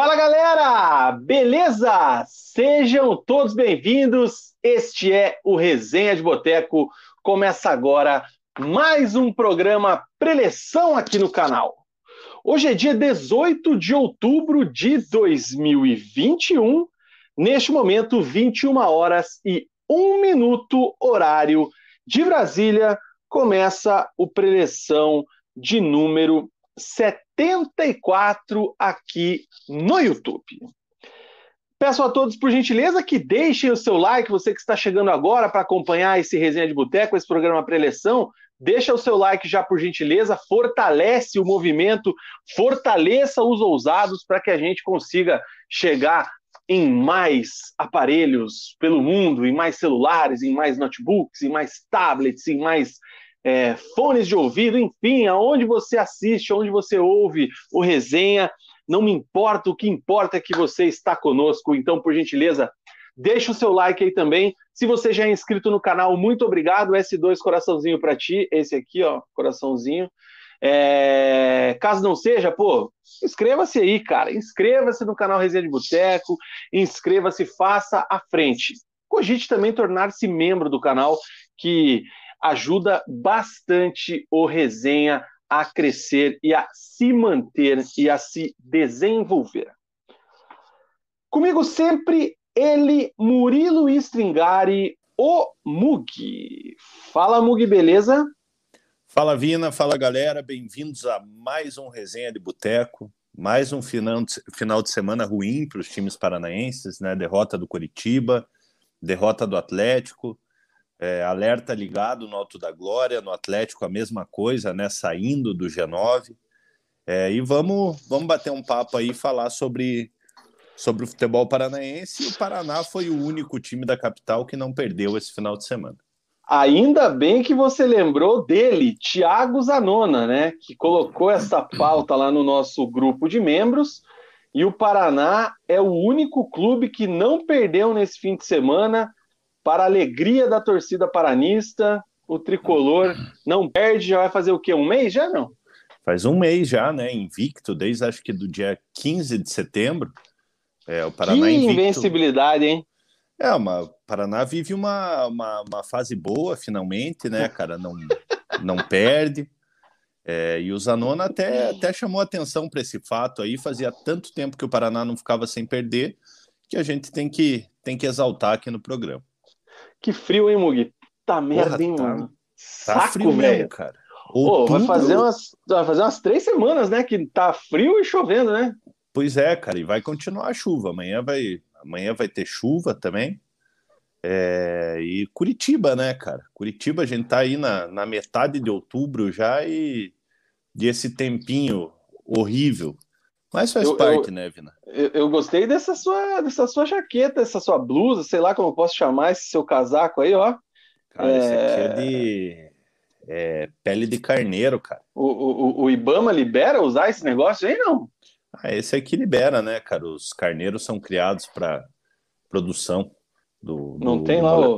Fala galera, beleza? Sejam todos bem-vindos. Este é o Resenha de Boteco. Começa agora mais um programa preleção aqui no canal. Hoje é dia 18 de outubro de 2021. Neste momento, 21 horas e 1 minuto, horário de Brasília, começa o preleção de número 74 aqui no YouTube. Peço a todos, por gentileza, que deixem o seu like, você que está chegando agora para acompanhar esse Resenha de Boteco, esse programa pré-eleição, deixa o seu like já, por gentileza, fortalece o movimento, fortaleça os ousados para que a gente consiga chegar em mais aparelhos pelo mundo, em mais celulares, em mais notebooks, em mais tablets, em mais é, fones de ouvido, enfim, aonde você assiste, aonde você ouve o resenha, não me importa, o que importa é que você está conosco, então, por gentileza, deixa o seu like aí também. Se você já é inscrito no canal, muito obrigado. S2 coraçãozinho para ti, esse aqui, ó, coraçãozinho. É... Caso não seja, pô, inscreva-se aí, cara. Inscreva-se no canal Resenha de Boteco, inscreva-se, faça a frente. Cogite também tornar-se membro do canal, que ajuda bastante o resenha a crescer e a se manter e a se desenvolver. Comigo sempre ele, Murilo Stringari, o Mug. Fala, Mug, beleza? Fala, Vina, fala, galera. Bem-vindos a mais um Resenha de Boteco. Mais um final de, semana ruim para os times paranaenses, né? Derrota do Curitiba, derrota do Atlético, é, alerta ligado no Alto da Glória, no Atlético a mesma coisa, né? Saindo do G9. É, e vamos, vamos bater um papo aí e falar sobre, sobre o futebol paranaense. E o Paraná foi o único time da capital que não perdeu esse final de semana. Ainda bem que você lembrou dele, Thiago Zanona, né? Que colocou essa pauta lá no nosso grupo de membros. E o Paraná é o único clube que não perdeu nesse fim de semana para a alegria da torcida paranista, o tricolor não perde, já vai fazer o quê? Um mês já não? Faz um mês já, né? Invicto, desde acho que do dia 15 de setembro. É, o Paraná que invicto. invencibilidade, hein? É, uma, o Paraná vive uma, uma, uma, fase boa, finalmente, né, cara? Não, não perde. É, e o Zanona até, até chamou atenção para esse fato aí. Fazia tanto tempo que o Paraná não ficava sem perder que a gente tem que, tem que exaltar aqui no programa. Que frio, hein, Mugi? Tá merda, hein, tá, mano? Tá Saco, frio velho. cara. Pô, vai, fazer umas, vai fazer umas três semanas, né? Que tá frio e chovendo, né? Pois é, cara, e vai continuar a chuva. Amanhã vai, amanhã vai ter chuva também. É, e Curitiba, né, cara? Curitiba, a gente tá aí na, na metade de outubro já e, e esse tempinho horrível mas faz eu, parte, eu, né, Vina? Eu, eu, gostei dessa sua, dessa sua jaqueta, essa sua blusa, sei lá como eu posso chamar esse seu casaco aí, ó. Cara, é... esse aqui é de é, pele de carneiro, cara. O, o, o Ibama libera usar esse negócio aí, não? Ah, esse aqui libera, né, cara? Os carneiros são criados para produção do, do Não tem do lá o,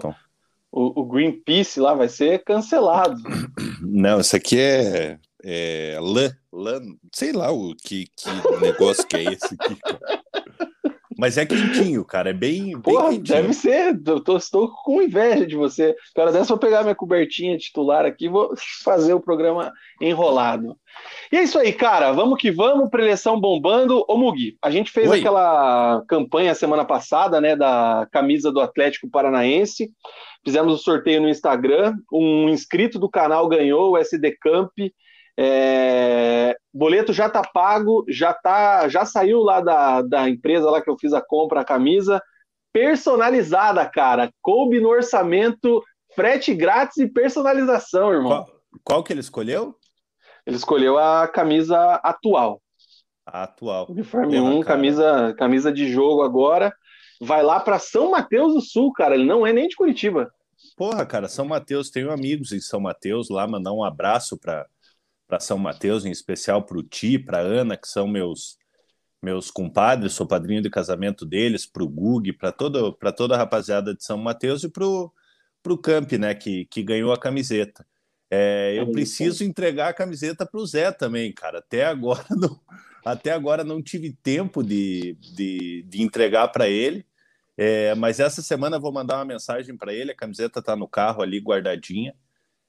o, o Greenpeace lá, vai ser cancelado. Não, esse aqui é é, lã, lã, sei lá o que, que negócio que é esse aqui. Mas é quentinho, cara, é bem, bem Porra, quentinho. Deve ser, eu tô, estou com inveja de você. Cara, dessa vou pegar minha cobertinha titular aqui vou fazer o programa enrolado. E é isso aí, cara, vamos que vamos, preleção bombando. Ô Mugi, a gente fez Oi. aquela campanha semana passada, né, da camisa do Atlético Paranaense. Fizemos o um sorteio no Instagram, um inscrito do canal ganhou o SD Camp é, boleto já tá pago, já tá, já saiu lá da, da empresa lá que eu fiz a compra, a camisa personalizada, cara. Coube no orçamento, frete grátis e personalização, irmão. Qual, qual que ele escolheu? Ele escolheu a camisa atual. A atual. Uniforme 1, camisa, camisa de jogo agora. Vai lá para São Mateus do Sul, cara. Ele não é nem de Curitiba. Porra, cara, São Mateus, tenho amigos em São Mateus lá, mandar um abraço para para São Mateus, em especial para o Ti, para Ana, que são meus meus compadres, sou padrinho de casamento deles, para o Gug, para toda, toda a rapaziada de São Mateus e para o Camp, né, que, que ganhou a camiseta. É, eu preciso entregar a camiseta para o Zé também, cara. Até agora não, até agora não tive tempo de, de, de entregar para ele. É, mas essa semana eu vou mandar uma mensagem para ele. A camiseta está no carro ali guardadinha.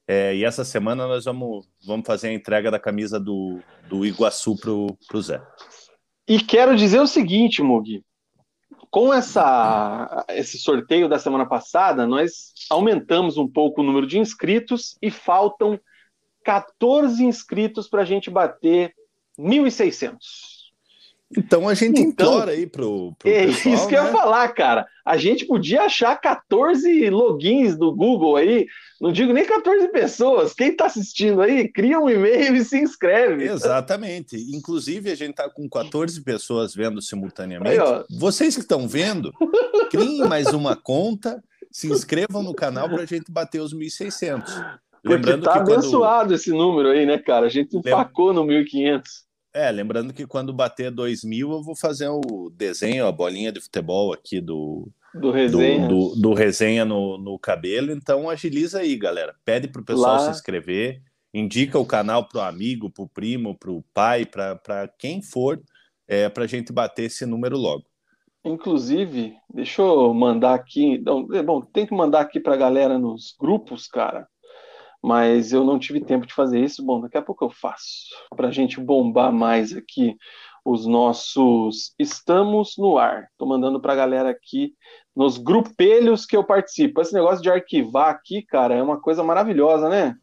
É, e essa semana nós vamos, vamos fazer a entrega da camisa do, do Iguaçu para o Zé. E quero dizer o seguinte, Mugi. Com essa, esse sorteio da semana passada, nós aumentamos um pouco o número de inscritos e faltam 14 inscritos para a gente bater 1.600. Então a gente então, implora aí pro, pro é pessoal, isso que né? eu ia falar, cara. A gente podia achar 14 logins do Google aí, não digo nem 14 pessoas. Quem está assistindo aí, cria um e-mail e se inscreve. Exatamente. Inclusive, a gente está com 14 pessoas vendo simultaneamente. Aí, Vocês que estão vendo, criem mais uma conta, se inscrevam no canal para a gente bater os 1.600. Lembrando tá que abençoado quando... esse número aí, né, cara? A gente empacou no 1.500. É, lembrando que quando bater 2 mil, eu vou fazer o desenho, a bolinha de futebol aqui do, do resenha, do, do, do resenha no, no, cabelo. Então agiliza aí, galera. Pede pro pessoal Lá... se inscrever, indica o canal pro amigo, pro primo, pro pai, para quem for, é, para a gente bater esse número logo. Inclusive, deixa eu mandar aqui. É bom, tem que mandar aqui para a galera nos grupos, cara mas eu não tive tempo de fazer isso. Bom, daqui a pouco eu faço, para a gente bombar mais aqui os nossos Estamos no Ar. Estou mandando para a galera aqui nos grupelhos que eu participo. Esse negócio de arquivar aqui, cara, é uma coisa maravilhosa, né?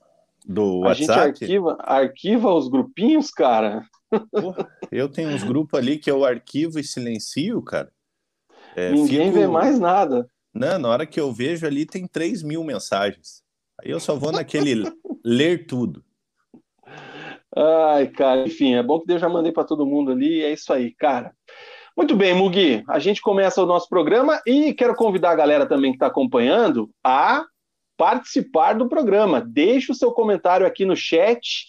Do a WhatsApp? gente arquiva, arquiva os grupinhos, cara. Porra, eu tenho uns grupos ali que eu arquivo e silencio, cara. É, Ninguém fico... vê mais nada. Não, na hora que eu vejo ali tem 3 mil mensagens. Aí eu só vou naquele ler tudo. Ai, cara, enfim, é bom que eu já mandei para todo mundo ali, é isso aí, cara. Muito bem, Mugi, a gente começa o nosso programa e quero convidar a galera também que está acompanhando a participar do programa. Deixe o seu comentário aqui no chat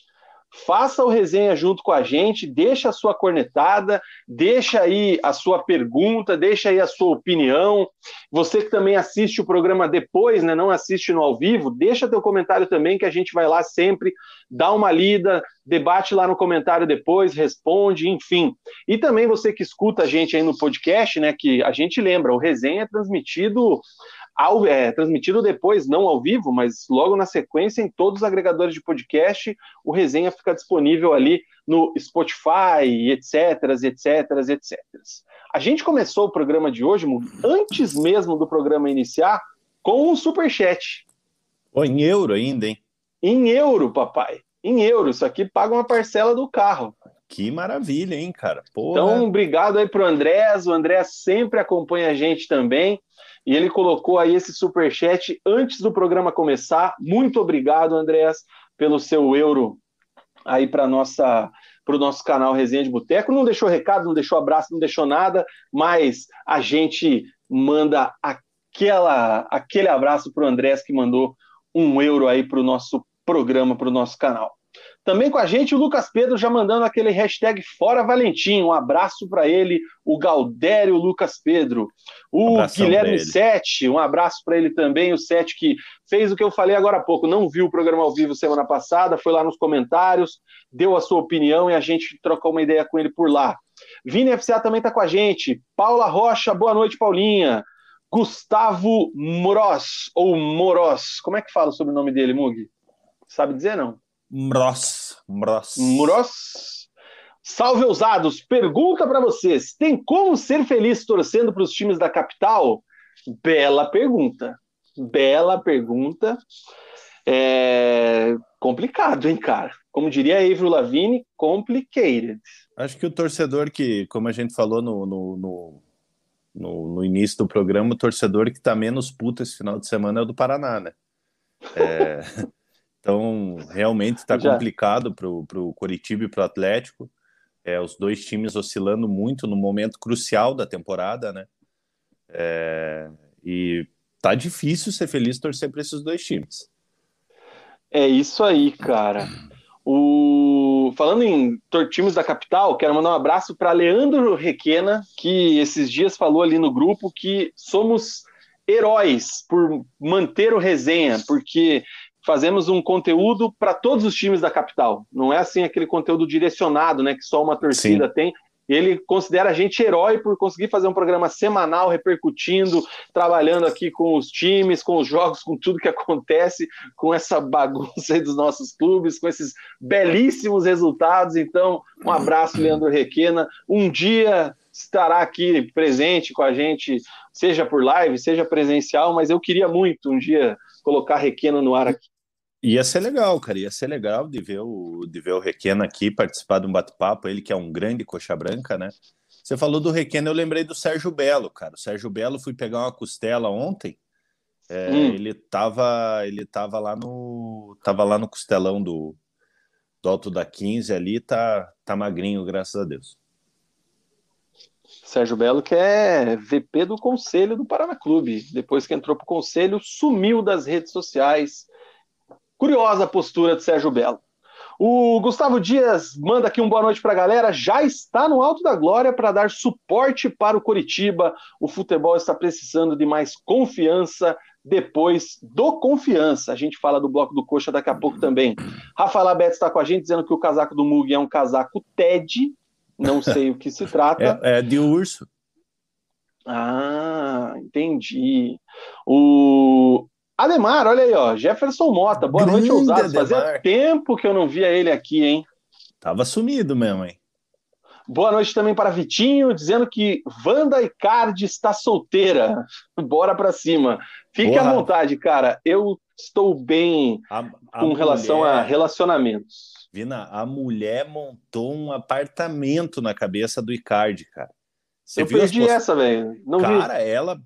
faça o resenha junto com a gente, deixa a sua cornetada, deixa aí a sua pergunta, deixa aí a sua opinião. Você que também assiste o programa depois, né, não assiste no ao vivo, deixa teu comentário também que a gente vai lá sempre, dá uma lida, debate lá no comentário depois, responde, enfim. E também você que escuta a gente aí no podcast, né, que a gente lembra, o resenha é transmitido ao, é, transmitido depois, não ao vivo, mas logo na sequência, em todos os agregadores de podcast, o resenha fica disponível ali no Spotify, etc, etc, etc. A gente começou o programa de hoje, antes mesmo do programa iniciar, com um superchat. Oh, em euro ainda, hein? Em euro, papai. Em euro. Isso aqui paga uma parcela do carro. Que maravilha, hein, cara? Porra. Então, obrigado aí pro Andrés. O André sempre acompanha a gente também. E ele colocou aí esse super chat antes do programa começar. Muito obrigado, Andrés, pelo seu euro aí para nossa para o nosso canal Resenha de Boteco. Não deixou recado, não deixou abraço, não deixou nada, mas a gente manda aquela, aquele abraço para o Andrés que mandou um euro aí para o nosso programa, para o nosso canal. Também com a gente o Lucas Pedro já mandando aquele hashtag Fora Valentim. Um abraço para ele, o Galdério Lucas Pedro. O um Guilherme Sete, um abraço para ele também, o Sete que fez o que eu falei agora há pouco, não viu o programa ao vivo semana passada, foi lá nos comentários, deu a sua opinião e a gente trocou uma ideia com ele por lá. Vini FCA também está com a gente. Paula Rocha, boa noite, Paulinha. Gustavo Moros, ou Moros, como é que fala sobre o nome dele, Mug? Sabe dizer, não? Mros. Mros. Mros. Salve, ousados! Pergunta para vocês: tem como ser feliz torcendo para os times da capital? Bela pergunta. Bela pergunta. É complicado, hein, cara? Como diria Avril Lavigne, complicated. Acho que o torcedor que, como a gente falou no, no, no, no, no início do programa, o torcedor que está menos puto esse final de semana é o do Paraná, né? É... Então, realmente está complicado para o Coritiba e para o Atlético. É, os dois times oscilando muito no momento crucial da temporada, né? É, e tá difícil ser feliz torcer para esses dois times. É isso aí, cara. O... Falando em times da capital, quero mandar um abraço para Leandro Requena, que esses dias falou ali no grupo que somos heróis por manter o resenha, porque fazemos um conteúdo para todos os times da capital. Não é assim aquele conteúdo direcionado, né, que só uma torcida Sim. tem. Ele considera a gente herói por conseguir fazer um programa semanal, repercutindo, trabalhando aqui com os times, com os jogos, com tudo que acontece, com essa bagunça aí dos nossos clubes, com esses belíssimos resultados. Então, um abraço, Leandro Requena. Um dia estará aqui presente com a gente, seja por live, seja presencial, mas eu queria muito um dia colocar Requena no ar aqui. Ia ser legal, cara. Ia ser legal de ver o, de ver o Requena aqui participar de um bate-papo. Ele que é um grande coxa branca, né? Você falou do Requena, eu lembrei do Sérgio Belo, cara. O Sérgio Belo fui pegar uma costela ontem. É, hum. Ele tava, ele tava lá no, tava lá no costelão do, do Alto da 15 ali, tá, tá magrinho, graças a Deus. Sérgio Belo, que é VP do Conselho do Paraná Clube. Depois que entrou para o Conselho, sumiu das redes sociais Curiosa a postura de Sérgio Belo. O Gustavo Dias manda aqui um boa noite para a galera. Já está no alto da glória para dar suporte para o Coritiba. O futebol está precisando de mais confiança depois do confiança. A gente fala do bloco do Coxa daqui a pouco também. Rafael Abete está com a gente dizendo que o casaco do Mug é um casaco TED. Não sei o que se trata. É, é de urso. Ah, entendi. O Ademar, olha aí, ó. Jefferson Mota, boa Grande noite, ousados. Fazia tempo que eu não via ele aqui, hein? Tava sumido mesmo, hein? Boa noite também para Vitinho, dizendo que Wanda Icardi está solteira. Bora para cima. Fique à vontade, cara. Eu estou bem a, a com relação mulher, a relacionamentos. Vina, a mulher montou um apartamento na cabeça do Icardi, cara. Você eu perdi post... essa, velho. Cara, vi. ela,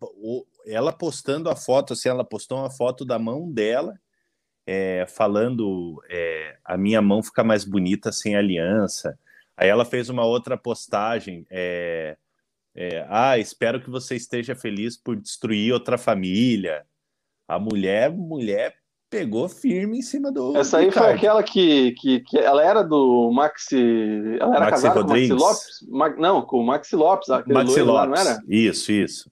ela postando a foto, assim, ela postou uma foto da mão dela, é, falando é, a minha mão fica mais bonita sem aliança. Aí ela fez uma outra postagem, é, é, ah, espero que você esteja feliz por destruir outra família. A mulher, mulher pegou firme em cima do. Essa aí Ricardo. foi aquela que, que, que, ela era do Maxi. Ela era Maxi casada Rodrigues. com o Maxi Lopes? não, com o Maxi Lopes, Maxi Lopes. Lá, não era? Isso, isso.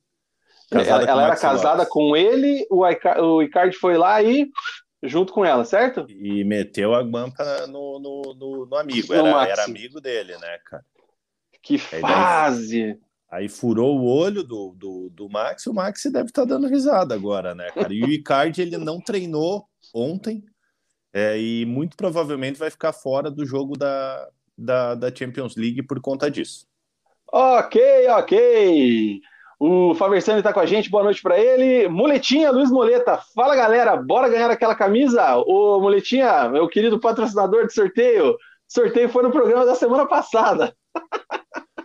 Casada ela, ela era casada Lopes. com ele, o, o Icardi foi lá e junto com ela, certo? E meteu a guampa no, no, no, no amigo, era, era, amigo dele, né, cara? Que fase! Aí, aí furou o olho do, do, do Max, o Max deve estar tá dando risada agora, né, cara? E o Icardi, ele não treinou ontem, é, e muito provavelmente vai ficar fora do jogo da, da, da Champions League por conta disso. Ok, ok. O Faversani está com a gente, boa noite para ele. Muletinha, Luiz Moleta. Fala galera, bora ganhar aquela camisa? Ô Muletinha, meu querido patrocinador de sorteio. Sorteio foi no programa da semana passada.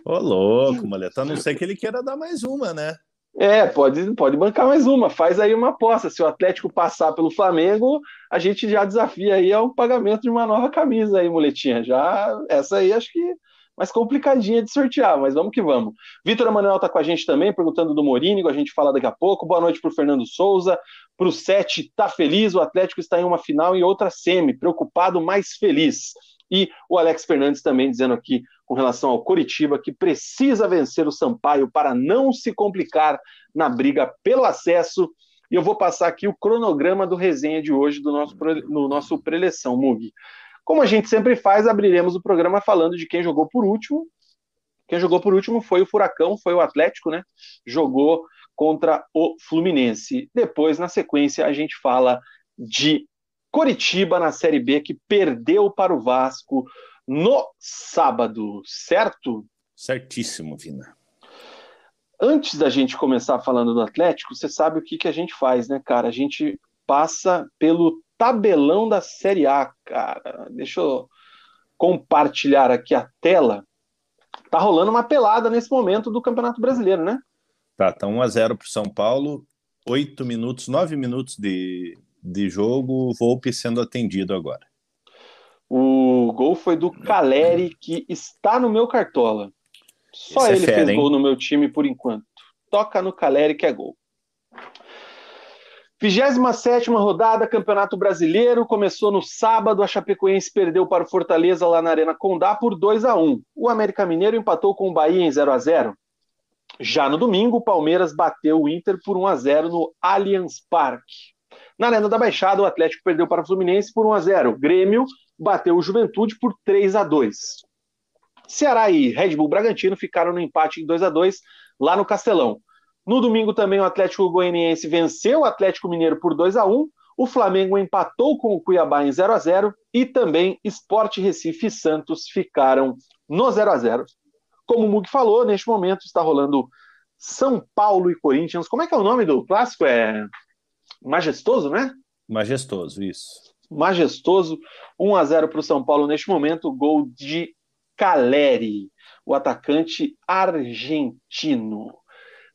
Ô louco, Moleta, a não ser que ele queira dar mais uma, né? É, pode, pode bancar mais uma. Faz aí uma aposta. Se o Atlético passar pelo Flamengo, a gente já desafia aí ao pagamento de uma nova camisa aí, Muletinha. Já essa aí acho que mais complicadinha de sortear, mas vamos que vamos. Vitor Emanuel está com a gente também, perguntando do Morínigo, a gente fala daqui a pouco. Boa noite para o Fernando Souza. Para o Sete, tá feliz, o Atlético está em uma final e outra semi, preocupado, mas feliz. E o Alex Fernandes também dizendo aqui com relação ao Coritiba que precisa vencer o Sampaio para não se complicar na briga pelo acesso. E eu vou passar aqui o cronograma do resenha de hoje do nosso, no nosso preleção, Mug. Como a gente sempre faz, abriremos o programa falando de quem jogou por último. Quem jogou por último foi o Furacão, foi o Atlético, né? Jogou contra o Fluminense. Depois, na sequência, a gente fala de Coritiba na Série B, que perdeu para o Vasco no sábado, certo? Certíssimo, Vina. Antes da gente começar falando do Atlético, você sabe o que, que a gente faz, né, cara? A gente passa pelo tabelão da Série A, cara. Deixa eu compartilhar aqui a tela. Tá rolando uma pelada nesse momento do Campeonato Brasileiro, né? Tá, tá 1 a 0 para São Paulo, 8 minutos, 9 minutos de, de jogo, Volpe sendo atendido agora. O gol foi do Caleri, que está no meu cartola. Só Esse é ele é fera, fez hein? gol no meu time por enquanto. Toca no Caleri que é gol. 27 rodada, Campeonato Brasileiro, começou no sábado, a Chapecoense perdeu para o Fortaleza lá na Arena Condá por 2 a 1 O América Mineiro empatou com o Bahia em 0 a 0 Já no domingo, o Palmeiras bateu o Inter por 1 a 0 no Allianz Parque. Na Arena da Baixada, o Atlético perdeu para o Fluminense por 1 a 0. Grêmio bateu o Juventude por 3 a 2. Ceará e Red Bull Bragantino ficaram no empate em 2 a 2 lá no Castelão. No domingo também o Atlético Goianiense venceu o Atlético Mineiro por 2 a 1. O Flamengo empatou com o Cuiabá em 0 a 0 e também Esporte Recife e Santos ficaram no 0 a 0. Como o Mug falou, neste momento está rolando São Paulo e Corinthians. Como é que é o nome do clássico? É Majestoso, né? Majestoso, isso. Majestoso, 1 a 0 para o São Paulo neste momento, gol de Caleri, o atacante argentino.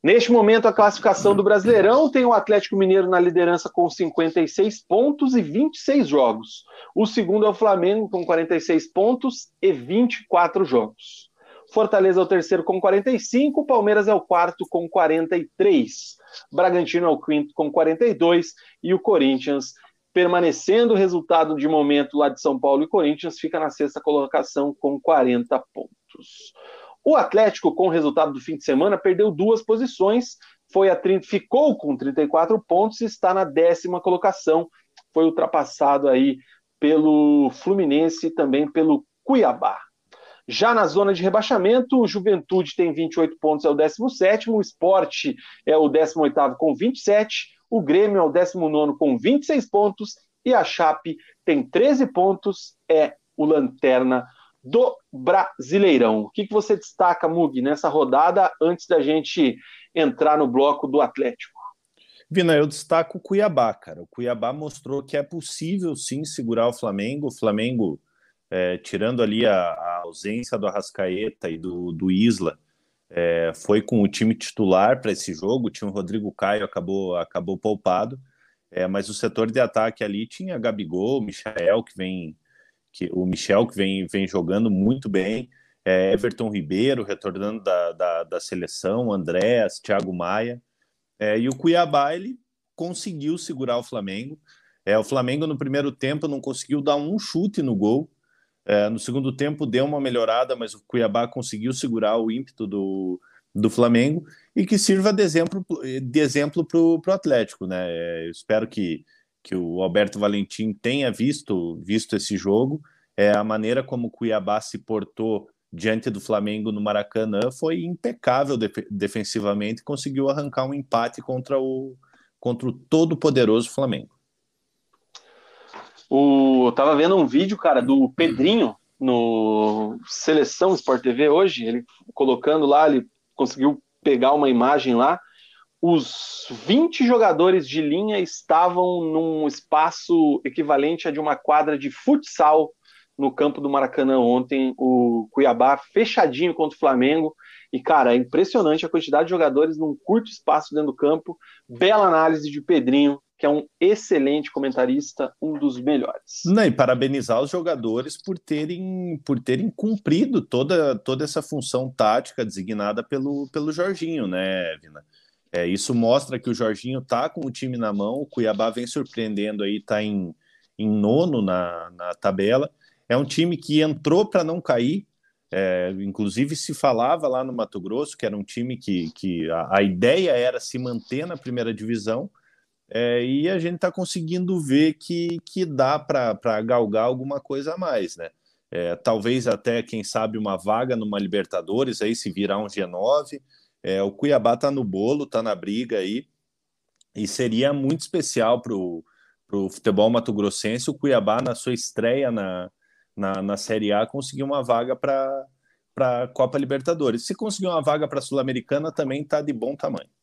Neste momento, a classificação do Brasileirão tem o Atlético Mineiro na liderança com 56 pontos e 26 jogos. O segundo é o Flamengo com 46 pontos e 24 jogos. Fortaleza é o terceiro com 45, Palmeiras é o quarto com 43. Bragantino é o quinto com 42 e o Corinthians, permanecendo o resultado de momento lá de São Paulo e Corinthians, fica na sexta colocação com 40 pontos. O Atlético, com o resultado do fim de semana, perdeu duas posições, foi a 30, ficou com 34 pontos e está na décima colocação. Foi ultrapassado aí pelo Fluminense e também pelo Cuiabá. Já na zona de rebaixamento, o Juventude tem 28 pontos, é o 17, o Esporte é o 18 com 27, o Grêmio é o 19 com 26 pontos e a Chape tem 13 pontos, é o Lanterna do Brasileirão. O que, que você destaca, Mug, nessa rodada antes da gente entrar no bloco do Atlético? Vina, eu destaco o Cuiabá, cara. O Cuiabá mostrou que é possível sim segurar o Flamengo. O Flamengo é, tirando ali a, a, ausência do Arrascaeta e do, do Isla, é, foi com o time titular para esse jogo. O Rodrigo Caio, acabou, acabou poupado, é, mas o setor de ataque ali tinha Gabigol, Michel, que vem, que, o Michel que vem, vem jogando muito bem, é, Everton Ribeiro retornando da, da, da seleção, Andréas, Thiago Maia, é, e o Cuiabá ele conseguiu segurar o Flamengo. É, o Flamengo no primeiro tempo não conseguiu dar um chute no gol, é, no segundo tempo deu uma melhorada, mas o Cuiabá conseguiu segurar o ímpeto do, do Flamengo e que sirva de exemplo de exemplo para o Atlético, né? É, eu espero que, que o Alberto Valentim tenha visto visto esse jogo. É, a maneira como o Cuiabá se portou diante do Flamengo no Maracanã foi impecável def defensivamente, conseguiu arrancar um empate contra o contra o todo poderoso Flamengo. O, eu tava vendo um vídeo, cara, do Pedrinho no Seleção Sport TV hoje, ele colocando lá, ele conseguiu pegar uma imagem lá. Os 20 jogadores de linha estavam num espaço equivalente a de uma quadra de futsal no campo do Maracanã ontem, o Cuiabá fechadinho contra o Flamengo. E, cara, é impressionante a quantidade de jogadores num curto espaço dentro do campo. Bela análise de Pedrinho que é um excelente comentarista, um dos melhores. Não, e parabenizar os jogadores por terem, por terem cumprido toda, toda essa função tática designada pelo, pelo Jorginho, né, Vina? É, isso mostra que o Jorginho tá com o time na mão, o Cuiabá vem surpreendendo aí, tá em, em nono na, na tabela. É um time que entrou para não cair, é, inclusive se falava lá no Mato Grosso que era um time que, que a, a ideia era se manter na primeira divisão, é, e a gente está conseguindo ver que, que dá para galgar alguma coisa a mais, né? É, talvez até, quem sabe, uma vaga numa Libertadores, aí se virar um G9. É, o Cuiabá está no bolo, está na briga aí, e seria muito especial para o futebol mato-grossense o Cuiabá, na sua estreia na, na, na Série A, conseguir uma vaga para a Copa Libertadores. Se conseguir uma vaga para a Sul-Americana, também está de bom tamanho.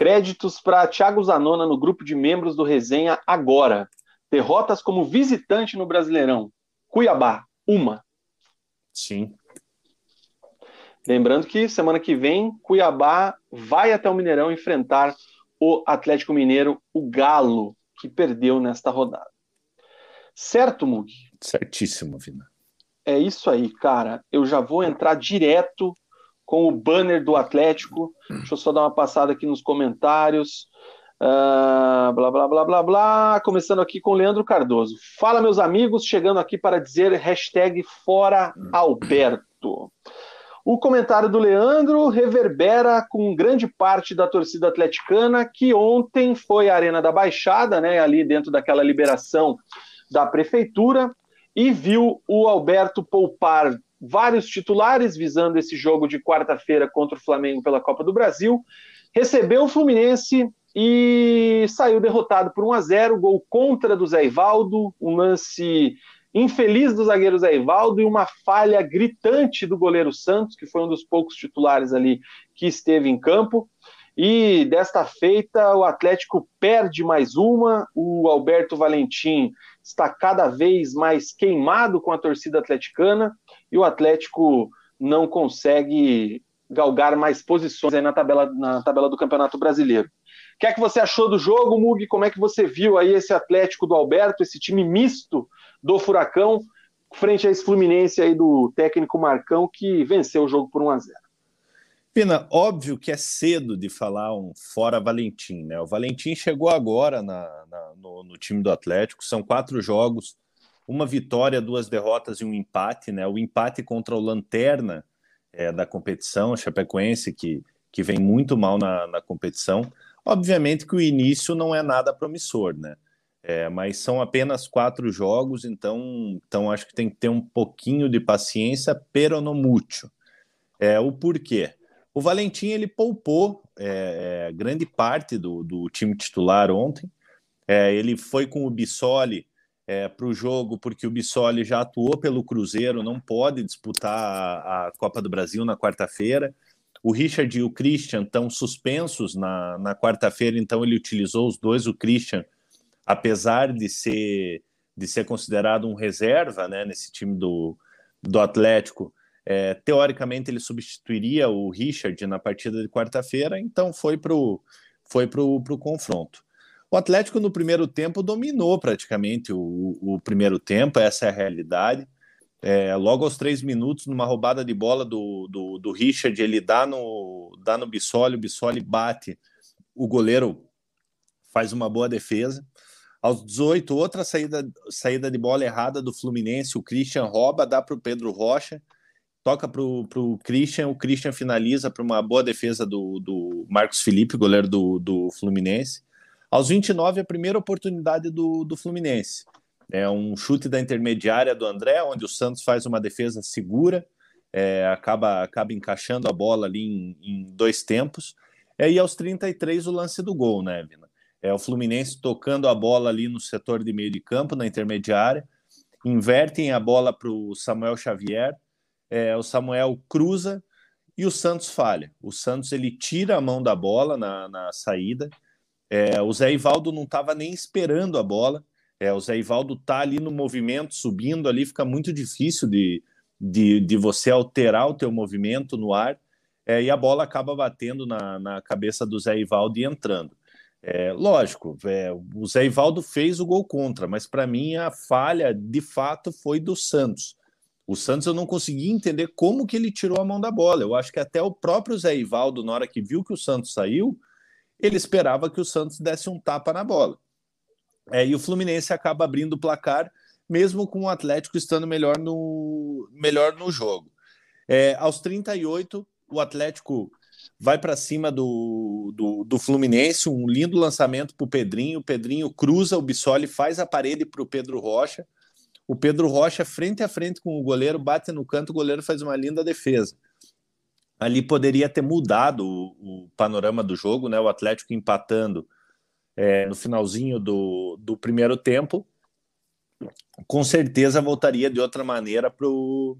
Créditos para Thiago Zanona no grupo de membros do Resenha agora. Derrotas como visitante no Brasileirão. Cuiabá, uma. Sim. Lembrando que semana que vem, Cuiabá vai até o Mineirão enfrentar o Atlético Mineiro, o Galo, que perdeu nesta rodada. Certo, Mug? Certíssimo, Vina. É isso aí, cara. Eu já vou entrar direto com o banner do Atlético. Deixa eu só dar uma passada aqui nos comentários. Uh, blá, blá, blá, blá, blá. Começando aqui com Leandro Cardoso. Fala, meus amigos, chegando aqui para dizer hashtag fora Alberto. O comentário do Leandro reverbera com grande parte da torcida atleticana que ontem foi à Arena da Baixada, né, ali dentro daquela liberação da prefeitura, e viu o Alberto poupar vários titulares visando esse jogo de quarta-feira contra o Flamengo pela Copa do Brasil. Recebeu o Fluminense e saiu derrotado por 1 a 0, gol contra do Zé Ivaldo, um lance infeliz do zagueiro Zé Ivaldo e uma falha gritante do goleiro Santos, que foi um dos poucos titulares ali que esteve em campo. E desta feita, o Atlético perde mais uma. O Alberto Valentim está cada vez mais queimado com a torcida atleticana e o Atlético não consegue galgar mais posições na tabela, na tabela do Campeonato Brasileiro. O que é que você achou do jogo, Mug? Como é que você viu aí esse Atlético do Alberto, esse time misto do Furacão, frente a esse Fluminense aí do técnico Marcão, que venceu o jogo por 1 a 0 Pina, óbvio que é cedo de falar um fora Valentim, né? O Valentim chegou agora na, na, no, no, time do Atlético, são quatro jogos, uma vitória, duas derrotas e um empate, né? O empate contra o Lanterna é, da competição, Chapecoense, que, que vem muito mal na, na competição. Obviamente que o início não é nada promissor, né? É, mas são apenas quatro jogos, então, então acho que tem que ter um pouquinho de paciência, pero no mucho. É, o porquê? O Valentim ele poupou é, é, grande parte do, do, time titular ontem. É, ele foi com o Bissoli é, para o jogo porque o Bissoli já atuou pelo Cruzeiro, não pode disputar a, a Copa do Brasil na quarta-feira. O Richard e o Christian estão suspensos na, na quarta-feira, então ele utilizou os dois. O Christian, apesar de ser de ser considerado um reserva né, nesse time do, do Atlético, é, teoricamente, ele substituiria o Richard na partida de quarta-feira, então foi para o foi pro, pro confronto. O Atlético, no primeiro tempo, dominou praticamente o, o primeiro tempo, essa é a realidade. É, logo aos três minutos, numa roubada de bola do, do, do Richard, ele dá no, dá no Bissoli, o Bissoli bate, o goleiro faz uma boa defesa. Aos 18, outra saída, saída de bola errada do Fluminense, o Christian rouba, dá para o Pedro Rocha, toca para o Christian, o Christian finaliza para uma boa defesa do, do Marcos Felipe, goleiro do, do Fluminense. Aos 29, a primeira oportunidade do, do Fluminense. É um chute da intermediária do André, onde o Santos faz uma defesa segura, é, acaba, acaba encaixando a bola ali em, em dois tempos. É, e aos 33, o lance do gol, né, Vina? É o Fluminense tocando a bola ali no setor de meio de campo, na intermediária, invertem a bola para o Samuel Xavier, é, o Samuel cruza e o Santos falha. O Santos ele tira a mão da bola na, na saída. É, o Zé Ivaldo não estava nem esperando a bola. É, o Zé Ivaldo está ali no movimento, subindo ali, fica muito difícil de, de, de você alterar o teu movimento no ar. É, e a bola acaba batendo na, na cabeça do Zé Ivaldo e entrando. É, lógico, é, o Zé Ivaldo fez o gol contra, mas para mim a falha de fato foi do Santos. O Santos eu não consegui entender como que ele tirou a mão da bola. Eu acho que até o próprio Zé Ivaldo, na hora que viu que o Santos saiu, ele esperava que o Santos desse um tapa na bola. É, e o Fluminense acaba abrindo o placar, mesmo com o Atlético estando melhor no, melhor no jogo. É, aos 38, o Atlético vai para cima do, do, do, Fluminense, um lindo lançamento para o Pedrinho. O Pedrinho cruza o Bissoli, faz a parede para o Pedro Rocha o Pedro Rocha, frente a frente com o goleiro, bate no canto, o goleiro faz uma linda defesa. Ali poderia ter mudado o, o panorama do jogo, né? O Atlético empatando é, no finalzinho do, do primeiro tempo, com certeza voltaria de outra maneira para o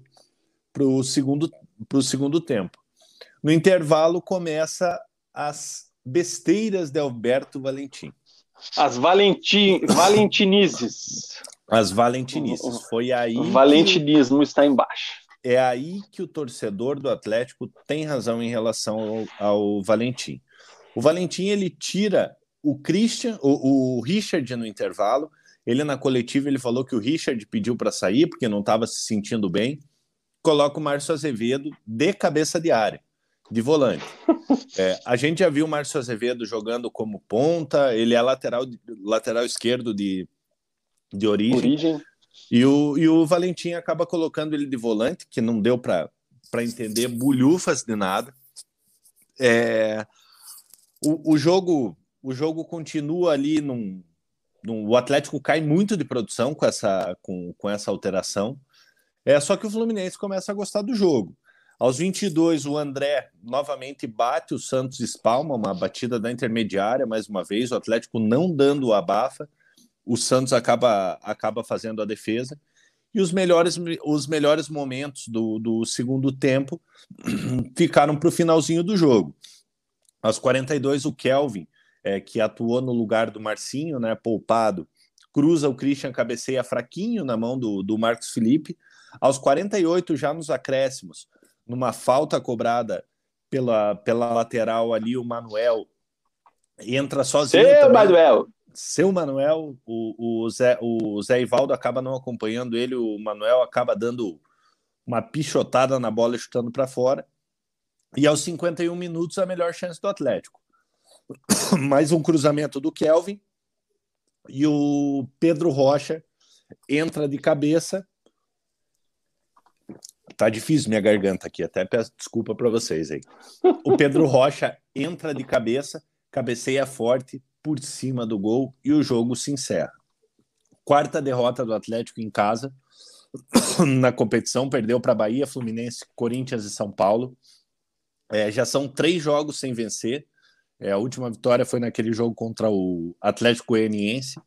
segundo, segundo tempo. No intervalo começa as besteiras de Alberto Valentim. As Valentim, Valentinizes. As valentinices. Foi aí. O valentinismo que... está embaixo. É aí que o torcedor do Atlético tem razão em relação ao, ao Valentim. O Valentim ele tira o Christian, o, o Richard no intervalo. Ele na coletiva ele falou que o Richard pediu para sair porque não estava se sentindo bem. Coloca o Márcio Azevedo de cabeça de área, de volante. É, a gente já viu o Márcio Azevedo jogando como ponta. Ele é lateral lateral esquerdo de de origem. origem. E, o, e o Valentim acaba colocando ele de volante, que não deu para entender bulhufas de nada. É, o, o, jogo o jogo continua ali num, num, o Atlético cai muito de produção com essa com, com essa alteração. É só que o Fluminense começa a gostar do jogo. Aos 22, o André novamente bate o Santos espalma, uma batida da intermediária, mais uma vez, o Atlético não dando o abafa, o Santos acaba, acaba fazendo a defesa. E os melhores, os melhores momentos do, do segundo tempo ficaram para o finalzinho do jogo. Aos 42, o Kelvin, é, que atuou no lugar do Marcinho, né, poupado, cruza o Christian, cabeceia fraquinho na mão do, do Marcos Felipe. Aos 48, já nos acréscimos, numa falta cobrada pela, pela lateral ali, o Manuel entra sozinho. Seu também. Manuel! Seu Manuel, o, o, Zé, o Zé Ivaldo acaba não acompanhando ele, o Manuel acaba dando uma pichotada na bola chutando para fora. E aos 51 minutos, a melhor chance do Atlético. Mais um cruzamento do Kelvin e o Pedro Rocha entra de cabeça Tá difícil minha garganta aqui, até peço desculpa para vocês aí. O Pedro Rocha entra de cabeça, cabeceia forte por cima do gol e o jogo se encerra. Quarta derrota do Atlético em casa na competição, perdeu para Bahia, Fluminense, Corinthians e São Paulo. É, já são três jogos sem vencer. É, a última vitória foi naquele jogo contra o Atlético Goianiense.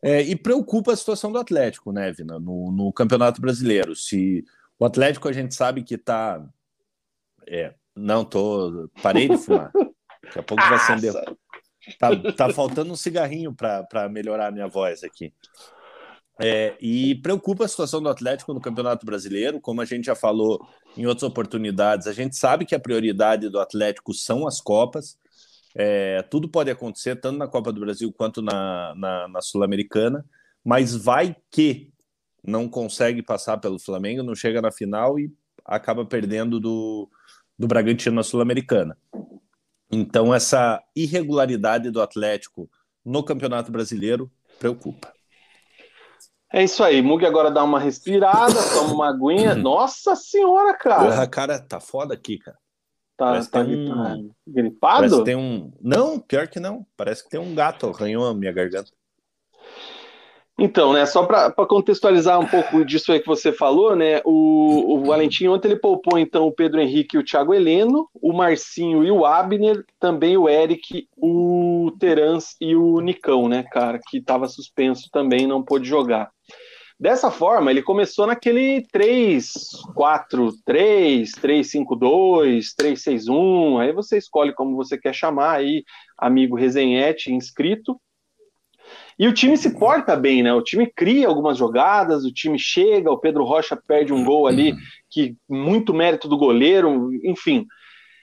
É, e preocupa a situação do Atlético, né, Vina, no, no Campeonato Brasileiro. Se o Atlético a gente sabe que tá. É, não, tô. Parei de fumar. Daqui a pouco vai acender. Tá, tá faltando um cigarrinho para melhorar a minha voz aqui. É, e preocupa a situação do Atlético no Campeonato Brasileiro, como a gente já falou em outras oportunidades. A gente sabe que a prioridade do Atlético são as Copas. É, tudo pode acontecer, tanto na Copa do Brasil quanto na, na, na Sul-Americana, mas vai que não consegue passar pelo Flamengo, não chega na final e acaba perdendo do, do Bragantino na Sul-Americana. Então, essa irregularidade do Atlético no Campeonato Brasileiro preocupa. É isso aí, Mug agora dá uma respirada, toma uma aguinha. Nossa senhora, cara! Cara, tá foda aqui, cara. Tá, tá, um... gripado? Parece que tem um. Não, pior que não. Parece que tem um gato arranhou a minha garganta. Então, né, só para contextualizar um pouco disso aí que você falou, né, o, o Valentim ontem ele poupou então o Pedro Henrique e o Thiago Heleno, o Marcinho e o Abner, também o Eric, o Terans e o Nicão, né, cara, que estava suspenso também, não pôde jogar. Dessa forma, ele começou naquele 3-4-3, 3-5-2, 3-6-1, aí você escolhe como você quer chamar aí, amigo resenhete inscrito, e o time se porta bem, né? O time cria algumas jogadas, o time chega, o Pedro Rocha perde um gol ali, que muito mérito do goleiro, enfim.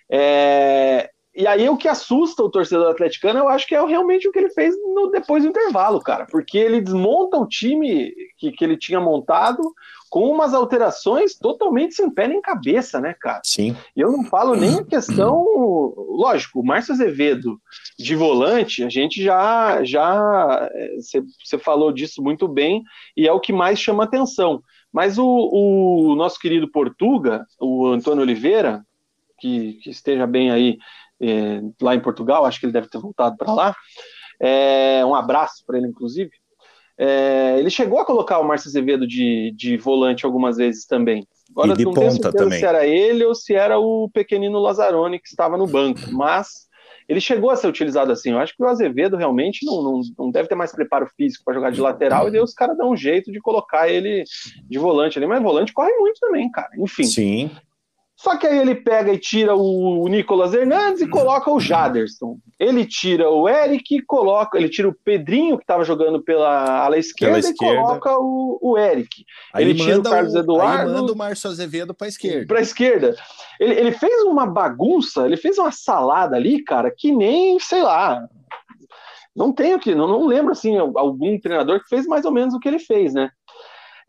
É... E aí o que assusta o torcedor atleticano, eu acho que é realmente o que ele fez no, depois do intervalo, cara, porque ele desmonta o time que, que ele tinha montado com umas alterações totalmente sem pé nem cabeça, né, cara? Sim. E eu não falo nem a questão, lógico, o Márcio Azevedo de volante, a gente já já você falou disso muito bem e é o que mais chama atenção. Mas o, o nosso querido Portuga, o Antônio Oliveira, que, que esteja bem aí é, lá em Portugal, acho que ele deve ter voltado para lá. É, um abraço para ele, inclusive. É, ele chegou a colocar o Márcio Azevedo de, de volante algumas vezes também. Agora e de não ponta também. se era ele ou se era o pequenino Lazzaroni que estava no banco, mas ele chegou a ser utilizado assim. Eu acho que o Azevedo realmente não, não, não deve ter mais preparo físico para jogar de lateral, e daí os caras dão um jeito de colocar ele de volante ali, mas volante corre muito também, cara. Enfim. Sim. Só que aí ele pega e tira o Nicolas Hernandes e coloca o Jaderson. Ele tira o Eric, coloca, ele tira o Pedrinho que estava jogando pela ala esquerda, pela esquerda. e coloca o, o Eric. Aí ele tira o Carlos o, Eduardo. Aí manda o Márcio Azevedo para a esquerda. Para a esquerda. Ele, ele fez uma bagunça, ele fez uma salada ali, cara, que nem, sei lá. Não tenho que, não, não lembro assim algum treinador que fez mais ou menos o que ele fez, né?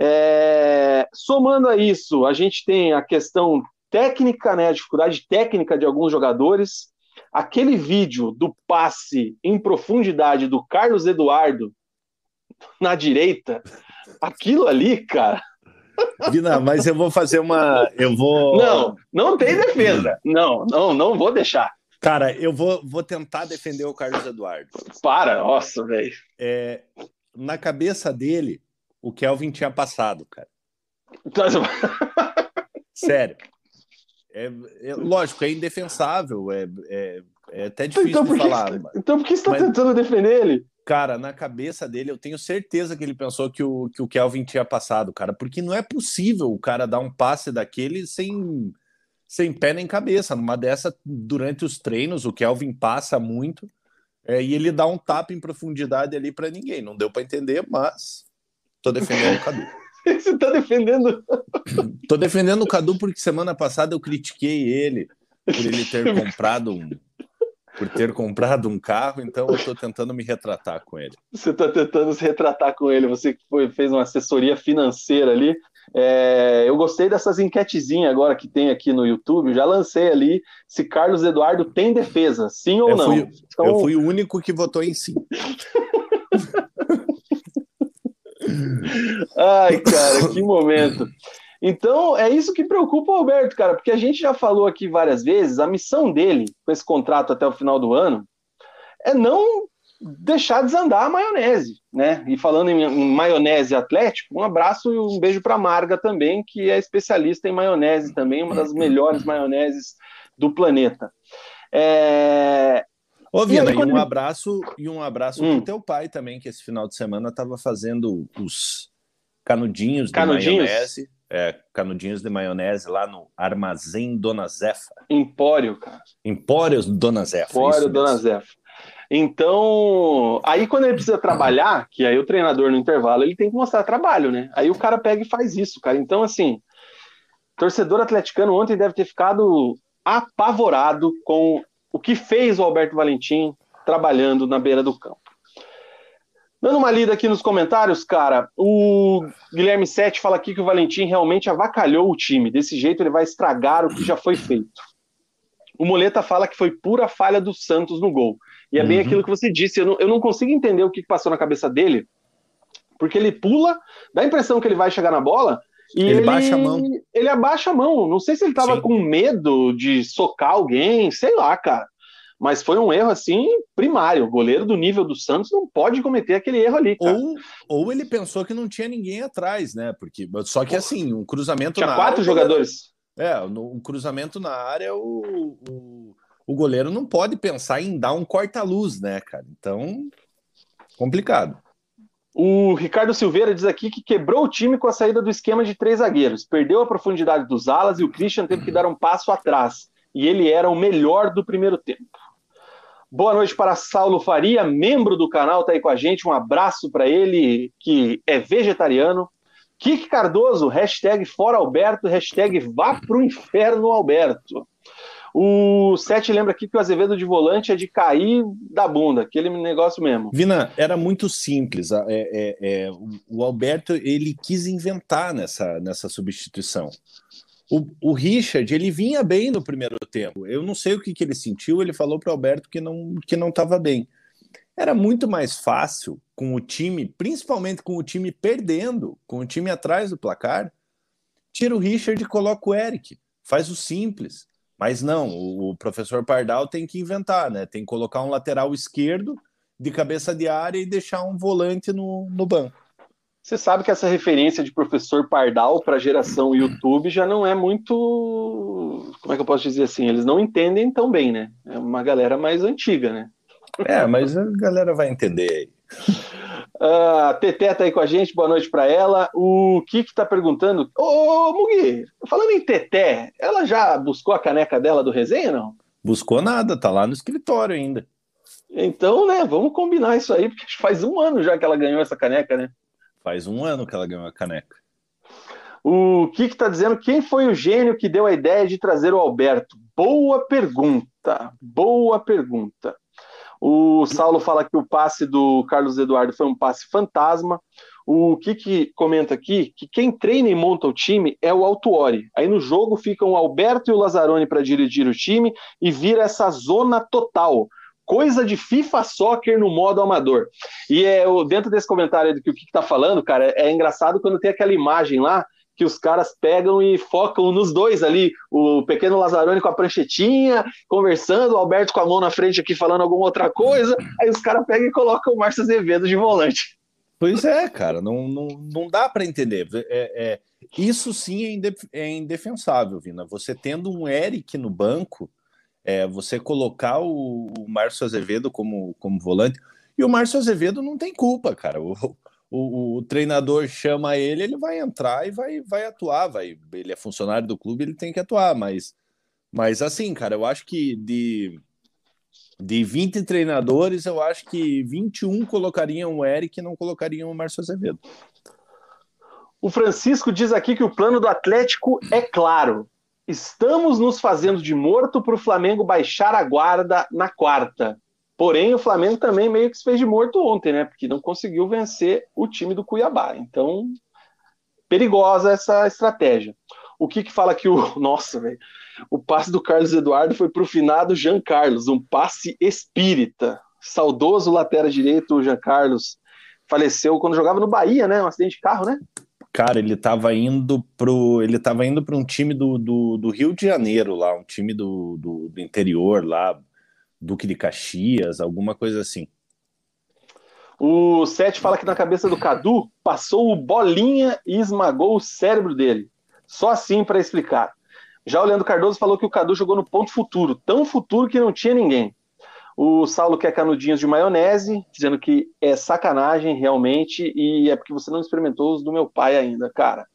É, somando a isso, a gente tem a questão técnica, né, a dificuldade técnica de alguns jogadores. Aquele vídeo do passe em profundidade do Carlos Eduardo na direita, aquilo ali, cara. Vina, mas eu vou fazer uma. Eu vou. Não, não tem defesa. Não, não, não vou deixar. Cara, eu vou, vou tentar defender o Carlos Eduardo. Para, nossa, velho. É, na cabeça dele, o Kelvin tinha passado, cara. Sério. É, é, lógico, é indefensável, é, é, é até difícil então, de falar. Que, então por que você está tentando defender ele? Cara, na cabeça dele, eu tenho certeza que ele pensou que o, que o Kelvin tinha passado, cara, porque não é possível o cara dar um passe daquele sem, sem pé nem cabeça. Numa dessa, durante os treinos, o Kelvin passa muito é, e ele dá um tapa em profundidade ali para ninguém. Não deu para entender, mas tô defendendo o Cadu. Você tá defendendo? Tô defendendo o Cadu porque semana passada eu critiquei ele por ele ter comprado um por ter comprado um carro, então eu tô tentando me retratar com ele. Você tá tentando se retratar com ele, você que foi, fez uma assessoria financeira ali. É, eu gostei dessas enquetezinhas agora que tem aqui no YouTube, já lancei ali se Carlos Eduardo tem defesa, sim ou eu não. Fui, então... Eu fui o único que votou em sim. Ai, cara, que momento. Então, é isso que preocupa o Alberto, cara, porque a gente já falou aqui várias vezes, a missão dele, com esse contrato até o final do ano, é não deixar desandar a maionese, né? E falando em, em maionese atlético, um abraço e um beijo para Marga também, que é especialista em maionese também, uma das melhores maioneses do planeta. É... Ô, Vina, e, aí, e um abraço e um abraço hum. pro teu pai também, que esse final de semana estava fazendo os canudinhos, canudinhos? de maionese. É, canudinhos de maionese lá no Armazém Dona Zefa. Empório, cara. Empórios Dona Zefa. Empório Dona Zefa. Então, aí quando ele precisa trabalhar, que aí o treinador no intervalo, ele tem que mostrar trabalho, né? Aí o cara pega e faz isso, cara. Então, assim, torcedor atleticano ontem deve ter ficado apavorado com o que fez o Alberto Valentim trabalhando na beira do campo. Dando uma lida aqui nos comentários, cara, o Guilherme Sete fala aqui que o Valentim realmente avacalhou o time. Desse jeito ele vai estragar o que já foi feito. O Moleta fala que foi pura falha do Santos no gol. E é uhum. bem aquilo que você disse. Eu não, eu não consigo entender o que passou na cabeça dele, porque ele pula, dá a impressão que ele vai chegar na bola, e ele, ele, baixa a mão. Ele abaixa a mão. Não sei se ele estava com medo de socar alguém, sei lá, cara. Mas foi um erro assim primário. O goleiro do nível do Santos não pode cometer aquele erro ali. Cara. Ou, ou ele pensou que não tinha ninguém atrás, né? Porque só que assim, um cruzamento tinha na quatro área, jogadores. É, um cruzamento na área, o, o, o goleiro não pode pensar em dar um corta-luz, né, cara? Então, complicado. O Ricardo Silveira diz aqui que quebrou o time com a saída do esquema de três zagueiros, perdeu a profundidade dos alas e o Christian teve que dar um passo atrás. E ele era o melhor do primeiro tempo. Boa noite para Saulo Faria, membro do canal, está aí com a gente. Um abraço para ele, que é vegetariano. Kik Cardoso, hashtag fora Alberto, hashtag vá pro inferno Alberto. O Sete lembra aqui que o Azevedo de volante é de cair da bunda, aquele negócio mesmo. Vina, era muito simples. É, é, é, o Alberto ele quis inventar nessa, nessa substituição. O, o, Richard, ele vinha bem no primeiro tempo. Eu não sei o que, que ele sentiu, ele falou para o Alberto que não que não estava bem. Era muito mais fácil com o time, principalmente com o time perdendo, com o time atrás do placar. Tira o Richard e coloca o Eric. Faz o simples. Mas não, o, o professor Pardal tem que inventar, né? Tem que colocar um lateral esquerdo de cabeça de área e deixar um volante no, no banco. Você sabe que essa referência de professor Pardal para a geração YouTube já não é muito. Como é que eu posso dizer assim? Eles não entendem tão bem, né? É uma galera mais antiga, né? É, mas a galera vai entender aí. A uh, Teté tá aí com a gente, boa noite para ela. O Kiki tá perguntando: Ô, Mugi, falando em Teté, ela já buscou a caneca dela do resenha, não? Buscou nada, tá lá no escritório ainda. Então, né, vamos combinar isso aí, porque faz um ano já que ela ganhou essa caneca, né? Faz um ano que ela ganhou a caneca. O Kik está dizendo quem foi o gênio que deu a ideia de trazer o Alberto? Boa pergunta, boa pergunta. O Saulo fala que o passe do Carlos Eduardo foi um passe fantasma. O Kik comenta aqui que quem treina e monta o time é o Altuori. Aí no jogo ficam o Alberto e o Lazzaroni para dirigir o time e vira essa zona total coisa de FIFA Soccer no modo amador. E é dentro desse comentário do que o que está falando, cara, é engraçado quando tem aquela imagem lá que os caras pegam e focam nos dois ali, o pequeno Lazzaroni com a pranchetinha, conversando, o Alberto com a mão na frente aqui falando alguma outra coisa, aí os caras pegam e colocam o Márcio Azevedo de volante. Pois é, cara, não, não, não dá para entender. É, é, isso sim é, indef é indefensável, Vina. Você tendo um Eric no banco, é, você colocar o, o Márcio Azevedo como, como volante, e o Márcio Azevedo não tem culpa, cara. O, o, o, treinador chama ele, ele vai entrar e vai, vai atuar. Vai, ele é funcionário do clube, ele tem que atuar. Mas, mas assim, cara, eu acho que de, de 20 treinadores, eu acho que 21 colocariam o Eric e não colocariam o Márcio Azevedo. O Francisco diz aqui que o plano do Atlético é claro. Estamos nos fazendo de morto para o Flamengo baixar a guarda na quarta. Porém, o Flamengo também meio que se fez de morto ontem, né? Porque não conseguiu vencer o time do Cuiabá. Então, perigosa essa estratégia. O que que fala que o. Nossa, velho. O passe do Carlos Eduardo foi para o finado Jean Carlos, um passe espírita. Saudoso lateral direito, o Jean Carlos faleceu quando jogava no Bahia, né? Um acidente de carro, né? Cara, ele estava indo pro. Ele tava indo para um time do, do, do, Rio de Janeiro lá, um time do, do, do interior lá, Duque de Caxias, alguma coisa assim. O Sete fala que na cabeça do Cadu passou o bolinha e esmagou o cérebro dele. Só assim para explicar. Já o Leandro Cardoso falou que o Cadu jogou no ponto futuro, tão futuro que não tinha ninguém. O Saulo quer canudinhos de maionese, dizendo que é sacanagem realmente e é porque você não experimentou os do meu pai ainda, cara.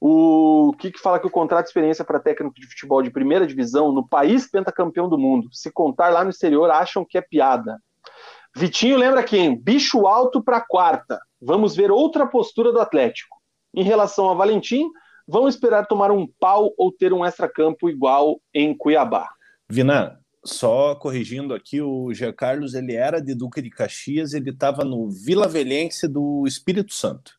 O que, fala que o contrato de experiência para técnico de futebol de primeira divisão no país pentacampeão do mundo, se contar lá no exterior, acham que é piada. Vitinho lembra quem? Bicho alto para quarta. Vamos ver outra postura do Atlético. Em relação a Valentim, vão esperar tomar um pau ou ter um extra-campo igual em Cuiabá. Vina, só corrigindo aqui, o Jean Carlos ele era de Duque de Caxias, ele estava no Vila Velhense do Espírito Santo.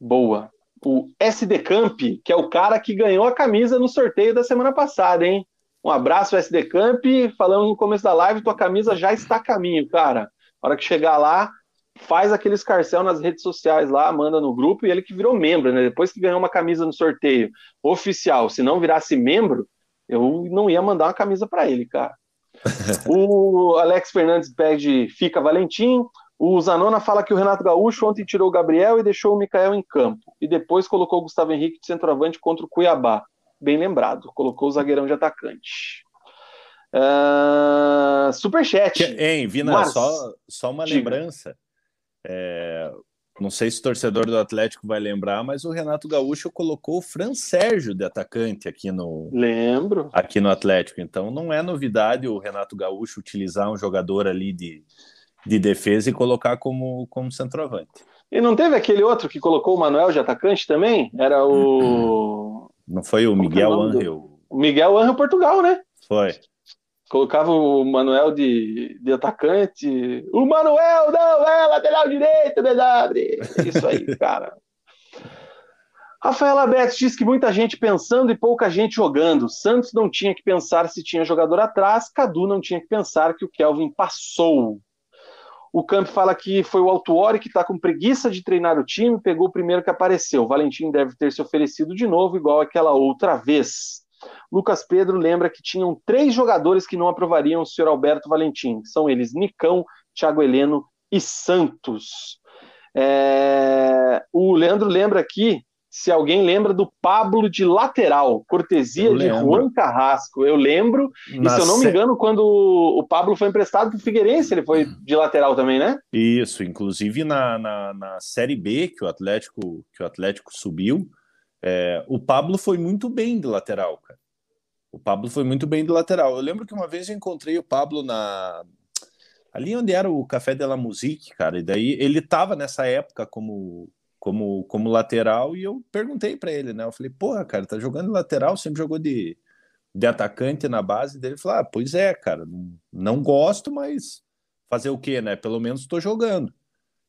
Boa o SD Camp, que é o cara que ganhou a camisa no sorteio da semana passada, hein? Um abraço, SD Camp. Falando no começo da live, tua camisa já está a caminho, cara. Hora que chegar lá, faz aquele escarcel nas redes sociais lá, manda no grupo, e ele que virou membro, né? Depois que ganhou uma camisa no sorteio oficial, se não virasse membro, eu não ia mandar uma camisa para ele, cara. o Alex Fernandes pede Fica Valentim. O Zanona fala que o Renato Gaúcho ontem tirou o Gabriel e deixou o Mikael em campo. E depois colocou o Gustavo Henrique de centroavante contra o Cuiabá. Bem lembrado. Colocou o zagueirão de atacante. Uh, superchat. Hein, Vina, Mas... só, só uma Diga. lembrança. É, não sei se o torcedor do Atlético vai lembrar, mas o Renato Gaúcho colocou o Fran Sérgio de atacante aqui no. Lembro. Aqui no Atlético. Então não é novidade o Renato Gaúcho utilizar um jogador ali de de defesa e colocar como, como centroavante. E não teve aquele outro que colocou o Manuel de atacante também? Era o. Não foi o Miguel Angel? O Miguel Angel Portugal, né? Foi. Colocava o Manuel de, de atacante. O Manuel não é lateral direito, verdade. Isso aí, cara. Rafael Aberto diz que muita gente pensando e pouca gente jogando. Santos não tinha que pensar se tinha jogador atrás, Cadu não tinha que pensar que o Kelvin passou. O Camp fala que foi o Altuori que está com preguiça de treinar o time, pegou o primeiro que apareceu. O Valentim deve ter se oferecido de novo, igual aquela outra vez. Lucas Pedro lembra que tinham três jogadores que não aprovariam o senhor Alberto Valentim. São eles Nicão, Thiago Heleno e Santos. É... O Leandro lembra aqui se alguém lembra do Pablo de lateral, cortesia de Juan Carrasco. Eu lembro, Na e se eu não me engano, quando o Pablo foi emprestado para o Figueirense, ele foi de lateral também, né? Isso, inclusive na, na, na Série B que o Atlético, que o Atlético subiu, é, o Pablo foi muito bem de lateral, cara. O Pablo foi muito bem de lateral. Eu lembro que uma vez eu encontrei o Pablo na ali onde era o Café de la Musique, cara, e daí ele estava nessa época como como, como lateral e eu perguntei para ele, né? Eu falei, porra, cara, tá jogando lateral, sempre jogou de, de atacante na base dele. Ele falou, ah, pois é, cara, não, não gosto, mas fazer o quê, né? Pelo menos estou jogando.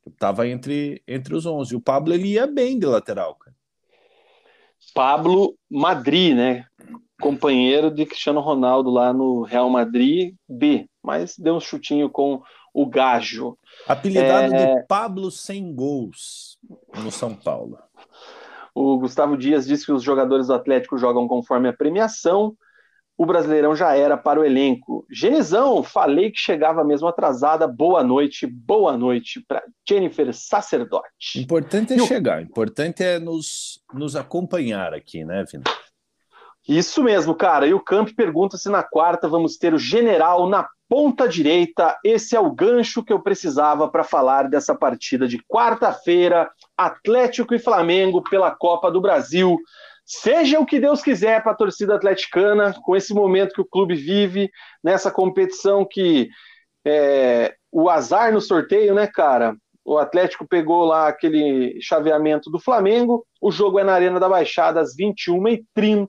Eu tava entre, entre os 11. O Pablo, ele ia bem de lateral, cara. Pablo Madrid, né? Companheiro de Cristiano Ronaldo lá no Real Madrid B, mas deu um chutinho com o Gajo. Apelidado é... de Pablo Sem Gols no São Paulo. O Gustavo Dias disse que os jogadores do Atlético jogam conforme a premiação. O Brasileirão já era para o elenco. Genizão, falei que chegava mesmo atrasada. Boa noite, boa noite para Jennifer Sacerdote. Importante é e chegar, o... importante é nos, nos acompanhar aqui, né, Vina? Isso mesmo, cara. E o Camp pergunta se na quarta vamos ter o general na ponta direita. Esse é o gancho que eu precisava para falar dessa partida de quarta-feira, Atlético e Flamengo pela Copa do Brasil. Seja o que Deus quiser para a torcida atleticana, com esse momento que o clube vive, nessa competição que é, o azar no sorteio, né, cara? O Atlético pegou lá aquele chaveamento do Flamengo. O jogo é na Arena da Baixada às 21h30.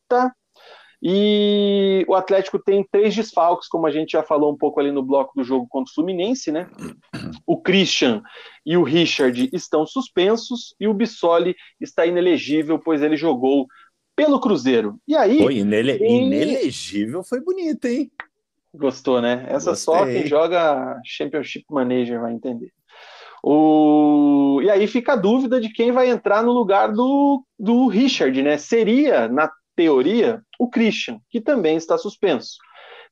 E o Atlético tem três desfalques, como a gente já falou um pouco ali no bloco do jogo contra o Fluminense, né? O Christian e o Richard estão suspensos e o Bissoli está inelegível, pois ele jogou pelo Cruzeiro. E aí. Pô, inele... Inelegível foi bonito, hein? Gostou, né? Essa Gostei. só quem joga Championship Manager vai entender. O... E aí fica a dúvida de quem vai entrar no lugar do, do Richard, né? Seria, na teoria, o Christian, que também está suspenso.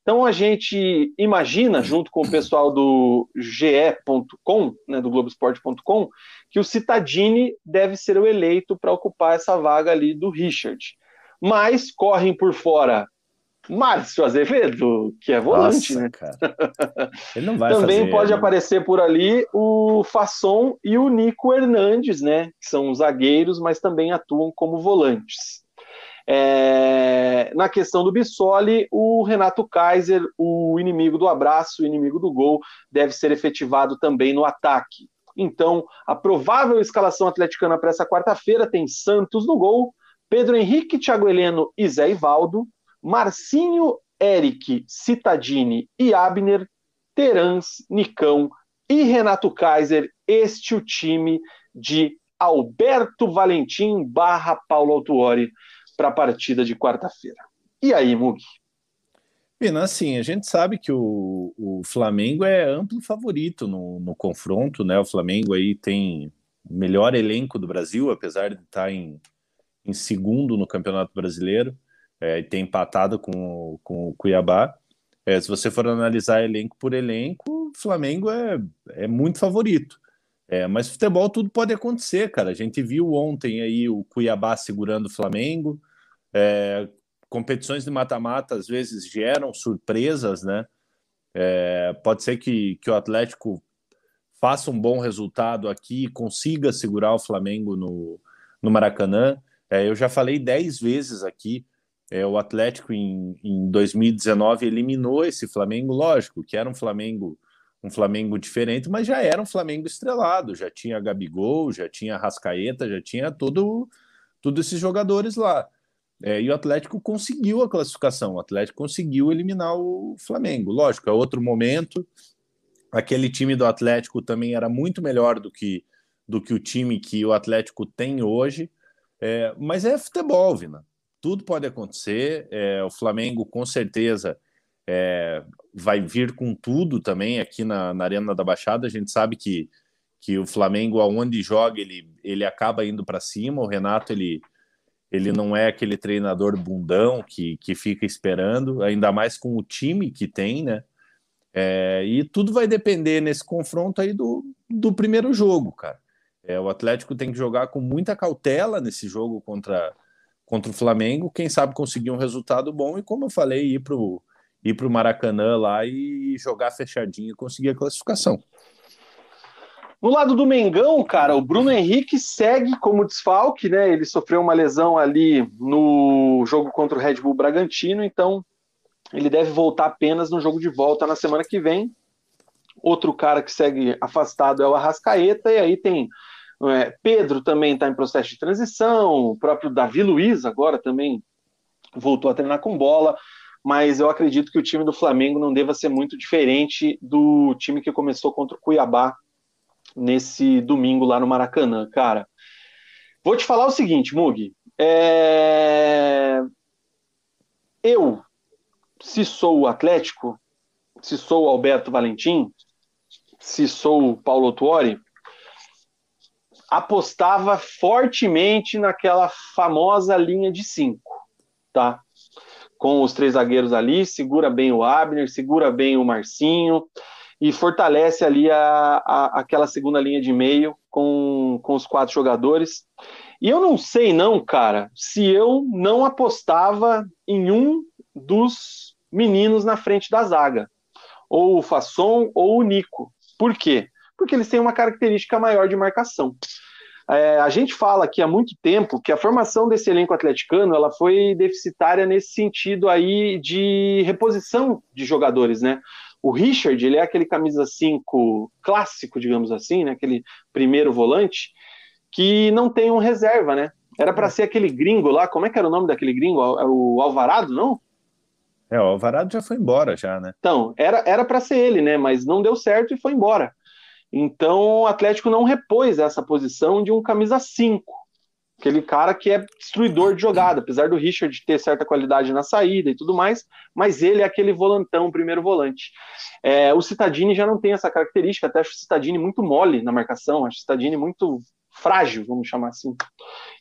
Então a gente imagina, junto com o pessoal do ge.com, né, do Globoesporte.com, que o Citadini deve ser o eleito para ocupar essa vaga ali do Richard. Mas correm por fora Márcio Azevedo, que é volante, Nossa, né? Cara. Ele não vai Também fazer, pode né? aparecer por ali o Fasson e o Nico Hernandes, né? Que são zagueiros, mas também atuam como volantes. É, na questão do Bissoli, o Renato Kaiser, o inimigo do abraço, o inimigo do gol, deve ser efetivado também no ataque. Então, a provável escalação atleticana para essa quarta-feira tem Santos no gol, Pedro Henrique, Thiago Heleno e Zé Ivaldo, Marcinho, Eric, Citadini e Abner, Terans, Nicão e Renato Kaiser, este o time de Alberto Valentim barra Paulo Autuori para a partida de quarta-feira. E aí, Mug? Pina, assim, a gente sabe que o, o Flamengo é amplo favorito no, no confronto, né? O Flamengo aí tem o melhor elenco do Brasil, apesar de estar em, em segundo no Campeonato Brasileiro, é, e tem empatado com, com o Cuiabá. É, se você for analisar elenco por elenco, o Flamengo é, é muito favorito. É, mas futebol tudo pode acontecer, cara. A gente viu ontem aí o Cuiabá segurando o Flamengo, é, competições de mata-mata às vezes geram surpresas, né? É, pode ser que, que o Atlético faça um bom resultado aqui e consiga segurar o Flamengo no, no Maracanã. É, eu já falei dez vezes aqui, é, o Atlético em, em 2019 eliminou esse Flamengo, lógico, que era um Flamengo um Flamengo diferente, mas já era um Flamengo estrelado, já tinha Gabigol, já tinha Rascaeta, já tinha todo, todos esses jogadores lá. É, e o Atlético conseguiu a classificação, o Atlético conseguiu eliminar o Flamengo. Lógico, é outro momento. Aquele time do Atlético também era muito melhor do que, do que o time que o Atlético tem hoje. É, mas é futebol, Vina. Tudo pode acontecer. É, o Flamengo, com certeza, é, vai vir com tudo também aqui na, na, Arena da Baixada. A gente sabe que, que o Flamengo, aonde joga, ele, ele acaba indo para cima. O Renato, ele ele não é aquele treinador bundão que, que fica esperando, ainda mais com o time que tem, né? É, e tudo vai depender nesse confronto aí do, do primeiro jogo, cara. É, o Atlético tem que jogar com muita cautela nesse jogo contra, contra o Flamengo, quem sabe conseguir um resultado bom e, como eu falei, ir para o ir Maracanã lá e jogar fechadinho e conseguir a classificação. No lado do Mengão, cara, o Bruno Henrique segue como desfalque, né? Ele sofreu uma lesão ali no jogo contra o Red Bull Bragantino, então ele deve voltar apenas no jogo de volta na semana que vem. Outro cara que segue afastado é o Arrascaeta, e aí tem é, Pedro também está em processo de transição, o próprio Davi Luiz agora também voltou a treinar com bola, mas eu acredito que o time do Flamengo não deva ser muito diferente do time que começou contra o Cuiabá nesse domingo lá no Maracanã, cara. Vou te falar o seguinte, Mug. É... Eu, se sou o Atlético, se sou o Alberto Valentim, se sou o Paulo Tuori, apostava fortemente naquela famosa linha de cinco, tá? Com os três zagueiros ali, segura bem o Abner, segura bem o Marcinho e fortalece ali a, a, aquela segunda linha de meio com, com os quatro jogadores. E eu não sei, não, cara, se eu não apostava em um dos meninos na frente da zaga, ou o Fasson ou o Nico. Por quê? Porque eles têm uma característica maior de marcação. É, a gente fala aqui há muito tempo que a formação desse elenco atleticano ela foi deficitária nesse sentido aí de reposição de jogadores, né? O Richard, ele é aquele camisa 5 clássico, digamos assim, né? aquele primeiro volante, que não tem um reserva, né? Era para ser aquele gringo lá, como é que era o nome daquele gringo? O Alvarado, não? É, o Alvarado já foi embora já, né? Então, era para ser ele, né? Mas não deu certo e foi embora. Então, o Atlético não repôs essa posição de um camisa 5, aquele cara que é destruidor de jogada, apesar do Richard ter certa qualidade na saída e tudo mais, mas ele é aquele volantão, primeiro volante. É, o Citadini já não tem essa característica, até acho o Citadini muito mole na marcação, acho o Citadini muito frágil, vamos chamar assim.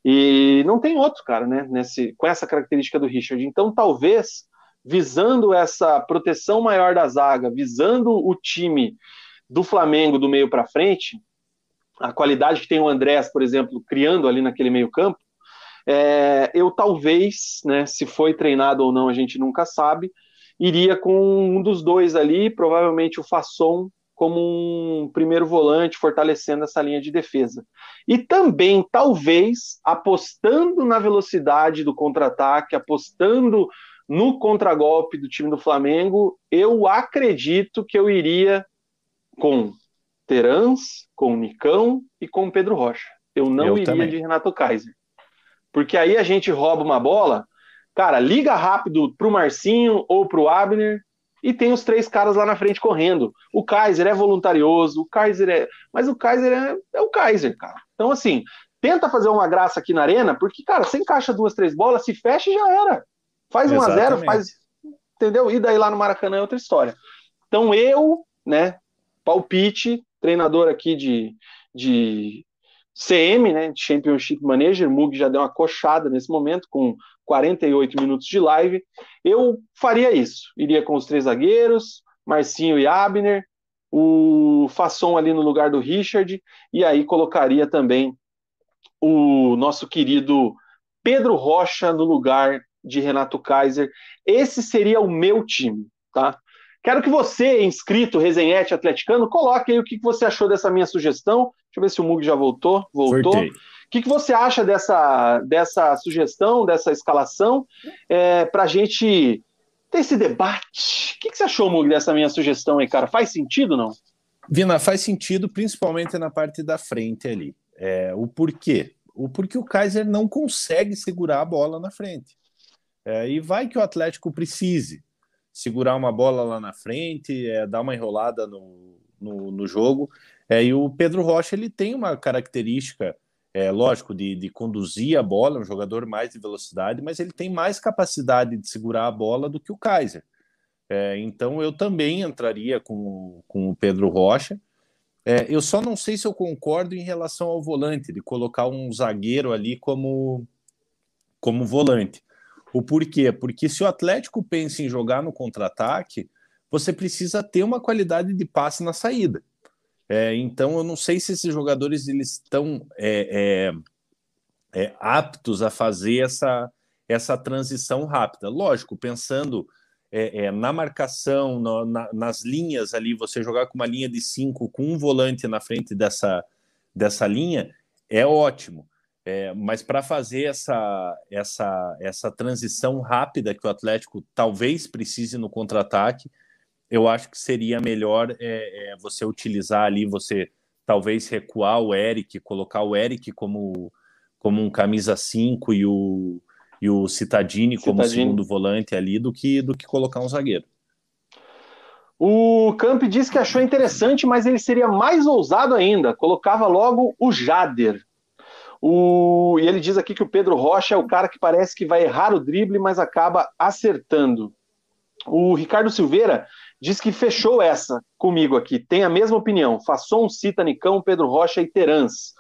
E não tem outro, cara, né, nesse, com essa característica do Richard. Então, talvez, visando essa proteção maior da zaga, visando o time do Flamengo do meio para frente, a qualidade que tem o Andrés, por exemplo, criando ali naquele meio campo, é, eu talvez, né, se foi treinado ou não, a gente nunca sabe, iria com um dos dois ali, provavelmente o Fasson como um primeiro volante, fortalecendo essa linha de defesa. E também, talvez, apostando na velocidade do contra-ataque, apostando no contragolpe do time do Flamengo, eu acredito que eu iria com Terans, com Nicão e com Pedro Rocha. Eu não eu iria também. de Renato Kaiser. Porque aí a gente rouba uma bola, cara, liga rápido pro Marcinho ou pro Abner e tem os três caras lá na frente correndo. O Kaiser é voluntarioso, o Kaiser é. Mas o Kaiser é, é o Kaiser, cara. Então, assim, tenta fazer uma graça aqui na arena, porque, cara, você encaixa duas, três bolas, se fecha e já era. Faz 1 a 0 faz. Entendeu? E daí lá no Maracanã é outra história. Então eu, né, palpite, treinador aqui de, de CM, né, Championship Manager, Mug já deu uma coxada nesse momento, com 48 minutos de live. Eu faria isso, iria com os três zagueiros, Marcinho e Abner, o Fasson ali no lugar do Richard, e aí colocaria também o nosso querido Pedro Rocha no lugar de Renato Kaiser. Esse seria o meu time, tá? Quero que você, inscrito, resenhete atleticano, coloque aí o que você achou dessa minha sugestão. Deixa eu ver se o Mug já voltou. Voltou. O que, que você acha dessa, dessa sugestão, dessa escalação, é, para a gente ter esse debate? O que, que você achou, Mug, dessa minha sugestão aí, cara? Faz sentido não? Vina, faz sentido, principalmente na parte da frente ali. É, o porquê? O porquê o Kaiser não consegue segurar a bola na frente. É, e vai que o Atlético precise segurar uma bola lá na frente, é, dar uma enrolada no, no, no jogo. É, e o Pedro Rocha ele tem uma característica, é, lógico, de, de conduzir a bola, um jogador mais de velocidade, mas ele tem mais capacidade de segurar a bola do que o Kaiser. É, então eu também entraria com, com o Pedro Rocha. É, eu só não sei se eu concordo em relação ao volante, de colocar um zagueiro ali como, como volante. O porquê? Porque se o Atlético pensa em jogar no contra-ataque, você precisa ter uma qualidade de passe na saída. É, então, eu não sei se esses jogadores eles estão é, é, é, aptos a fazer essa, essa transição rápida. Lógico, pensando é, é, na marcação, no, na, nas linhas ali, você jogar com uma linha de cinco, com um volante na frente dessa, dessa linha, é ótimo. É, mas para fazer essa, essa, essa transição rápida que o Atlético talvez precise no contra-ataque, eu acho que seria melhor é, é, você utilizar ali, você talvez recuar o Eric, colocar o Eric como, como um camisa 5 e o, e o Citadini, como segundo volante ali, do que, do que colocar um zagueiro. O Camp disse que achou interessante, mas ele seria mais ousado ainda. Colocava logo o Jader. O, e ele diz aqui que o Pedro Rocha é o cara que parece que vai errar o drible, mas acaba acertando. O Ricardo Silveira diz que fechou essa comigo aqui. Tem a mesma opinião. Fasson, Cita, Nicão, Pedro Rocha e Terans.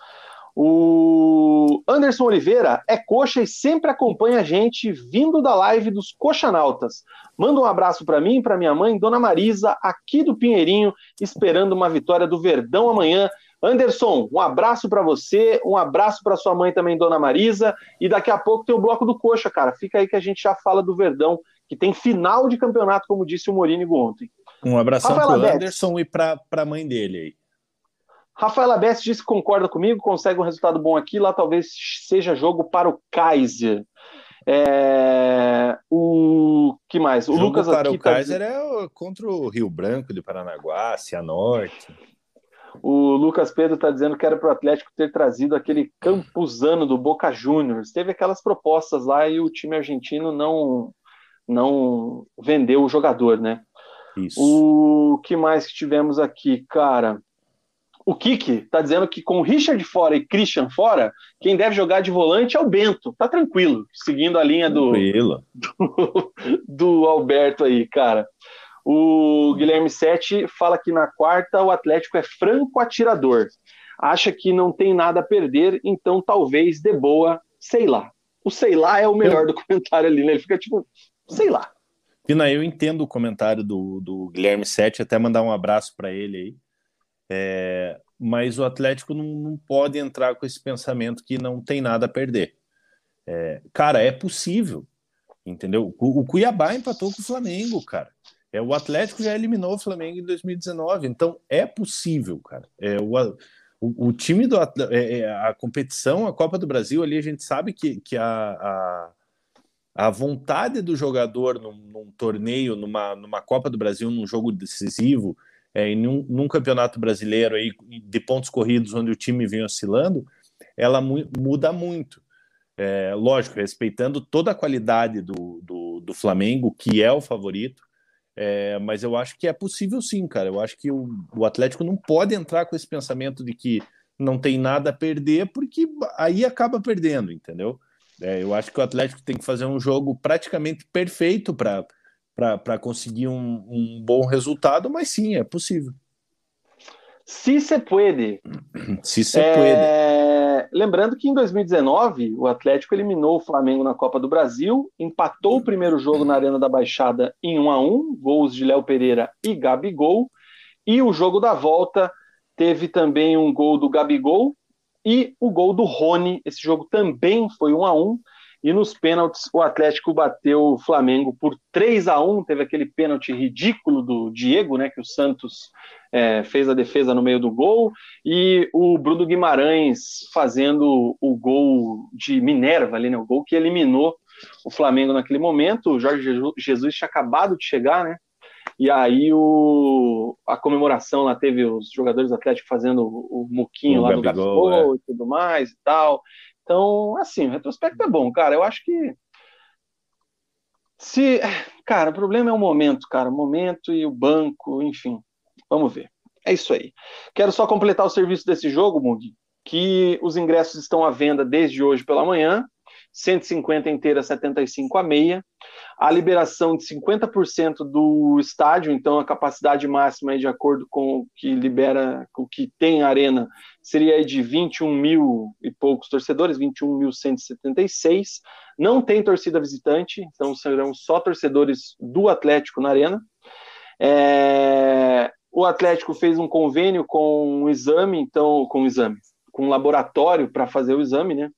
O Anderson Oliveira é coxa e sempre acompanha a gente vindo da live dos Coxanautas. Manda um abraço para mim, para minha mãe, Dona Marisa, aqui do Pinheirinho, esperando uma vitória do Verdão amanhã. Anderson, um abraço para você, um abraço para sua mãe também, Dona Marisa, e daqui a pouco tem o bloco do Coxa, cara. Fica aí que a gente já fala do Verdão, que tem final de campeonato, como disse o Morínigo ontem. Um abração para o Anderson e para a mãe dele aí. Rafaela Bess disse que concorda comigo, consegue um resultado bom aqui, lá talvez seja jogo para o Kaiser. É... O que mais? O, Lucas para o tá Kaiser é contra o Rio Branco de Paranaguá, Cianorte. O Lucas Pedro está dizendo que era para o Atlético ter trazido aquele Campuzano do Boca Juniors. Teve aquelas propostas lá e o time argentino não não vendeu o jogador, né? Isso. O que mais que tivemos aqui, cara? O Kiki tá dizendo que com o Richard fora e Christian fora, quem deve jogar de volante é o Bento. Tá tranquilo, seguindo a linha do, do, do Alberto aí, cara. O Guilherme Sete fala que na quarta o Atlético é franco atirador. Acha que não tem nada a perder, então talvez de boa, sei lá. O sei lá é o melhor do comentário ali, né? Ele fica tipo, sei lá. Pina, eu entendo o comentário do, do Guilherme Sete, até mandar um abraço para ele aí. É, mas o Atlético não, não, pode entrar com esse pensamento que não tem nada a perder. É, cara, é possível, entendeu? O, o, Cuiabá empatou com o Flamengo, cara. É, o Atlético já eliminou o Flamengo em 2019, então é possível, cara. É, o, o, o time do é, é, a competição, a Copa do Brasil ali, a gente sabe que, que a, a, a vontade do jogador num, num torneio, numa, numa Copa do Brasil, num jogo decisivo, é, em num, num, campeonato brasileiro aí de pontos corridos onde o time vem oscilando, ela mu muda muito. É, lógico, respeitando toda a qualidade do, do, do Flamengo, que é o favorito, é, mas eu acho que é possível sim, cara. Eu acho que o, o, Atlético não pode entrar com esse pensamento de que não tem nada a perder, porque aí acaba perdendo, entendeu? É, eu acho que o Atlético tem que fazer um jogo praticamente perfeito para conseguir um, um, bom resultado, mas sim, é possível. Se se puede. Se se é... puede. Lembrando que em 2019 o Atlético eliminou o Flamengo na Copa do Brasil, empatou o primeiro jogo na Arena da Baixada em 1 a 1, gols de Léo Pereira e Gabigol, e o jogo da volta teve também um gol do Gabigol e o gol do Rony. Esse jogo também foi 1 a 1 e nos pênaltis, o Atlético bateu o Flamengo por 3 a 1 Teve aquele pênalti ridículo do Diego, né? Que o Santos é, fez a defesa no meio do gol. E o Bruno Guimarães fazendo o gol de Minerva ali, né? O gol que eliminou o Flamengo naquele momento. O Jorge Jesus tinha acabado de chegar, né? E aí o, a comemoração lá teve os jogadores do Atlético fazendo o, o muquinho o lá Gabigol, no Gabigol é. e tudo mais e tal. Então, assim, o retrospecto é bom, cara. Eu acho que. Se. Cara, o problema é o momento, cara. O momento e o banco, enfim. Vamos ver. É isso aí. Quero só completar o serviço desse jogo, Mug, que os ingressos estão à venda desde hoje pela manhã. 150 inteira, 75 a meia. A liberação de 50% do estádio, então a capacidade máxima, de acordo com o que libera, com o que tem a arena, seria de 21 mil e poucos torcedores, 21.176. Não tem torcida visitante, então serão só torcedores do Atlético na arena. É... O Atlético fez um convênio com um exame, então, com um exame, com um laboratório para fazer o exame, né?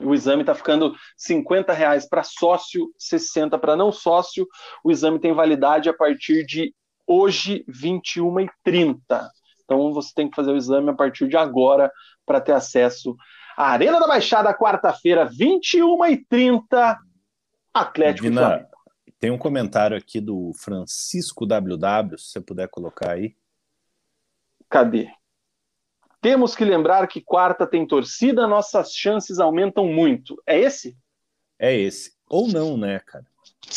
O exame está ficando 50 reais para sócio, 60 para não sócio. O exame tem validade a partir de hoje, 21h30. Então você tem que fazer o exame a partir de agora para ter acesso à Arena da Baixada, quarta-feira, 21h30, Atlético Vina, Flamengo. Tem um comentário aqui do Francisco WW, se você puder colocar aí. Cadê? Temos que lembrar que quarta tem torcida, nossas chances aumentam muito. É esse? É esse. Ou não, né, cara?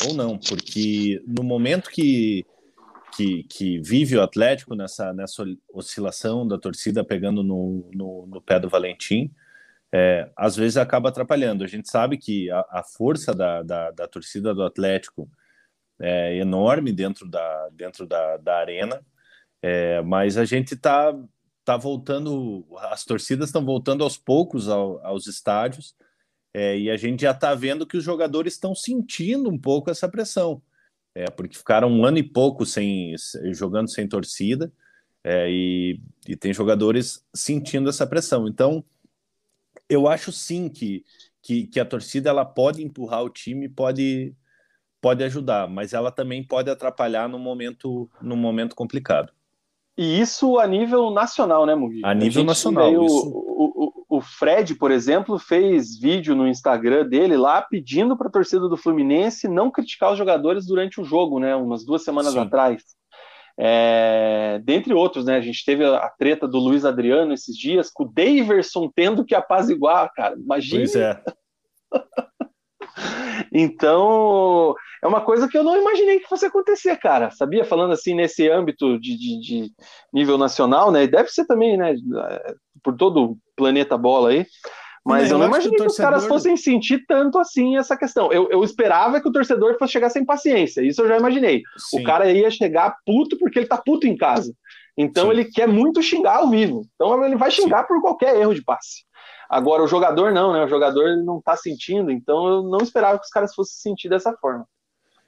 Ou não, porque no momento que, que, que vive o Atlético, nessa, nessa oscilação da torcida pegando no, no, no pé do Valentim, é, às vezes acaba atrapalhando. A gente sabe que a, a força da, da, da, torcida do Atlético é enorme dentro da, dentro da, da arena, é, mas a gente está tá voltando, as torcidas estão voltando aos poucos ao, aos estádios, é, e a gente já está vendo que os jogadores estão sentindo um pouco essa pressão, é, porque ficaram um ano e pouco sem jogando sem torcida, é, e, e tem jogadores sentindo essa pressão. Então, eu acho sim que, que, que, a torcida ela pode empurrar o time, pode pode ajudar, mas ela também pode atrapalhar no momento no momento complicado. E isso a nível nacional, né, Mugi? A nível a nacional. Veio, isso... o, o, o, Fred, por exemplo, fez vídeo no Instagram dele lá pedindo para a torcida do Fluminense não criticar os jogadores durante o jogo, né? Umas duas semanas Sim. atrás. É, dentre outros, né? A gente teve a treta do Luiz Adriano esses dias, com o Daverson tendo que apaziguar, cara. Imagina. Pois é. Então, é uma coisa que eu não imaginei que fosse acontecer, cara. Sabia? Falando assim, nesse âmbito de, de, de nível nacional, né? E deve ser também, né? Por todo o planeta bola aí. Mas eu, eu não imaginei que, que, os caras fossem sentir tanto assim essa questão. Eu, eu esperava que o torcedor fosse chegar sem paciência. Isso eu já imaginei. Sim. O cara ia chegar puto porque ele tá puto em casa. Então Sim. ele quer muito xingar ao vivo. Então ele vai xingar Sim. por qualquer erro de passe. Agora, o jogador não, né? O jogador não tá sentindo, então eu não esperava que os caras fossem sentir dessa forma.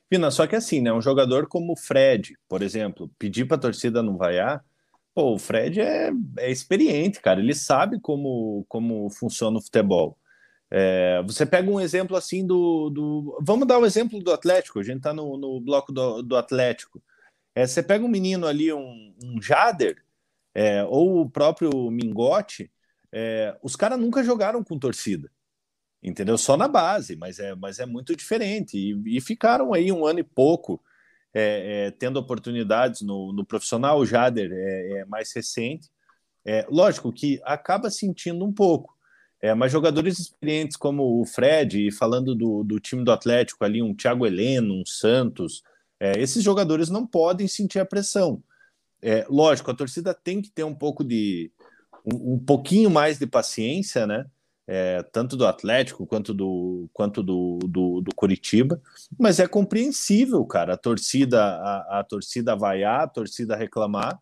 Pina, só que assim, né? Um jogador como o Fred, por exemplo, pedir pra torcida não vaiar, pô, o Fred é, é experiente, cara. Ele sabe como, como funciona o futebol. É, você pega um exemplo assim do, do. Vamos dar um exemplo do Atlético, a gente tá no, no bloco do, do Atlético. É, você pega um menino ali, um, um Jader, é, ou o próprio Mingote, é, os caras nunca jogaram com torcida, entendeu? Só na base, mas é, mas é muito diferente. E, e ficaram aí um ano e pouco é, é, tendo oportunidades no, no profissional. O Jader é, é mais recente. É, lógico que acaba sentindo um pouco. É, mas jogadores experientes como o Fred, falando do, do time do Atlético ali, um Thiago Heleno, um Santos, é, esses jogadores não podem sentir a pressão. Lógico, a torcida tem que ter um pouco de, um, um pouquinho mais de paciência, né? É, tanto do Atlético quanto do quanto do, do, do, Curitiba, mas é compreensível, cara, a torcida a, a torcida vaiar, a torcida reclamar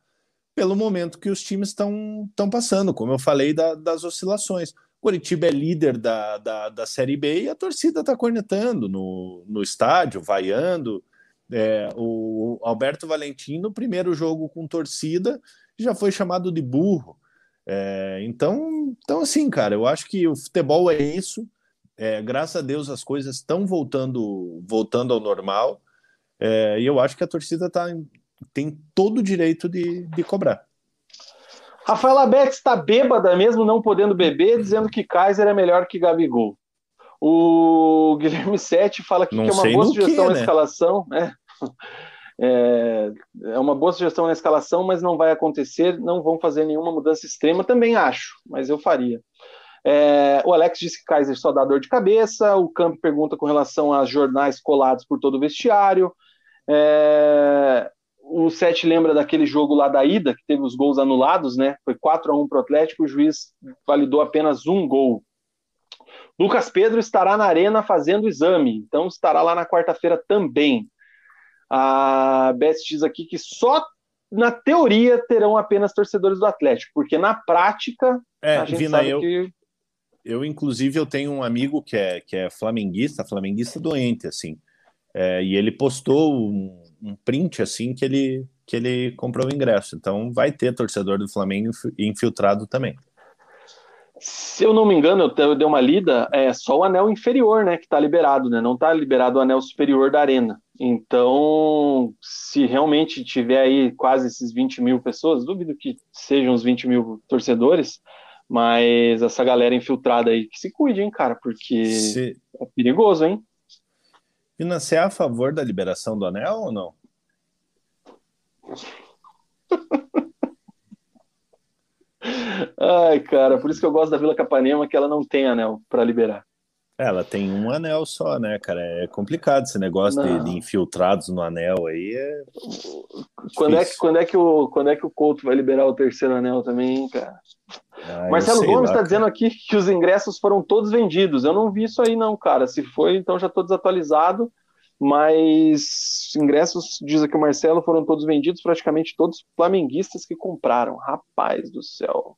pelo momento que os times estão passando, como eu falei da, das oscilações. Curitiba é líder da, da, da Série B e a torcida está cornetando no, no estádio, vaiando. É, o Alberto Valentim, no primeiro jogo com torcida, já foi chamado de burro. É, então, então, assim, cara, eu acho que o futebol é isso. É, graças a Deus as coisas estão voltando, voltando ao normal. É, e eu acho que a torcida tá, tem todo o direito de, de cobrar. Rafaela Betts está bêbada mesmo não podendo beber, dizendo que Kaiser é melhor que Gabigol. O Guilherme Sete fala aqui que é uma boa sugestão que, na né? escalação. Né? É, é uma boa sugestão na escalação, mas não vai acontecer, não vão fazer nenhuma mudança extrema, também acho, mas eu faria. É, o Alex disse que Kaiser só dá dor de cabeça, o Camp pergunta com relação a jornais colados por todo o vestiário. É, o Sete lembra daquele jogo lá da ida, que teve os gols anulados, né? Foi 4 a 1 para o Atlético, o juiz validou apenas um gol. Lucas Pedro estará na arena fazendo o exame, então estará lá na quarta-feira também. A diz aqui que só na teoria terão apenas torcedores do Atlético, porque na prática é, a gente Vina, sabe eu, que eu inclusive eu tenho um amigo que é que é flamenguista, flamenguista doente assim, é, e ele postou um, um, print assim que ele que ele comprou o ingresso. Então vai ter torcedor do Flamengo infiltrado também. Se eu não me engano, eu dei uma lida, é só o anel inferior, né, que está liberado, né? Não está liberado o anel superior da arena. Então, se realmente tiver aí quase esses 20 mil pessoas, duvido que sejam os 20 mil torcedores, mas essa galera infiltrada aí, que se cuide, hein, cara, porque se... é perigoso, hein? Pina, você é a favor da liberação do anel ou não? Ai, cara, por isso que eu gosto da Vila Capanema, que ela não tem anel para liberar. Ela tem um anel só, né, cara? É complicado esse negócio de, de, infiltrados no anel aí. É quando, é que, quando, é que o, quando é que o Couto vai liberar o terceiro anel também, cara? Ah, Marcelo Gomes está dizendo aqui que os ingressos foram todos vendidos. Eu não vi isso aí, não, cara. Se foi, então já estou desatualizado. mas ingressos, diz aqui o Marcelo, foram todos vendidos, praticamente todos flamenguistas que compraram. Rapaz do céu.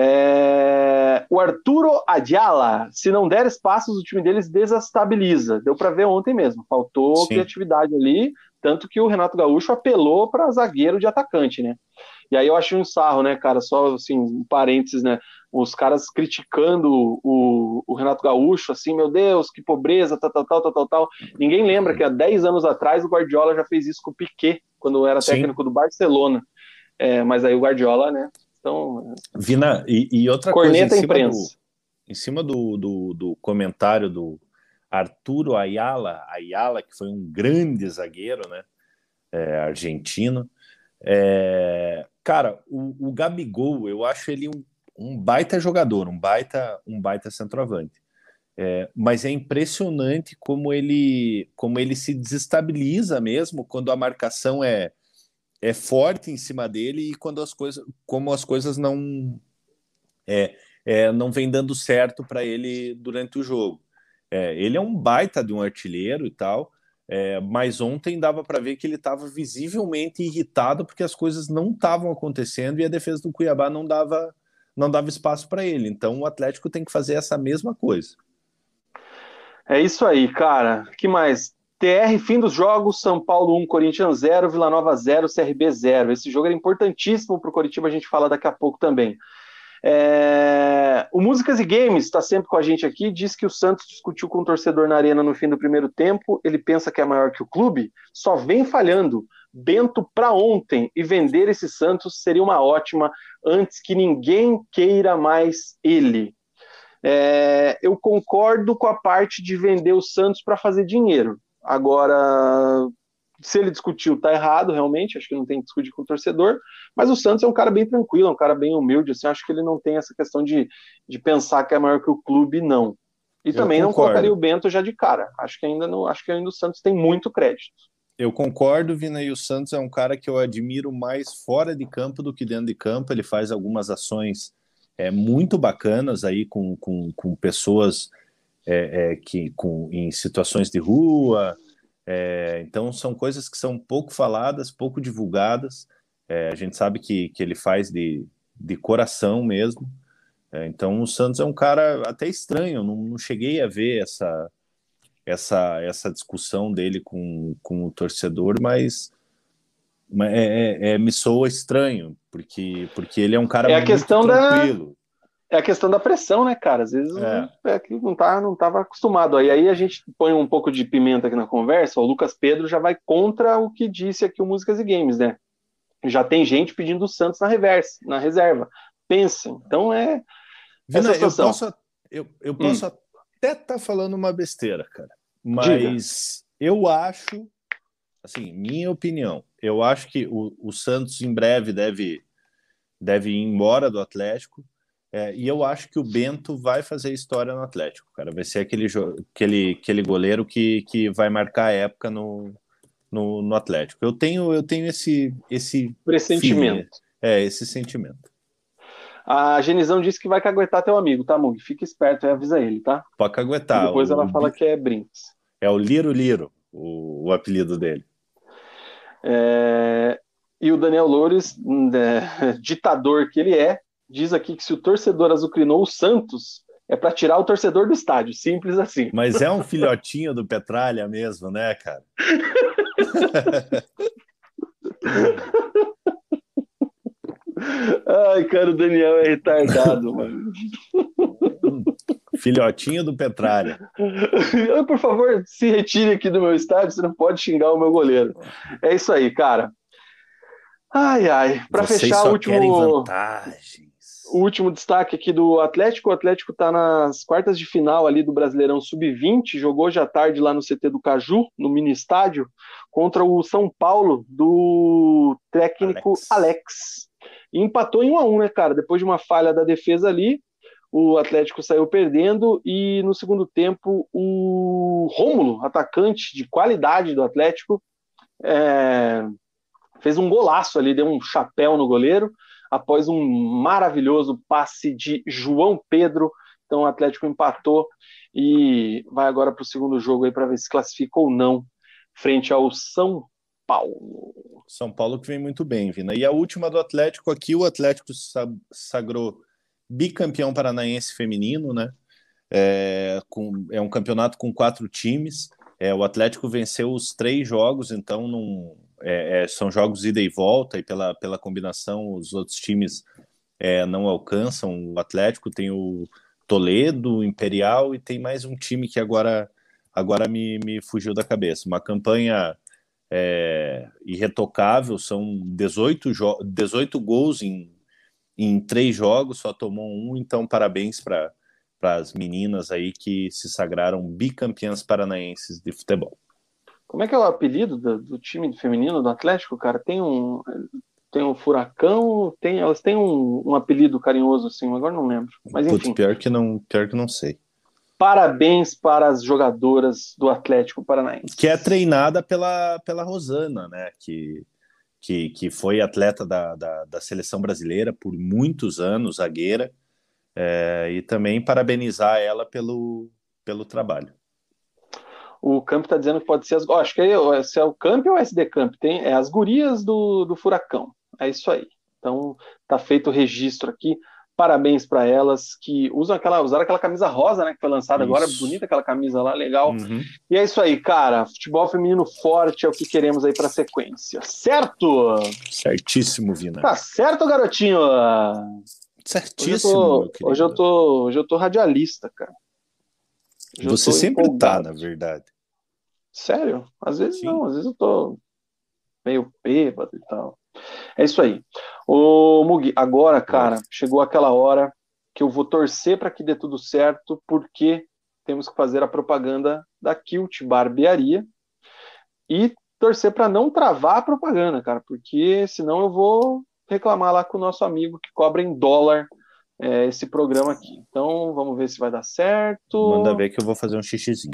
É... O Arturo Adiala, se não der espaços, o time deles desestabiliza. Deu para ver ontem mesmo. Faltou Sim. criatividade ali, tanto que o Renato Gaúcho apelou para zagueiro de atacante, né? E aí eu achei um sarro, né, cara? Só assim, um parênteses, né? Os caras criticando o, o, Renato Gaúcho, assim, meu Deus, que pobreza, tal, tal, tal, tal, tal, tal. Ninguém lembra que há 10 anos atrás o Guardiola já fez isso com o Piquet, quando era Sim. técnico do Barcelona. É, mas aí o Guardiola, né? Então. Vina, e, e outra corneta coisa. Corneta imprensa. Do, em cima do, do, do comentário do Arturo Ayala, Ayala, que foi um grande zagueiro, né? É, argentino. É, cara, o, o Gabigol, eu acho ele um, um baita jogador, um baita, um baita centroavante. É, mas é impressionante como ele, como ele se desestabiliza mesmo quando a marcação é, é forte em cima dele e quando as coisas, como as coisas não é, é não vem dando certo para ele durante o jogo. É, ele é um baita de um artilheiro e tal, é, mas ontem dava para ver que ele estava visivelmente irritado porque as coisas não estavam acontecendo e a defesa do Cuiabá não dava, não dava espaço para ele. Então o Atlético tem que fazer essa mesma coisa. É isso aí, cara. que mais? TR, fim dos jogos, São Paulo 1, Corinthians 0, Vila Nova 0, CRB 0. Esse jogo era importantíssimo para o Coritiba, a gente fala daqui a pouco também. É... O Músicas e Games está sempre com a gente aqui. Diz que o Santos discutiu com o torcedor na arena no fim do primeiro tempo. Ele pensa que é maior que o clube, só vem falhando. Bento para ontem e vender esse Santos seria uma ótima antes que ninguém queira mais ele. É... eu concordo com a parte de vender o Santos para fazer dinheiro. Agora, se ele discutiu, tá errado, realmente, acho que não tem que discutir com o torcedor, mas o Santos é um cara bem tranquilo, é um cara bem humilde, assim, acho que ele não tem essa questão de, de pensar que é maior que o clube, não. E eu também concordo. não colocaria o Bento já de cara, acho que ainda não, acho que ainda o Santos tem muito crédito. Eu concordo, Vina, e o Santos é um cara que eu admiro mais fora de campo do que dentro de campo, ele faz algumas ações é, muito bacanas aí com, com, com pessoas é, é, que, com, em situações de rua, é, então, são coisas que são pouco faladas, pouco divulgadas. É, a gente sabe que, que ele faz de, de coração mesmo. É, então, o Santos é um cara até estranho. Não, não cheguei a ver essa, essa, essa discussão dele com, com o torcedor, mas é, é, é, me soa estranho, porque, porque ele é um cara é a questão tranquilo. Da, é a questão da pressão, né, cara? Às vezes é. é que não tá, não estava acostumado. Aí, aí a gente põe um pouco de pimenta aqui na conversa. O Lucas Pedro já vai contra o que disse aqui o Músicas e Games, né? Já tem gente pedindo o Santos na reversa, na reserva. Pensem. Então é. Vina, eu posso, eu, eu posso hum. até estar tá falando uma besteira, cara. Mas Diga. eu acho, assim, minha opinião, eu acho que o, o Santos em breve deve, deve ir embora do Atlético é, e eu acho que o Bento vai fazer história no Atlético, cara. Vai ser aquele, aquele, aquele goleiro que, que vai marcar a época no, no, no Atlético. Eu tenho, eu tenho esse, esse pressentimento. é, esse sentimento. A Genizão disse que vai caguetar teu amigo, tá, Mug? Fica esperto e avisa ele, tá? Pode caguetar. E depois o, ela fala que é Brinks. É o Liro Liro, o, o apelido dele. É... E o Daniel Loures, é, ditador que ele é, diz aqui que se o torcedor azucrinou o Santos, é para tirar o torcedor do estádio, simples assim. Mas é um filhotinho do Petralha mesmo, né, cara? Ai, cara, o Daniel é retardado, mano. Filhotinho do Petralha. Por favor, se retire aqui do meu estádio, você não pode xingar o meu goleiro. É isso aí, cara. Ai, ai. Para fechar o último. Vantagem o último destaque aqui do Atlético. O Atlético está nas quartas de final ali do Brasileirão Sub-20, jogou hoje à tarde lá no CT do Caju, no mini estádio, contra o São Paulo do técnico Alex. Alex. E empatou em 1 a 1 né, cara? Depois de uma falha da defesa ali, o Atlético saiu perdendo e no segundo tempo o Rômulo, atacante de qualidade do Atlético, é... fez um golaço ali, deu um chapéu no goleiro após um maravilhoso passe de João Pedro Então o Atlético empatou e vai agora para o segundo jogo aí para ver se classifica ou não frente ao São Paulo. São Paulo que vem muito bem, Vina. E a última do Atlético aqui, o Atlético sagrou bicampeão paranaense feminino, né? É, com, é um campeonato com quatro times. É, o Atlético venceu os três jogos, então não, é, é, são jogos ida e volta, e pela, pela combinação os outros times é, não alcançam. O Atlético tem o Toledo, o Imperial, e tem mais um time que agora, agora me, me fugiu da cabeça. Uma campanha é, irretocável, são 18, 18 gols em, em três jogos, só tomou um, então parabéns para as meninas aí que se sagraram bicampeãs paranaenses de futebol. Como é que é o apelido do, do time feminino do Atlético, cara? Tem um tem um furacão, tem elas têm um, um apelido carinhoso assim, agora não lembro. Mas enfim. Putz, pior que não, pior que não sei. Parabéns para as jogadoras do Atlético Paranaense. Que é treinada pela, pela Rosana, né? Que, que, que foi atleta da, da, da seleção brasileira por muitos anos, zagueira. É, e também parabenizar ela pelo, pelo trabalho. O Camp está dizendo que pode ser as. Oh, acho que é, se é o Camp ou o SD Camp. Tem, é as gurias do, do Furacão. É isso aí. Então, tá feito o registro aqui. Parabéns para elas que usam aquela, usaram aquela camisa rosa, né? Que foi lançada isso. agora, bonita aquela camisa lá, legal. Uhum. E é isso aí, cara. Futebol feminino forte é o que queremos aí para sequência, certo? Certíssimo, Vina. Tá certo, garotinho. Certíssimo. Hoje eu tô, hoje eu tô, hoje eu tô radialista, cara. Hoje Você sempre tá, empolgado. tá, na verdade. Sério? Às vezes Sim. não, às vezes eu tô meio bêbado e tal. É isso aí. Ô, Mugi, agora, cara, chegou aquela hora que eu vou torcer para que dê tudo certo, porque temos que fazer a propaganda da Kilt Barbearia e torcer para não travar a propaganda, cara, porque senão eu vou reclamar lá com o nosso amigo que cobra em dólar é, esse programa aqui. Então, vamos ver se vai dar certo. Manda ver que eu vou fazer um xixizinho.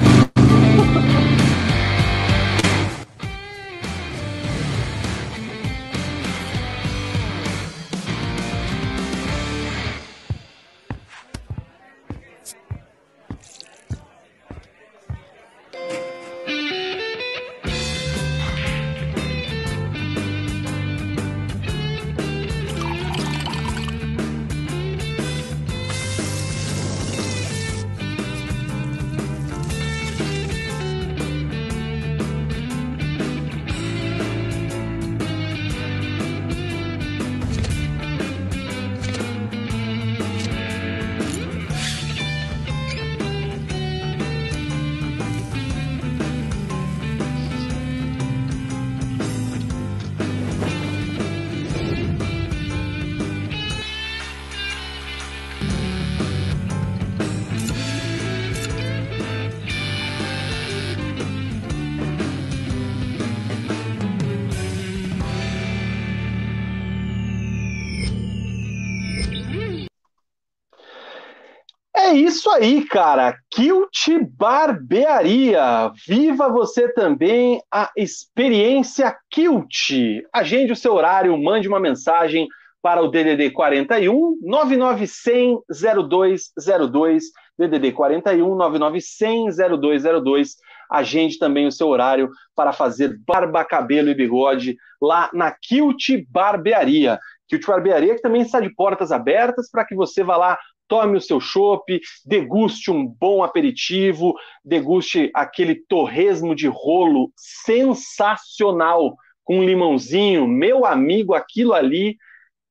Aí, cara. Kilt Barbearia. Viva você também a experiência Kilt. Agende o seu horário, mande uma mensagem para o DDD 41 99100 0202 DDD 41 99100 0202. Agende também o seu horário para fazer barba, cabelo e bigode lá na Kilt Barbearia. Kilt Barbearia que também está de portas abertas para que você vá lá tome o seu chopp, deguste um bom aperitivo, deguste aquele torresmo de rolo sensacional com limãozinho, meu amigo, aquilo ali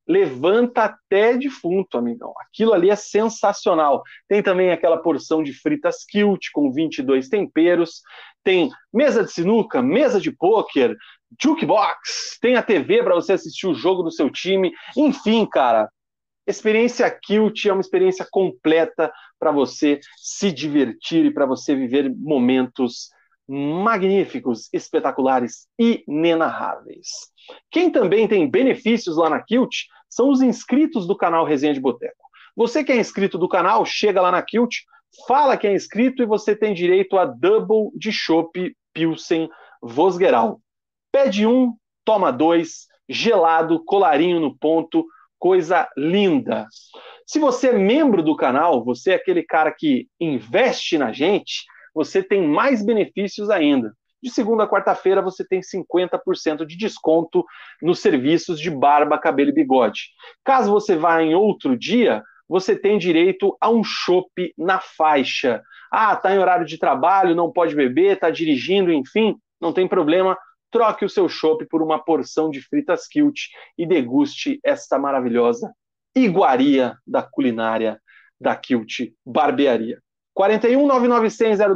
levanta até defunto, amigão. Aquilo ali é sensacional. Tem também aquela porção de fritas kilt com 22 temperos, tem mesa de sinuca, mesa de pôquer, jukebox, tem a TV para você assistir o jogo do seu time. Enfim, cara, Experiência Kilt é uma experiência completa para você se divertir e para você viver momentos magníficos, espetaculares, inenarráveis. Quem também tem benefícios lá na Kilt são os inscritos do canal Resenha de Boteco. Você que é inscrito do canal, chega lá na Kilt, fala que é inscrito e você tem direito a double de chopp Pilsen Vosgeral. Pede um, toma dois, gelado, colarinho no ponto, coisa linda. Se você é membro do canal, você é aquele cara que investe na gente, você tem mais benefícios ainda. De segunda a quarta-feira você tem 50% de desconto nos serviços de barba, cabelo e bigode. Caso você vá em outro dia, você tem direito a um chopp na faixa. Ah, tá em horário de trabalho, não pode beber, tá dirigindo, enfim, não tem problema. Troque o seu chopp por uma porção de fritas kilt e deguste esta maravilhosa iguaria da culinária da Kilt Barbearia. 41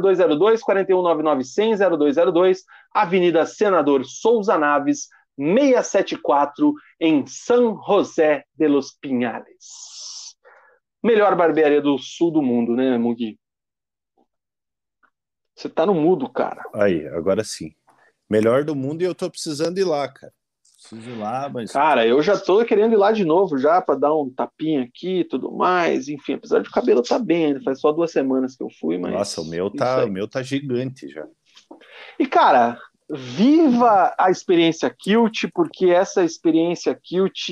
0202, 41 0202, Avenida Senador Souza Naves, 674, em São José de los Pinhales. Melhor barbearia do sul do mundo, né, Mugi? Você tá no mudo, cara. Aí, agora sim. Melhor do mundo e eu tô precisando ir lá, cara. Preciso ir lá, mas. Cara, eu já tô querendo ir lá de novo já para dar um tapinha aqui e tudo mais. Enfim, apesar de o cabelo tá bem, faz só duas semanas que eu fui, mas. Nossa, o meu tá, o meu tá gigante já. E, cara, viva a experiência Kilt, porque essa experiência Kilt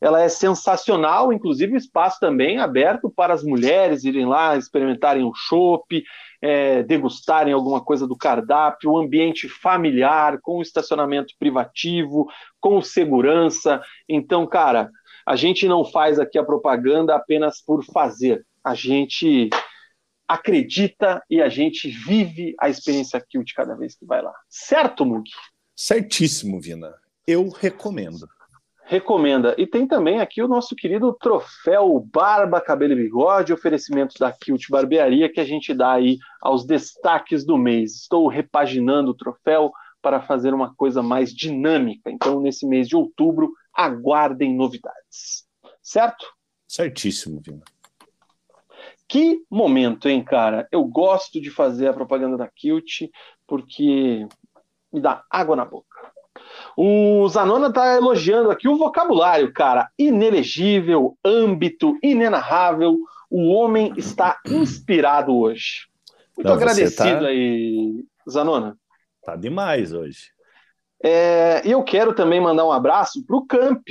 ela é sensacional, inclusive o espaço também aberto para as mulheres irem lá experimentarem o chopp, é, degustarem alguma coisa do cardápio, o ambiente familiar, com estacionamento privativo, com segurança. Então, cara, a gente não faz aqui a propaganda apenas por fazer. A gente acredita e a gente vive a experiência Kilt cada vez que vai lá. Certo, Mug? Certíssimo, Vina. Eu recomendo. Recomenda. E tem também aqui o nosso querido troféu Barba, Cabelo e Bigode, oferecimento da Kilt Barbearia, que a gente dá aí aos destaques do mês. Estou repaginando o troféu para fazer uma coisa mais dinâmica. Então, nesse mês de outubro, aguardem novidades. Certo? Certíssimo, Vina. Que momento, hein, cara? Eu gosto de fazer a propaganda da Kilt porque me dá água na boca. O Zanona está elogiando aqui o vocabulário, cara. Inelegível, âmbito, inenarrável. O homem está inspirado hoje. Muito Não, agradecido tá... aí, Zanona. Tá demais hoje. É, e eu quero também mandar um abraço para o Camp,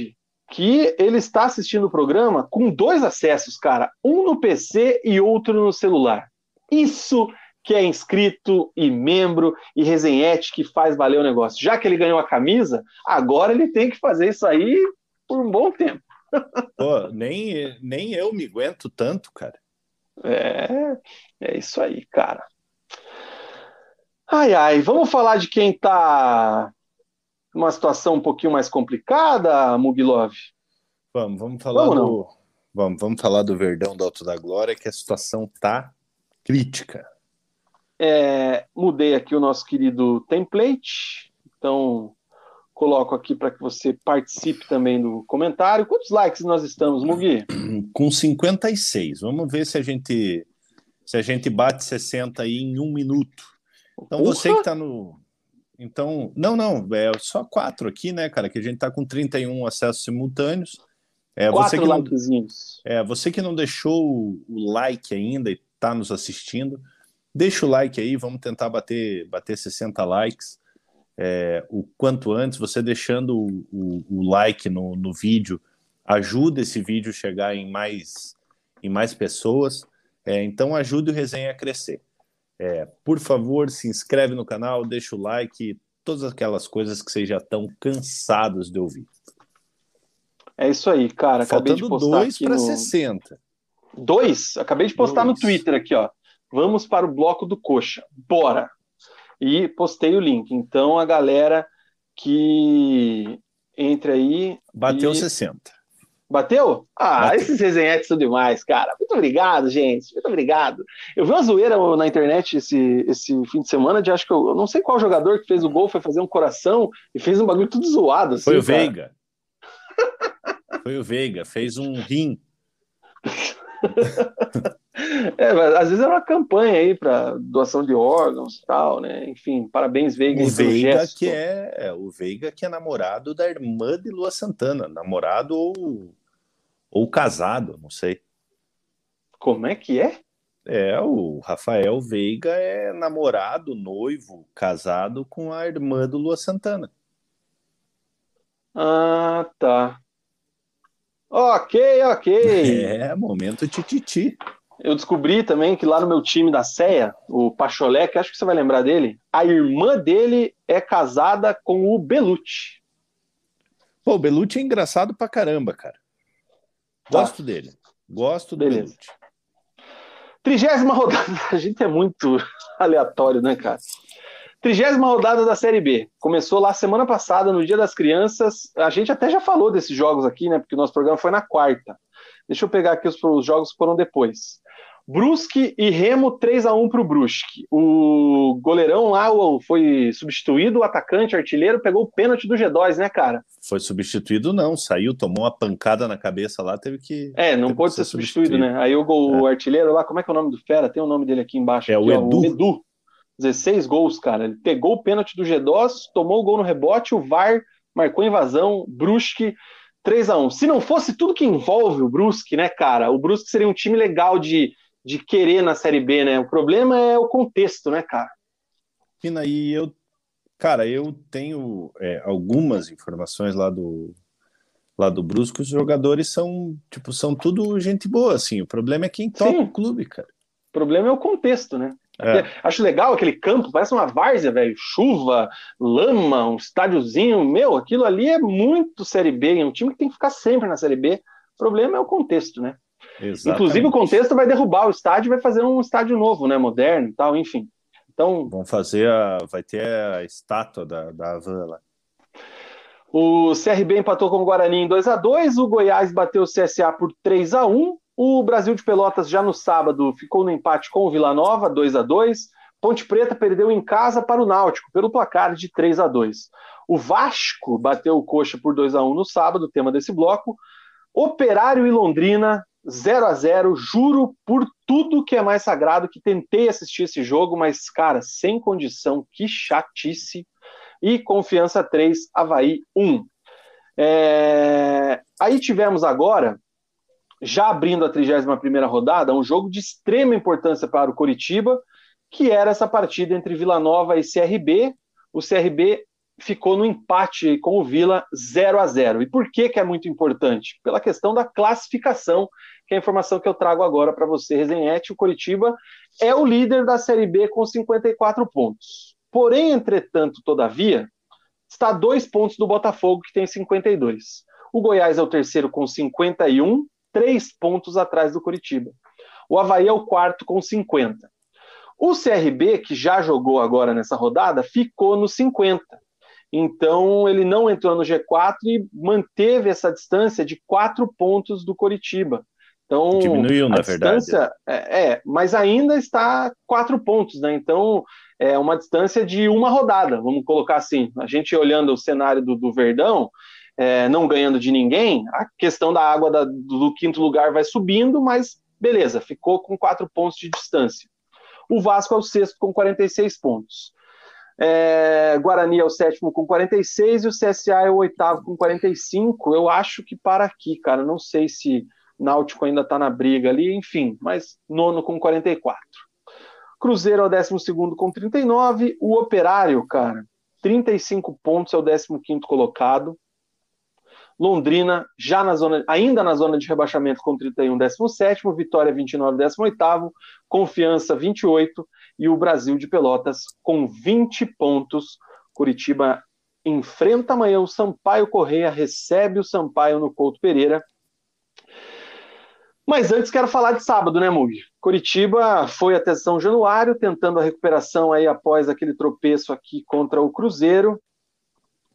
que ele está assistindo o programa com dois acessos, cara, um no PC e outro no celular. Isso que é inscrito e membro e resenhete que faz valer o negócio. Já que ele ganhou a camisa, agora ele tem que fazer isso aí por um bom tempo. Pô, nem, nem eu me aguento tanto, cara. É, é isso aí, cara. Ai, ai, vamos falar de quem tá numa situação um pouquinho mais complicada, Mugilov? Vamos, vamos falar vamos, do. Vamos, vamos falar do Verdão do Alto da Glória, que a situação tá crítica. É, mudei aqui o nosso querido template, então coloco aqui para que você participe também do comentário. Quantos likes nós estamos, Mugi? Com 56. Vamos ver se a gente se a gente bate 60 aí em um minuto. Então você que está no então, não, não, é só quatro aqui, né, cara? Que a gente tá com 31 acessos simultâneos. É, quatro você que não, é, você que não deixou o like ainda e está nos assistindo, deixa o like aí, vamos tentar bater, bater 60 likes é, o quanto antes. Você deixando o, o, o like no, no vídeo ajuda esse vídeo a chegar em mais, em mais pessoas. É, então ajude o resenha a crescer. É, por favor, se inscreve no canal, deixa o like, todas aquelas coisas que vocês já estão cansados de ouvir. É isso aí, cara. Acabei Faltando de postar dois para no... 60. Dois? Acabei de postar dois. no Twitter aqui, ó. Vamos para o bloco do Coxa. Bora! E postei o link. Então a galera que entre aí. Bateu e... 60. Bateu? Ah, Bateu. esses resenhetes são demais, cara. Muito obrigado, gente. Muito obrigado. Eu vi uma zoeira na internet esse, esse fim de semana de acho que eu, eu não sei qual jogador que fez o gol foi fazer um coração e fez um bagulho tudo zoado. Assim, foi o cara. Veiga. foi o Veiga, fez um rim. é, às vezes era uma campanha aí para doação de órgãos e tal, né? Enfim, parabéns, Veiga. O Veiga que é, é, o Veiga que é namorado da irmã de Lua Santana, namorado ou, ou casado, não sei. Como é que é? É, o Rafael Veiga é namorado, noivo, casado com a irmã do Lua Santana. Ah, tá. Ok, ok. É, momento tititi. Eu descobri também que lá no meu time da CEA, o Pacholé, que acho que você vai lembrar dele, a irmã dele é casada com o Belucci. Pô, o Belucci é engraçado pra caramba, cara. Gosto tá. dele. Gosto do Beleza. Belucci. Trigésima rodada. A gente é muito aleatório, né, cara? Trigésima rodada da Série B. Começou lá semana passada, no Dia das Crianças. A gente até já falou desses jogos aqui, né? Porque o nosso programa foi na quarta. Deixa eu pegar aqui os, os jogos que foram depois. Brusque e Remo 3 a 1 para o Brusque. O goleirão lá foi substituído, o atacante, artilheiro, pegou o pênalti do G2, né, cara? Foi substituído, não. Saiu, tomou uma pancada na cabeça lá, teve que. É, não pôde ser, ser substituído, substituído, né? Aí o, gol, é. o, artilheiro lá, como é que é o nome do Fera? Tem o nome dele aqui embaixo. É aqui, o Edu. o Edu. 16 gols, cara. Ele pegou o pênalti do G2, tomou o gol no rebote, o VAR marcou invasão, Brusque 3 a 1 Se não fosse tudo que envolve o Brusque, né, cara? O Brusque seria um time legal de de querer na Série B, né? O problema é o contexto, né, cara? Fina, e eu, cara, eu tenho é, algumas informações lá do lá do Brusque, os jogadores são, tipo, são tudo gente boa, assim. O problema é quem toca o clube, cara. O problema é o contexto, né? É. Acho legal aquele campo, parece uma várzea, velho. Chuva, lama, um estádiozinho. Meu, aquilo ali é muito Série B. É um time que tem que ficar sempre na Série B. O problema é o contexto, né? Exatamente. Inclusive, o contexto vai derrubar o estádio vai fazer um estádio novo, né? Moderno e tal, enfim. Então. Vão fazer a. Vai ter a estátua da, da Havan lá. O CRB empatou com o Guarani em 2 a 2 o Goiás bateu o CSA por 3 a 1 o Brasil de Pelotas já no sábado ficou no empate com o Vila Nova, 2 a 2 Ponte Preta perdeu em casa para o Náutico, pelo placar de 3 a 2 O Vasco bateu o Coxa por 2 a 1 no sábado, tema desse bloco. Operário e Londrina 0 a 0 juro por tudo que é mais sagrado que tentei assistir esse jogo, mas, cara, sem condição, que chatice. E Confiança 3, Havaí 1. É... Aí tivemos agora, já abrindo a 31 rodada, um jogo de extrema importância para o Coritiba, que era essa partida entre Vila Nova e CRB. O CRB ficou no empate com o Vila 0 a 0. E por que, que é muito importante? Pela questão da classificação que é a informação que eu trago agora para você, Resenhete. O Coritiba é o líder da Série B com 54 pontos. Porém, entretanto, todavia, está a dois pontos do Botafogo, que tem 52. O Goiás é o terceiro com 51, três pontos atrás do Coritiba. O Havaí é o quarto com 50. O CRB, que já jogou agora nessa rodada, ficou no 50. Então ele não entrou no G4 e manteve essa distância de quatro pontos do Coritiba. Então, Diminuiu, na verdade. É, é, mas ainda está quatro pontos, né? Então, é uma distância de uma rodada, vamos colocar assim. A gente olhando o cenário do, do Verdão, é, não ganhando de ninguém, a questão da água da, do quinto lugar vai subindo, mas beleza, ficou com quatro pontos de distância. O Vasco é o sexto com 46 pontos. É, Guarani é o sétimo com 46 e o CSA é o oitavo com 45. Eu acho que para aqui, cara. Não sei se Náutico ainda está na briga ali, enfim, mas nono com 44. Cruzeiro é o 12 com 39. O Operário, cara, 35 pontos, é o 15 colocado. Londrina, já na zona, ainda na zona de rebaixamento com 31, 17. Vitória, 29, 18. Confiança, 28. E o Brasil de Pelotas com 20 pontos. Curitiba enfrenta amanhã o Sampaio Correia, recebe o Sampaio no Couto Pereira mas antes quero falar de sábado, né, Mug? Curitiba foi até São Januário, tentando a recuperação aí após aquele tropeço aqui contra o Cruzeiro.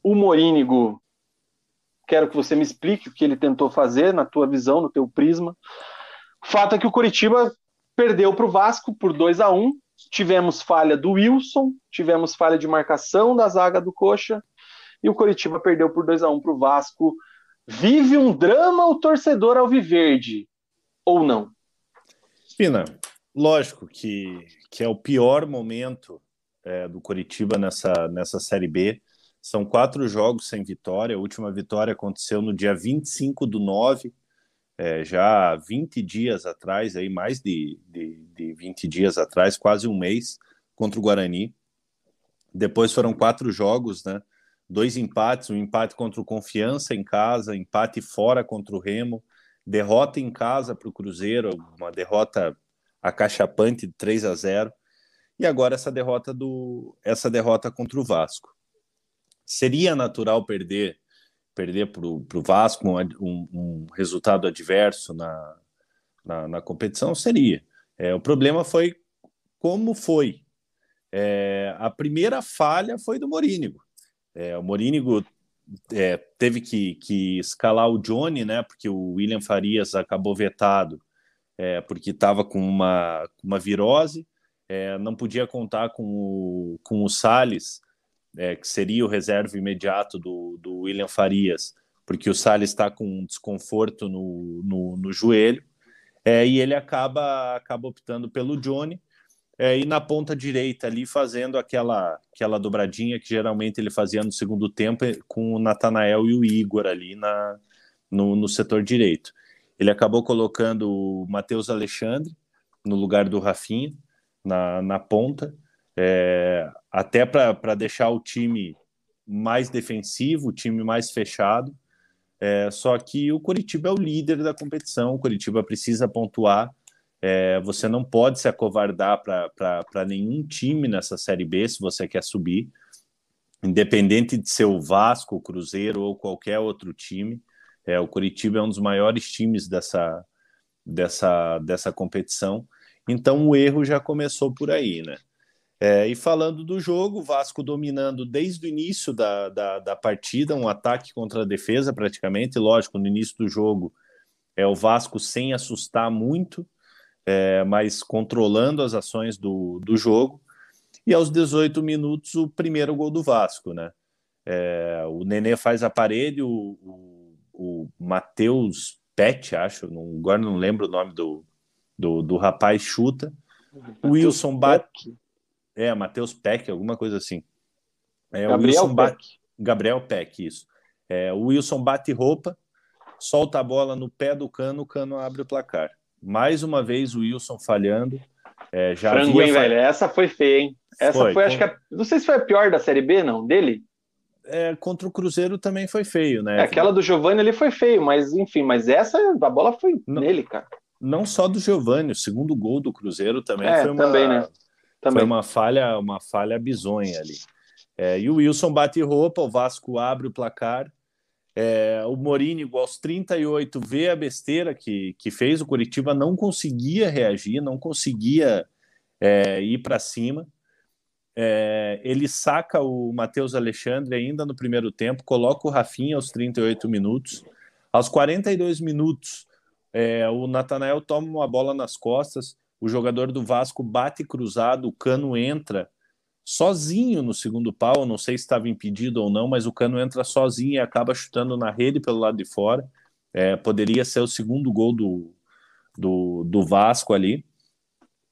O Morínigo, quero que você me explique o que ele tentou fazer, na tua visão, no teu prisma. O fato é que o Curitiba perdeu para o Vasco por 2 a 1 Tivemos falha do Wilson, tivemos falha de marcação da zaga do Coxa, e o Curitiba perdeu por 2 a 1 para o Vasco. Vive um drama o torcedor alviverde ou não? Pina, lógico que, que é o pior momento é, do Coritiba nessa, nessa Série B. São quatro jogos sem vitória. A última vitória aconteceu no dia 25 do 9, é, já 20 dias atrás, aí mais de, de, de 20 dias atrás, quase um mês, contra o Guarani. Depois foram quatro jogos, né? dois empates, um empate contra o Confiança em casa, empate fora contra o Remo, derrota em casa para o Cruzeiro, uma derrota acachapante de 3 a 0 e agora essa derrota do essa derrota contra o Vasco. Seria natural perder perder para o Vasco um, um, resultado adverso na, na, na competição? Seria. É, o problema foi como foi. É, a primeira falha foi do Morínigo. É, o Morínigo é, teve que, que escalar o Johnny, né? Porque o William Farias acabou vetado é, porque estava com uma, uma virose, é, não podia contar com o, com o Salles, é, que seria o reserva imediato do, do William Farias, porque o Salles está com um desconforto no, no, no joelho, é, e ele acaba, acaba optando pelo Johnny, é, e na ponta direita ali fazendo aquela, aquela dobradinha que geralmente ele fazia no segundo tempo com o Natanael e o Igor ali na, no, no setor direito. Ele acabou colocando o Matheus Alexandre no lugar do Rafinha, na, na ponta, é, até para deixar o time mais defensivo, o time mais fechado. É, só que o Curitiba é o líder da competição, o Curitiba precisa pontuar. É, você não pode se acovardar para nenhum time nessa Série B se você quer subir, independente de ser o Vasco, o Cruzeiro ou qualquer outro time. É, o Curitiba é um dos maiores times dessa, dessa, dessa competição. Então o erro já começou por aí, né? É, e falando do jogo, o Vasco dominando desde o início da, da, da, partida, um ataque contra a defesa praticamente. Lógico, no início do jogo é o Vasco sem assustar muito, é, mas controlando as ações do, do jogo. E aos 18 minutos, o primeiro gol do Vasco, né? É, o Nenê faz a parede, o, o o Matheus Pet, acho, não, agora não lembro o nome do, do, do rapaz, chuta. O Wilson bate. É, Matheus Peck, alguma coisa assim. É, Gabriel Wilson Peck. Bate... Gabriel Peck, isso. É, o Wilson bate roupa, solta a bola no pé do cano, o cano abre o placar. Mais uma vez o Wilson falhando. É, já Frango, hein, velho? Essa foi feia, hein? Essa foi, foi acho que a... não sei se foi a pior da Série B, não, dele é, contra o Cruzeiro também foi feio, né? É, aquela do Giovani ali foi feio, mas enfim, mas essa a bola foi não, nele, cara. Não só do Giovani, o segundo gol do Cruzeiro também é, foi uma também, né? Também. Foi uma falha, uma falha bizonha ali. É, e o Wilson bate roupa, o Vasco abre o placar. É, o Morini, aos 38, vê a besteira que, que fez. O Curitiba não conseguia reagir, não conseguia é, ir para cima. É, ele saca o Matheus Alexandre ainda no primeiro tempo, coloca o Rafinha aos 38 minutos. Aos 42 minutos, é, o Natanael toma uma bola nas costas, o jogador do Vasco bate cruzado, o cano entra sozinho no segundo pau. Não sei se estava impedido ou não, mas o cano entra sozinho e acaba chutando na rede pelo lado de fora. É, poderia ser o segundo gol do, do, do Vasco ali.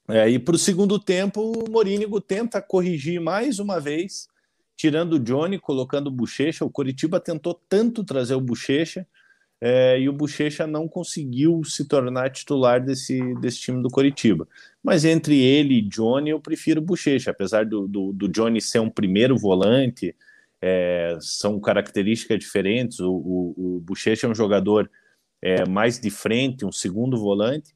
É, e para o segundo tempo, o Morínigo tenta corrigir mais uma vez, tirando o Johnny, colocando o Bochecha. O Coritiba tentou tanto trazer o Bochecha é, e o Bochecha não conseguiu se tornar titular desse, desse time do Coritiba. Mas entre ele e Johnny, eu prefiro o Bochecha, apesar do, do, do, Johnny ser um primeiro volante, é, são características diferentes. O, o, o Bochecha é um jogador é, mais de frente, um segundo volante.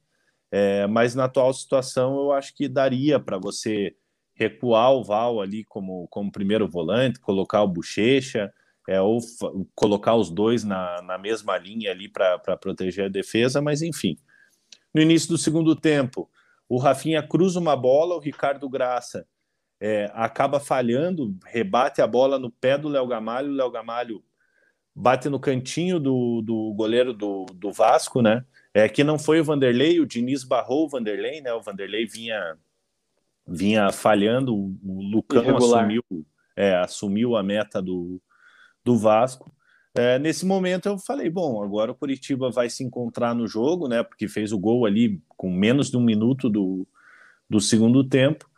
É, mas na atual situação, eu acho que daria para você recuar o Val ali como, como primeiro volante, colocar o Bochecha, é, ou colocar os dois na, na mesma linha ali para proteger a defesa, mas enfim. No início do segundo tempo, o Rafinha cruza uma bola, o Ricardo Graça é, acaba falhando, rebate a bola no pé do Léo Gamalho, o Léo Gamalho bate no cantinho do, do goleiro do, do Vasco, né? É que não foi o Vanderlei, o Diniz barrou o Vanderlei, né? O Vanderlei vinha vinha falhando, o Lucão Irregular. assumiu, é, assumiu a meta do, do Vasco. É, nesse momento eu falei, bom, agora o Curitiba vai se encontrar no jogo, né? Porque fez o gol ali com menos de um minuto do, do segundo tempo,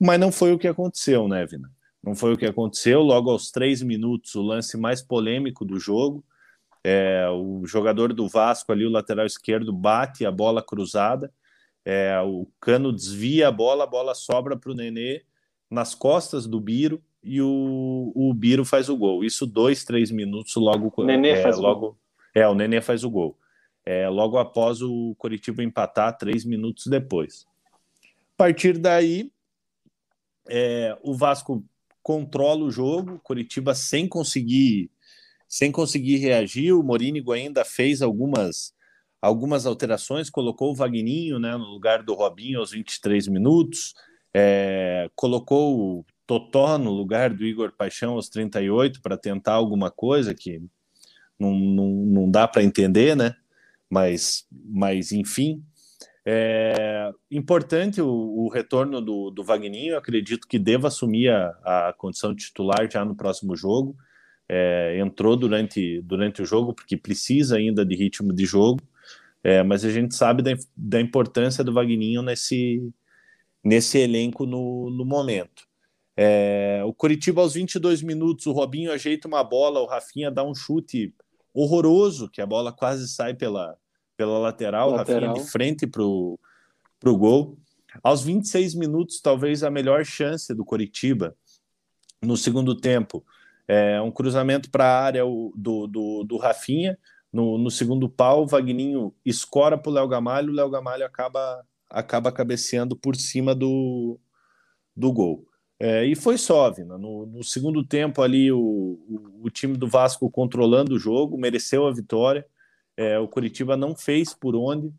mas não foi o que aconteceu, né, Vina? Não foi o que aconteceu. Logo aos três minutos, o lance mais polêmico do jogo, é, o jogador do Vasco ali, o lateral esquerdo, bate a bola cruzada. É, o Cano desvia a bola, a bola sobra para o Nenê nas costas do Biro. E o, o Biro faz o gol. Isso dois, três minutos logo. O Nenê é, faz logo, o gol. É, o Nenê faz o gol. É, logo após o Coritiba empatar, três minutos depois. A partir daí, é, o Vasco controla o jogo, Coritiba sem conseguir sem conseguir reagir. O Morínigo ainda fez algumas algumas alterações, colocou o Vagninho né, no lugar do Robinho aos 23 minutos, é, colocou o Totó no lugar do Igor Paixão aos 38 para tentar alguma coisa que não, não, não dá para entender, né? Mas, mas enfim. É importante o, o retorno do, do Vagninho, acredito que deva assumir a, a condição de titular já no próximo jogo. É, entrou durante, durante o jogo, porque precisa ainda de ritmo de jogo. É, mas a gente sabe da, da importância do Vagninho nesse, nesse elenco no, no momento. É, o Curitiba, aos 22 minutos, o Robinho ajeita uma bola, o Rafinha dá um chute horroroso, que a bola quase sai pela, pela lateral, lateral. Rafinha de frente para o gol. Aos 26 minutos, talvez a melhor chance do Curitiba no segundo tempo. É um cruzamento para a área do, do, do Rafinha, no, no segundo pau, o Vagninho escora para o Léo Gamalho, o Léo Gamalho acaba, acaba cabeceando por cima do, do gol. É, e foi só, Vina. No, no, segundo tempo ali, o, o, o, time do Vasco controlando o jogo, mereceu a vitória. É, o Curitiba não fez por onde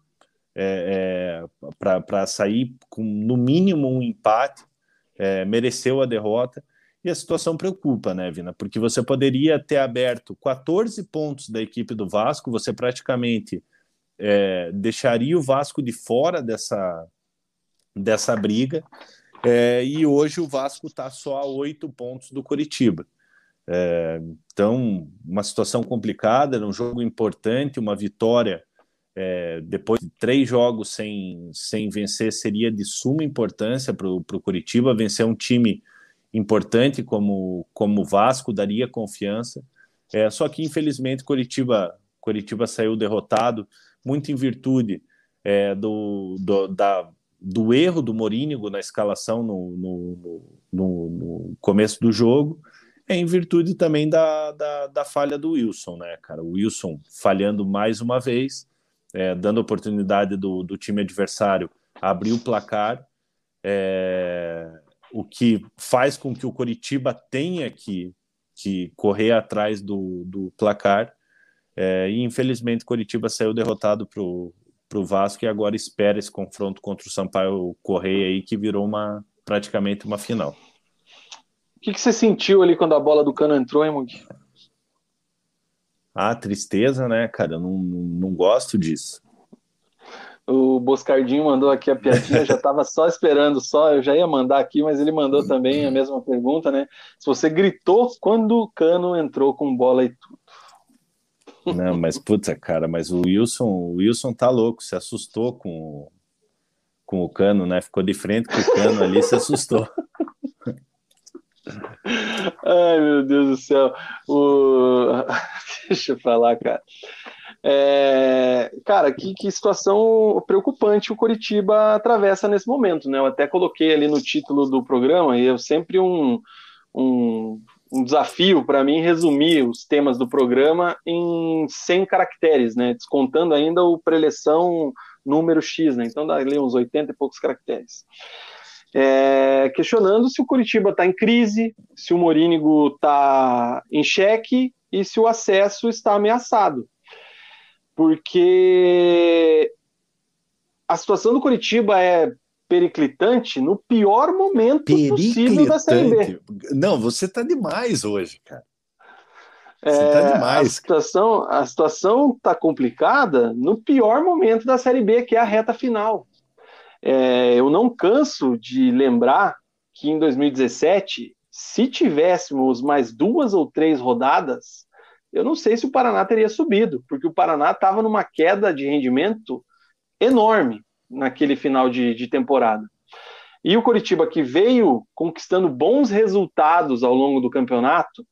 é, é para sair com no mínimo um empate, é, mereceu a derrota. E a situação preocupa, né, Vina? Porque você poderia ter aberto 14 pontos da equipe do Vasco, você praticamente é, deixaria o Vasco de fora dessa, dessa briga. É, e hoje o Vasco está só a oito pontos do Curitiba. É, então, uma situação complicada, um jogo importante, uma vitória é, depois de três jogos sem, sem vencer seria de suma importância para o Curitiba. Vencer um time importante como como o Vasco daria confiança. É, só que infelizmente Curitiba Curitiba saiu derrotado muito em virtude é, do, do, da, do erro do Morínigo na escalação no, no, no, no, começo do jogo, em virtude também da, da, da, falha do Wilson, né, cara? O Wilson falhando mais uma vez, é, dando oportunidade do, do time adversário abrir o placar. É, o que faz com que o Coritiba tenha que, que correr atrás do, do placar. É, e infelizmente Coritiba saiu derrotado para o Vasco e agora espera esse confronto contra o Sampaio Correia aí, que virou uma, praticamente uma final. O que, que você sentiu ali quando a bola do cano entrou, hein, Mug? Ah, tristeza, né, cara? Eu não, não gosto disso. O Boscardinho mandou aqui a piadinha, já estava só esperando, só eu já ia mandar aqui, mas ele mandou também a mesma pergunta, né? Se você gritou quando o Cano entrou com bola e tudo. Não, mas puta, cara, mas o Wilson, o Wilson tá louco, se assustou com, com o Cano, né? Ficou de frente com o Cano ali, se assustou. Ai, meu Deus do céu. O... Deixa eu falar, cara. É, cara, que, que, situação preocupante o Coritiba atravessa nesse momento, né? Eu até coloquei ali no título do programa e eu sempre um, um, um desafio para mim resumir os temas do programa em 100 caracteres, né? Descontando ainda o preleção número X, né? Então dá ali uns 80 e poucos caracteres. É, questionando se o Curitiba está em crise, se o Morínigo está em xeque e se o acesso está ameaçado porque a situação do Curitiba é periclitante no pior momento possível da Série B. Não, você tá demais hoje, cara. Você tá é, tá demais. A situação, a situação tá complicada no pior momento da Série B, que é a reta final. É, eu não canso de lembrar que em 2017, se tivéssemos mais duas ou três rodadas, eu não sei se o Paraná teria subido, porque o Paraná estava numa queda de rendimento enorme naquele final de, de temporada. E o Coritiba, que veio conquistando bons resultados ao longo do campeonato,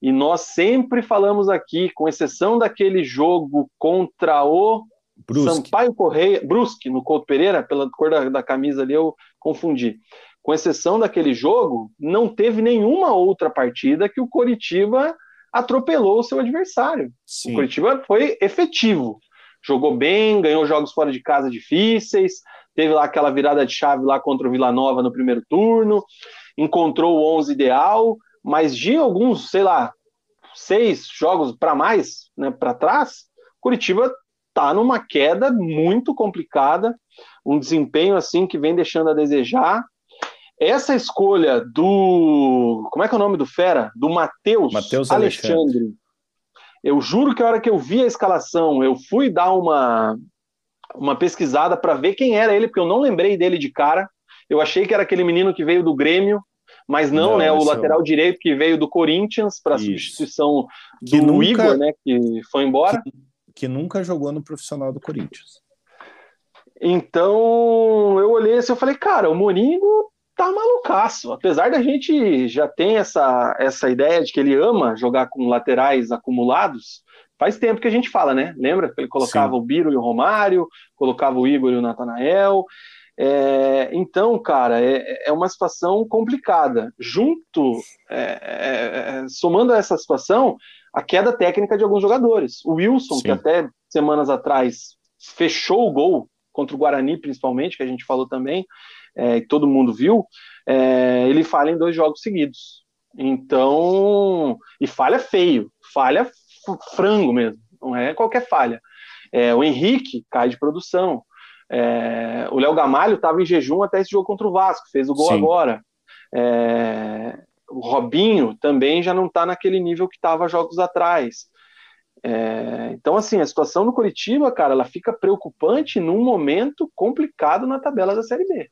e nós sempre falamos aqui, com exceção daquele jogo contra o Brusque. Sampaio Correia, Brusque, no Couto Pereira, pela cor da, da camisa ali eu confundi. com exceção daquele jogo, não teve nenhuma outra partida que o Coritiba atropelou o seu adversário. Sim. O Coritiba foi efetivo, jogou bem, ganhou jogos fora de casa difíceis, teve lá aquela virada de chave lá contra o Vila Nova no primeiro turno, encontrou o 11 ideal, mas de alguns, sei lá, seis jogos para mais, né, para trás, Curitiba está numa queda muito complicada, um desempenho assim que vem deixando a desejar. Essa escolha do. Como é que é o nome do Fera? Do Matheus Alexandre. Alexandre. Eu juro que a hora que eu vi a escalação, eu fui dar uma, uma pesquisada para ver quem era ele, porque eu não lembrei dele de cara. Eu achei que era aquele menino que veio do Grêmio, mas não, não né? O lateral é direito que veio do Corinthians para substituição do nunca... Igor, né? Que foi embora. Que, que, nunca jogou no profissional do Corinthians. Então eu olhei assim, eu falei, cara, o Moringo tá malucaço. Apesar da gente já ter essa, essa ideia de que ele ama jogar com laterais acumulados, faz tempo que a gente fala, né? Lembra que ele colocava Sim. o Biro e o Romário, colocava o Igor e o Natanael. É, então, cara, é, é, uma situação complicada. Junto, é, é, é, somando a essa situação, a queda técnica de alguns jogadores. O Wilson, Sim. que até semanas atrás fechou o gol contra o Guarani, principalmente, que a gente falou também, é, todo mundo viu, ele falha em dois jogos seguidos. Então, e falha feio, falha frango mesmo, não é qualquer falha. o Henrique cai de produção. É, o Léo Gamalho estava em jejum até esse jogo contra o Vasco, fez o gol Sim. agora. É, o Robinho também já não está naquele nível que estava jogos atrás. É, então, assim, a situação do Curitiba, cara, ela fica preocupante num momento complicado na tabela da Série B.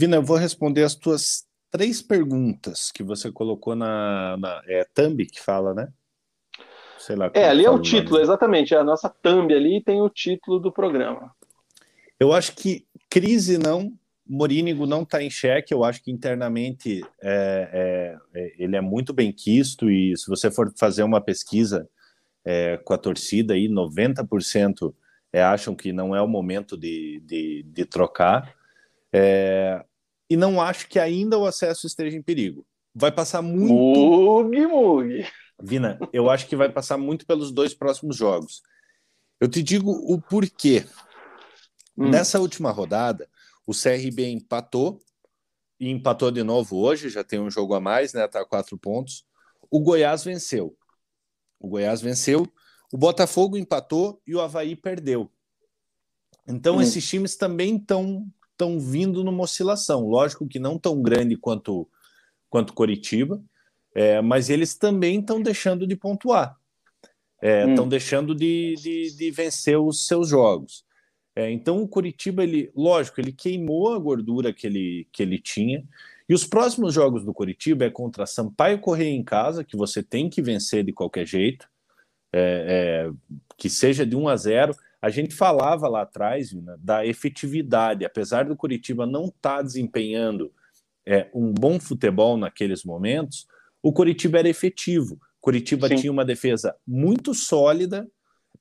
Vina, eu vou responder as tuas três perguntas que você colocou na, na é Thumb que fala, né? Sei lá. É, ali é o título, exatamente. É a nossa thumb ali tem o título do programa. Eu acho que crise não, Morínigo não está em xeque, eu acho que internamente é, é, é, ele é muito bem quisto e se você for fazer uma pesquisa é, com a torcida aí, 90% é, acham que não é o momento de, de, de trocar é, e não acho que ainda o acesso esteja em perigo. Vai passar muito... Mug, mug. Vina, eu acho que vai passar muito pelos dois próximos jogos. Eu te digo o porquê. Hum. Nessa última rodada, o CRB empatou e empatou de novo hoje, já tem um jogo a mais, né? Tá quatro pontos. O Goiás venceu. O Goiás venceu, o Botafogo empatou e o Havaí perdeu. Então, hum. esses times também estão estão vindo numa oscilação. Lógico que não tão grande quanto quanto Coritiba, é, mas eles também estão deixando de pontuar. Estão é, hum. deixando de, de, de vencer os seus jogos. É, então o Curitiba, ele, lógico, ele queimou a gordura que ele, que ele tinha. E os próximos jogos do Curitiba é contra Sampaio Correia em casa, que você tem que vencer de qualquer jeito, é, é, que seja de 1 a 0. A gente falava lá atrás Vina, da efetividade, apesar do Curitiba não estar tá desempenhando é, um bom futebol naqueles momentos, o Curitiba era efetivo. Curitiba Sim. tinha uma defesa muito sólida,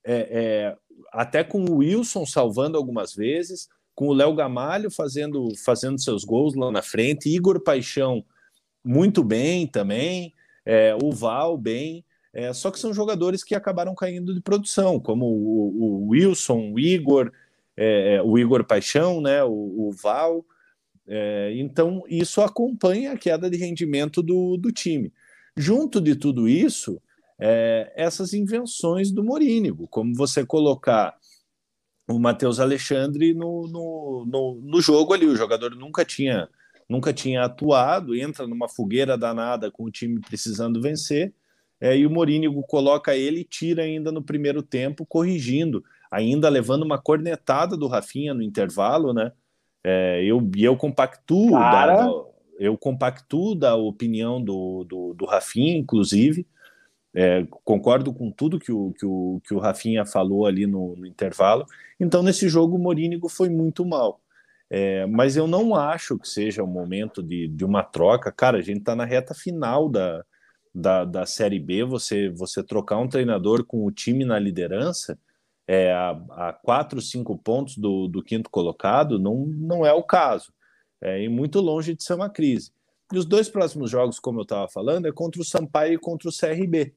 é, é, até com o Wilson salvando algumas vezes, com o Léo Gamalho fazendo, fazendo seus gols lá na frente, Igor Paixão muito bem também, é, o Val bem, é, só que são jogadores que acabaram caindo de produção, como o, o Wilson, o Igor, é, é o Igor Paixão, né, o, o Val. É, então, isso acompanha a queda de rendimento do, do time. Junto de tudo isso, é, essas invenções do Morínigo, como você colocar o Matheus Alexandre no, no, no, no, jogo ali, o jogador nunca tinha nunca tinha atuado, entra numa fogueira danada com o time precisando vencer, é, e o Morínigo coloca ele e tira ainda no primeiro tempo, corrigindo, ainda levando uma cornetada do Rafinha no intervalo, né? É, eu, eu compactuo da, da, eu compactuo da opinião do, do, do Rafinha, inclusive, é, concordo com tudo que o, que, o, que o Rafinha falou ali no, no intervalo. Então, nesse jogo, o Morínigo foi muito mal. É, mas eu não acho que seja o momento de, de uma troca. Cara, a gente está na reta final da, da, da Série B. Você, você trocar um treinador com o time na liderança é, a, a quatro, cinco pontos do, do quinto colocado não, não é o caso. é, e muito longe de ser uma crise. E os dois próximos jogos, como eu estava falando, é contra o Sampaio e contra o CRB.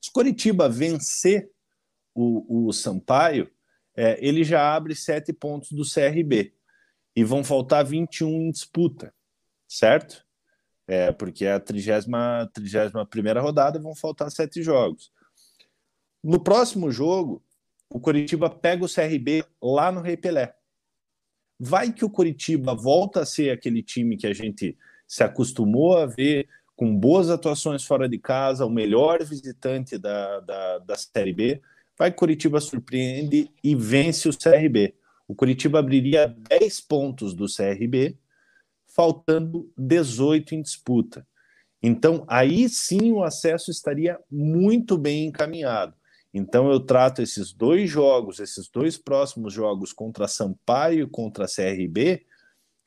Se Coritiba vencer o, o Sampaio, é, ele já abre sete pontos do CRB e vão faltar 21 em disputa, certo? É, porque é a 30, 31 primeira rodada vão faltar sete jogos. No próximo jogo, o Coritiba pega o CRB lá no Rei Pelé. Vai que o Coritiba volta a ser aquele time que a gente se acostumou a ver com boas atuações fora de casa, o melhor visitante da, da, da Série B. Vai que o Coritiba surpreende e vence o CRB. O Coritiba abriria 10 pontos do CRB, faltando 18 em disputa. Então, aí sim o acesso estaria muito bem encaminhado. Então eu trato esses dois jogos, esses dois próximos jogos contra Sampaio e contra CRB,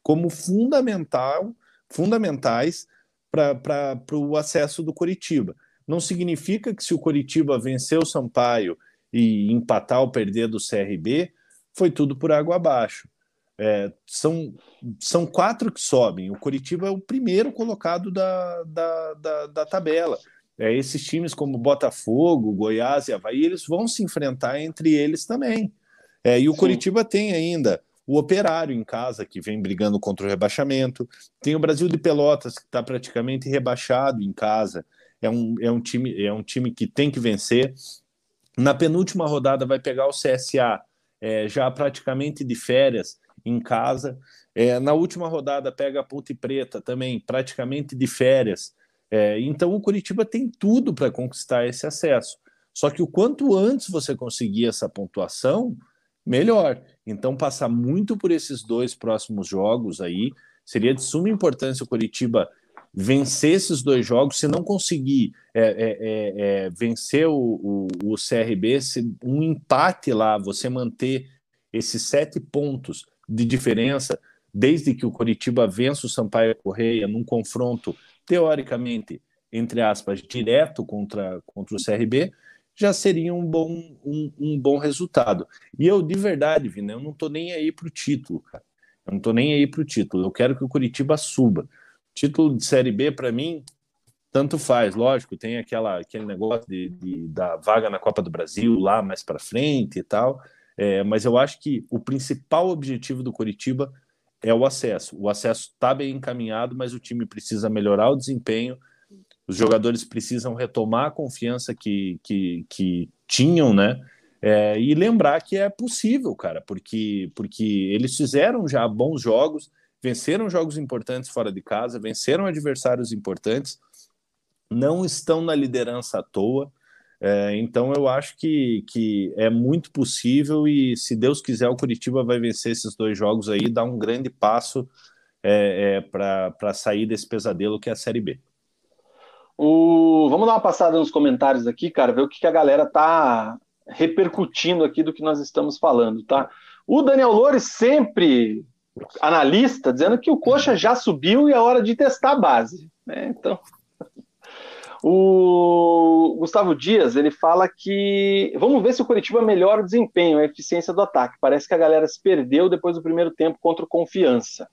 como fundamental, fundamentais para o acesso do Coritiba. Não significa que se o Coritiba vencer o Sampaio e empatar ou perder do CRB, foi tudo por água abaixo. É, são, são quatro que sobem. O Coritiba é o primeiro colocado da, da, da, da tabela é, esses times como Botafogo, Goiás e Havaí, eles vão se enfrentar entre eles também. É, e o Sim. Curitiba tem ainda o Operário em casa, que vem brigando contra o rebaixamento. Tem o Brasil de Pelotas, que está praticamente rebaixado em casa. É um, é, um time, é um time que tem que vencer. Na penúltima rodada vai pegar o CSA, é, já praticamente de férias em casa. É, na última rodada pega a Ponte Preta também, praticamente de férias. É, então o Curitiba tem tudo para conquistar esse acesso. Só que o quanto antes você conseguir essa pontuação, melhor. Então passar muito por esses dois próximos jogos aí seria de suma importância o Curitiba vencer esses dois jogos. Se não conseguir é, é, é, é vencer o, o, o CRB, se um empate lá, você manter esses sete pontos de diferença, desde que o Curitiba vença o Sampaio Correia num confronto teoricamente, entre aspas, direto contra, contra o CRB, já seria um bom, um, um bom resultado. E eu, de verdade, Vina, eu não estou nem aí para o título, cara. Eu não estou nem aí para o título. Eu quero que o Curitiba suba. Título de Série B, para mim, tanto faz. Lógico, tem aquela, aquele negócio de, de da vaga na Copa do Brasil lá mais para frente e tal. É, mas eu acho que o principal objetivo do Curitiba é o acesso. O acesso está bem encaminhado, mas o time precisa melhorar o desempenho, os jogadores precisam retomar a confiança que, que, que tinham, né? É, e lembrar que é possível, cara, porque, porque eles fizeram já bons jogos, venceram jogos importantes fora de casa, venceram adversários importantes, não estão na liderança à toa. É, então eu acho que, que é muito possível e se Deus quiser o Curitiba vai vencer esses dois jogos aí, dar um grande passo é, é, para sair desse pesadelo que é a Série B. O... Vamos dar uma passada nos comentários aqui, cara, ver o que, que a galera tá repercutindo aqui do que nós estamos falando, tá? O Daniel Loures, sempre analista, dizendo que o Coxa já subiu e é hora de testar a base. Né? Então, o Gustavo Dias, ele fala que vamos ver se o Curitiba melhora o desempenho, a eficiência do ataque. Parece que a galera se perdeu depois do primeiro tempo contra o Confiança.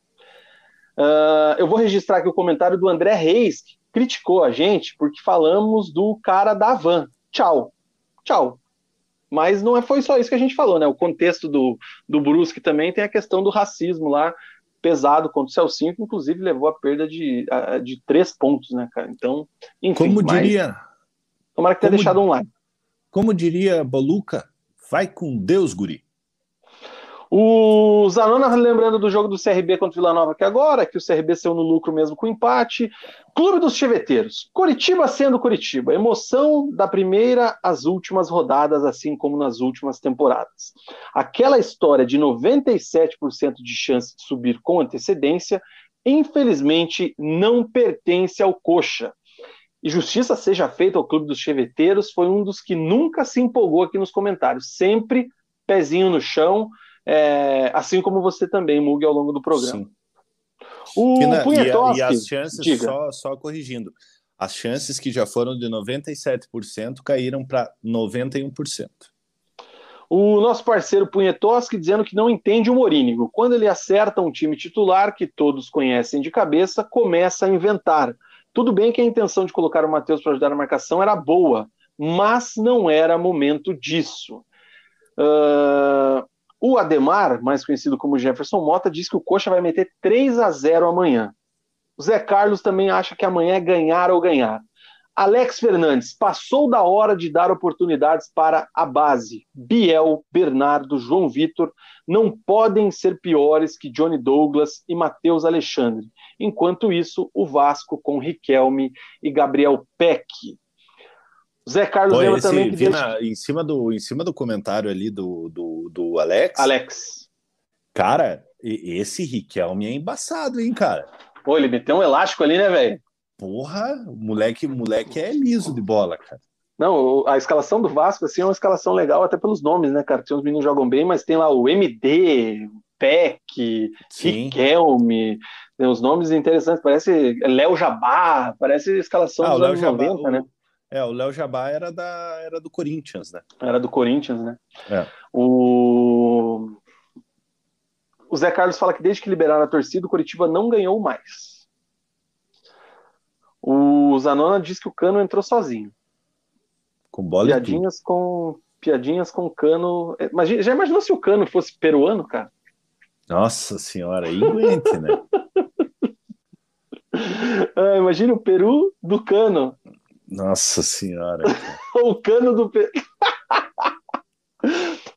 Uh, eu vou registrar aqui o comentário do André Reis, que criticou a gente porque falamos do cara da van. Tchau. Tchau. Mas não é, foi só isso que a gente falou, né? O contexto do, do Brusque também tem a questão do racismo lá, pesado contra o Celcinho, que inclusive levou a perda de, de três pontos, né, cara? Então, enfim. Como diria. Tomara que tenha como, deixado um like. Como diria Boluca, vai com Deus, guri. O Zanona lembrando do jogo do CRB contra o Vila Nova aqui agora, que o CRB saiu no lucro mesmo com empate. Clube dos Cheveteiros. Curitiba sendo Curitiba. Emoção da primeira às últimas rodadas, assim como nas últimas temporadas. Aquela história de 97% de chance de subir com antecedência, infelizmente não pertence ao Coxa. E justiça seja feita ao Clube dos Cheveteiros, foi um dos que nunca se empolgou aqui nos comentários. Sempre pezinho no chão é, assim como você também, Mug, ao longo do programa. Sim. O e, na, e, e, as chances, só, só corrigindo, as chances que já foram de 97% caíram para 91%. O nosso parceiro Punhetoski dizendo que não entende o Morínigo. Quando ele acerta um time titular que todos conhecem de cabeça, começa a inventar. Tudo bem que a intenção de colocar o Matheus para ajudar na marcação era boa, mas não era momento disso. Uh, o Ademar, mais conhecido como Jefferson Mota, diz que o Coxa vai meter 3 a 0 amanhã. O Zé Carlos também acha que amanhã é ganhar ou ganhar. Alex Fernandes, passou da hora de dar oportunidades para a base. Biel, Bernardo, João Vitor não podem ser piores que Johnny Douglas e Matheus Alexandre. Enquanto isso, o Vasco com Riquelme e Gabriel Peck. Zé Carlos Pô, lembra também que. Vina, em, cima do, em cima do comentário ali do, do, do Alex. Alex. Cara, esse Riquelme é embaçado, hein, cara? Pô, ele meteu um elástico ali, né, velho? Porra, o moleque, moleque é liso de bola, cara. Não, a escalação do Vasco assim, é uma escalação legal, até pelos nomes, né, cara? Tem uns meninos jogam bem, mas tem lá o MD, Peck, Riquelme, tem uns nomes interessantes, parece Léo Jabá, parece escalação ah, dos anos Jabá, 90, o, né? É, o Léo Jabá era, da, era do Corinthians, né? Era do Corinthians, né? É. O... o Zé Carlos fala que desde que liberaram a torcida, o Curitiba não ganhou mais. O Zanona diz que o Cano entrou sozinho. Com bola piadinhas com piadinhas com Cano. Imagina, já imaginou se o Cano fosse peruano, cara? Nossa senhora, aí né? ah, imagina o Peru do Cano. Nossa senhora. o Cano do.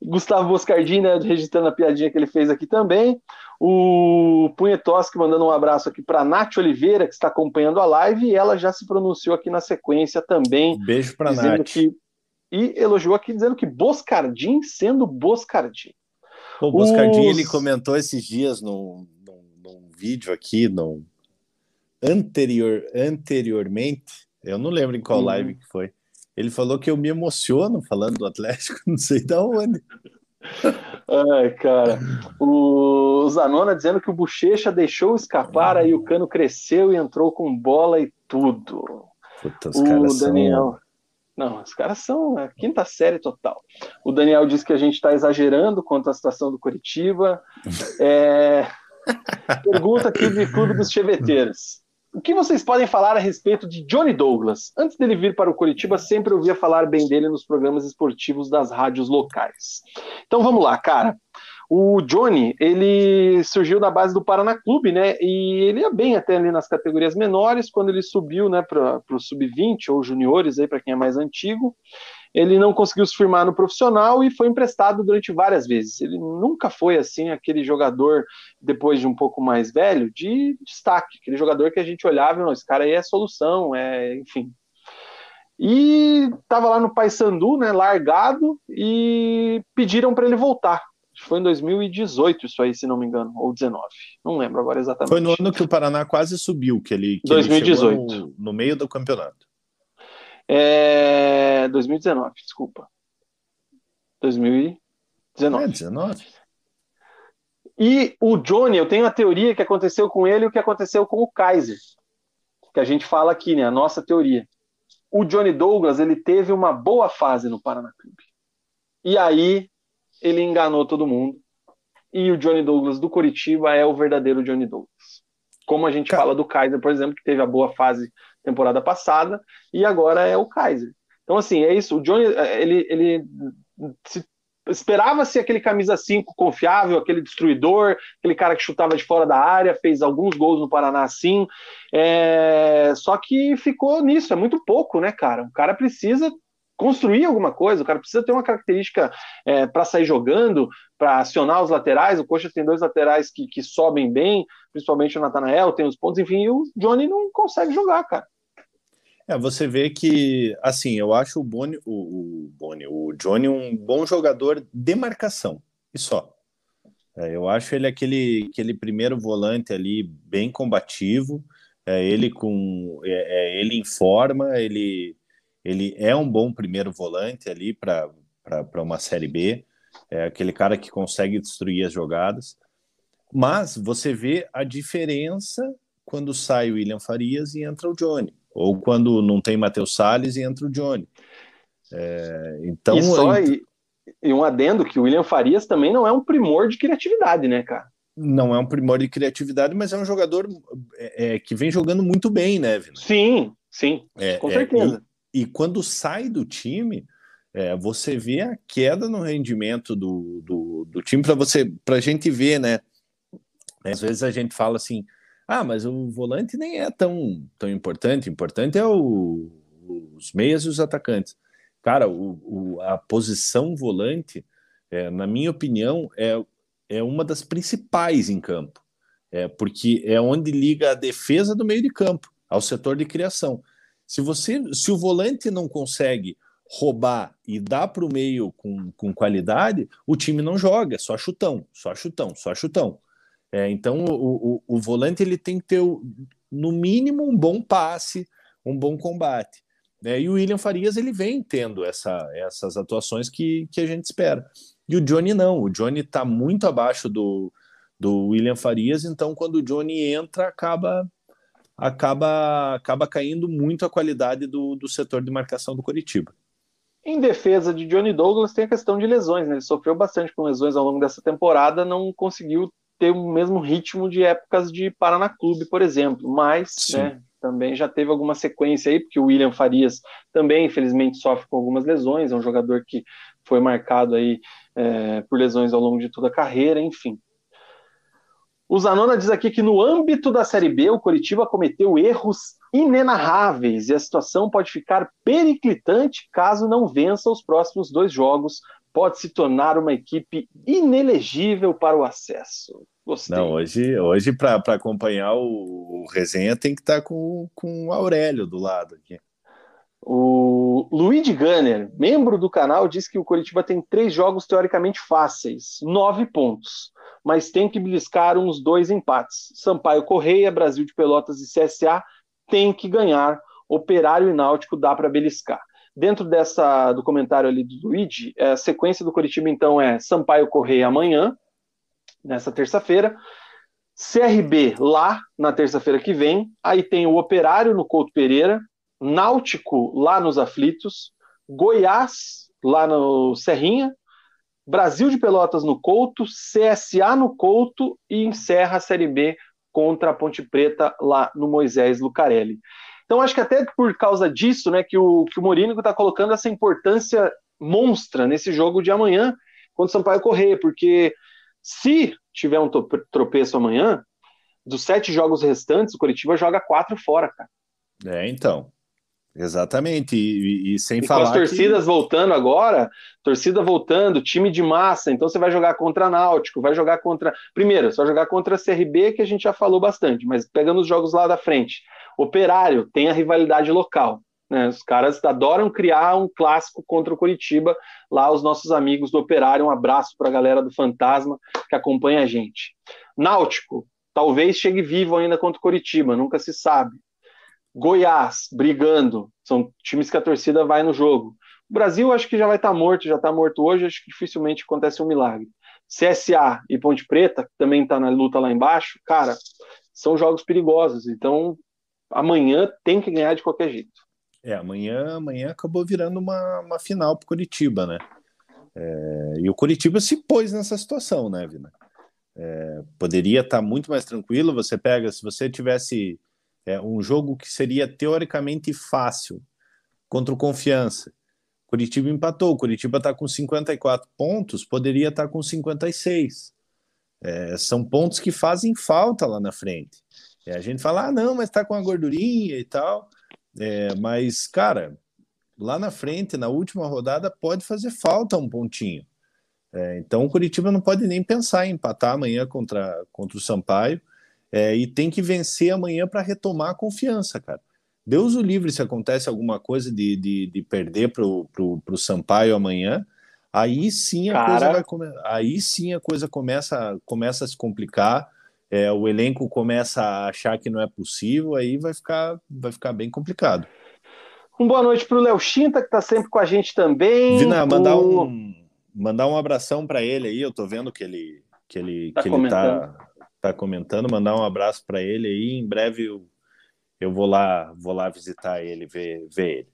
Gustavo Boscardini, né, registrando a piadinha que ele fez aqui também. O Punhetoski mandando um abraço aqui para Nath Oliveira, que está acompanhando a live, e ela já se pronunciou aqui na sequência também. Beijo para Nath. Que, e elogiou aqui dizendo que Boscardim sendo Boscardim. O Boscardim Os... ele comentou esses dias num, num, num vídeo aqui, num, anterior, anteriormente, eu não lembro em qual uhum. live que foi. Ele falou que eu me emociono falando do Atlético, não sei de onde. Ai, cara. O Zanona dizendo que o Bochecha deixou escapar, aí o cano cresceu e entrou com bola e tudo. Puta, os o Daniel. São... Não, os caras são a quinta série total. O Daniel diz que a gente está exagerando quanto à situação do Curitiba. É... Pergunta aqui de Clube dos Cheveteiros. O que vocês podem falar a respeito de Johnny Douglas? Antes dele vir para o Curitiba, sempre ouvia falar bem dele nos programas esportivos das rádios locais. Então vamos lá, cara. O Johnny, ele surgiu na base do Paraná Clube, né? E ele ia bem até ali nas categorias menores, quando ele subiu, né, para o sub-20 ou juniores aí para quem é mais antigo ele não conseguiu se firmar no profissional e foi emprestado durante várias vezes. Ele nunca foi assim aquele jogador depois de um pouco mais velho de destaque, aquele jogador que a gente olhava, não, esse cara aí é solução, é, enfim. E estava lá no Paysandu, né, largado e pediram para ele voltar. Foi em 2018 isso aí, se não me engano, ou 19. Não lembro agora exatamente. Foi no ano que o Paraná quase subiu, que ele, que 2018. Ele no, no meio do campeonato. É 2019, desculpa. 2019. É, 19. E o Johnny, eu tenho a teoria que aconteceu com ele e o que aconteceu com o Kaiser. Que a gente fala aqui, né? A nossa teoria. O Johnny Douglas, ele teve uma boa fase no Paraná Clube. E aí, ele enganou todo mundo. E o Johnny Douglas do Curitiba é o verdadeiro Johnny Douglas. Como a gente fala do Kaiser, por exemplo, que teve a boa fase temporada passada, e agora é o Kaiser. Então, assim, é isso. O Johnny, ele, ele esperava-se aquele camisa 5 confiável, aquele destruidor, aquele cara que chutava de fora da área, fez alguns gols no Paraná assim. É... Só que ficou nisso, é muito pouco, né, cara? O cara precisa construir alguma coisa, o cara precisa ter uma característica é, para sair jogando, para acionar os laterais. O Coxa tem dois laterais que, que sobem bem, principalmente o Natanael, tem os pontos, enfim, e o Johnny não consegue jogar, cara. É, você vê que, assim, eu acho o Boni, o, o, Boni, o Johnny um bom jogador de marcação, e só. É, eu acho ele aquele, aquele primeiro volante ali bem combativo, é, ele com é, é ele em forma, ele ele é um bom primeiro volante ali para uma Série B, é aquele cara que consegue destruir as jogadas. Mas você vê a diferença quando sai o William Farias e entra o Johnny, ou quando não tem Matheus Salles e entra o Johnny. É, então, e só, e, e um adendo que o William Farias também não é um primor de criatividade, né, cara? Não é um primor de criatividade, mas é um jogador é, é, que vem jogando muito bem, né, Vina? Sim, sim, é, com certeza. E, e, quando sai do time, é, você vê a queda no rendimento do, do, do time para você, para a gente ver, né? Às vezes a gente fala assim, ah, mas o volante nem é tão, tão importante. Importante é o, os meias e os atacantes. Cara, o, o, a posição volante, é, na minha opinião, é, é uma das principais em campo. É, porque é onde liga a defesa do meio de campo ao setor de criação. Se você, se o volante não consegue roubar e dar para o meio com, com qualidade, o time não joga, só chutão, só chutão, só chutão. É, então o, o, o, volante ele tem que ter no mínimo um bom passe, um bom combate. Né? E o William Farias ele vem tendo essa, essas atuações que, que a gente espera. E o Johnny não, o Johnny está muito abaixo do, do William Farias, então quando o Johnny entra, acaba acaba acaba caindo muito a qualidade do, do setor de marcação do Coritiba. Em defesa de Johnny Douglas tem a questão de lesões, né? Ele sofreu bastante com lesões ao longo dessa temporada, não conseguiu ter o mesmo ritmo de épocas de Paraná Clube, por exemplo, mas né, também já teve alguma sequência aí, porque o William Farias também, infelizmente, sofre com algumas lesões, é um jogador que foi marcado aí é, por lesões ao longo de toda a carreira, enfim. O Zanona diz aqui que no âmbito da Série B, o Coritiba cometeu erros inenarráveis e a situação pode ficar periclitante caso não vença os próximos dois jogos. Pode se tornar uma equipe inelegível para o acesso. Gostei. Não, hoje, hoje para acompanhar o, o, resenha tem que estar tá com, com o Aurélio do lado aqui. O Luigi Gunner, membro do canal, diz que o Curitiba tem três jogos teoricamente fáceis, nove pontos, mas tem que beliscar uns dois empates. Sampaio Correia, Brasil de Pelotas e CSA tem que ganhar. Operário e Náutico dá para beliscar. Dentro dessa do comentário ali do Luigi, a sequência do Curitiba então é Sampaio Correia amanhã, nessa terça-feira. CRB lá na terça-feira que vem. Aí tem o Operário no Couto Pereira, Náutico lá nos Aflitos, Goiás lá no Serrinha, Brasil de Pelotas no Couto, CSA no Couto e encerra a Série B contra a Ponte Preta lá no Moisés Lucarelli. Então acho que até por causa disso, né, que o que o está colocando essa importância monstra nesse jogo de amanhã contra o Sampaio Correia, porque se tiver um tropeço amanhã, dos sete jogos restantes, o Curitiba joga quatro fora, cara. É, então. Exatamente, e, e sem e falar. Com as torcidas que... voltando agora, torcida voltando, time de massa, então você vai jogar contra Náutico, vai jogar contra. Primeiro, você vai jogar contra a CRB, que a gente já falou bastante, mas pegando os jogos lá da frente. Operário tem a rivalidade local. Né? Os caras adoram criar um clássico contra o Curitiba. Lá, os nossos amigos do Operário, um abraço para a galera do Fantasma que acompanha a gente. Náutico, talvez chegue vivo ainda contra o Curitiba, nunca se sabe. Goiás, brigando, são times que a torcida vai no jogo. O Brasil acho que já vai estar tá morto, já está morto hoje, acho que dificilmente acontece um milagre. CSA e Ponte Preta, que também está na luta lá embaixo, cara, são jogos perigosos. Então, amanhã tem que ganhar de qualquer jeito. É, amanhã, amanhã acabou virando uma, uma final para o Curitiba, né? É, e o Curitiba se pôs nessa situação, né, Vina? É, poderia estar tá muito mais tranquilo. Você pega, se você tivesse é, um jogo que seria teoricamente fácil contra o Confiança, Curitiba empatou. Curitiba está com 54 pontos, poderia estar tá com 56. É, são pontos que fazem falta lá na frente. É, a gente fala, ah, não, mas está com a gordurinha e tal. É, mas, cara, lá na frente, na última rodada, pode fazer falta um pontinho. É, então o Curitiba não pode nem pensar em empatar amanhã contra, contra o Sampaio é, e tem que vencer amanhã para retomar a confiança, cara. Deus o livre se acontece alguma coisa de, de, de perder para o Sampaio amanhã, aí sim a cara... coisa vai aí sim a coisa começa, começa a se complicar é, o elenco começa a achar que não é possível, aí vai ficar, vai ficar bem complicado. Um boa noite para o Léo Chinta, que está sempre com a gente também. Vina, mandar, o... um, mandar um abração para ele aí, eu estou vendo que ele que ele tá que comentando. ele tá, tá comentando, mandar um abraço para ele aí, em breve eu, eu vou lá vou lá visitar ele, ver, ver ele.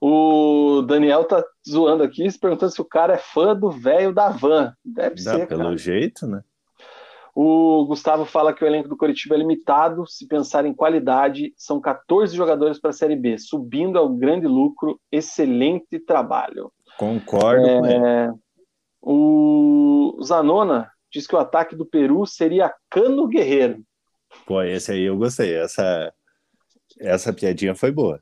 O Daniel tá zoando aqui, se perguntando se o cara é fã do velho da van. Deve Dá ser. Pelo cara. jeito, né? O Gustavo fala que o elenco do Coritiba é limitado. Se pensar em qualidade, são 14 jogadores para a Série B, subindo ao grande lucro. Excelente trabalho. Concordo é. O Zanona diz que o ataque do Peru seria Cano Guerreiro. Pô, esse aí eu gostei. Essa, essa piadinha foi boa.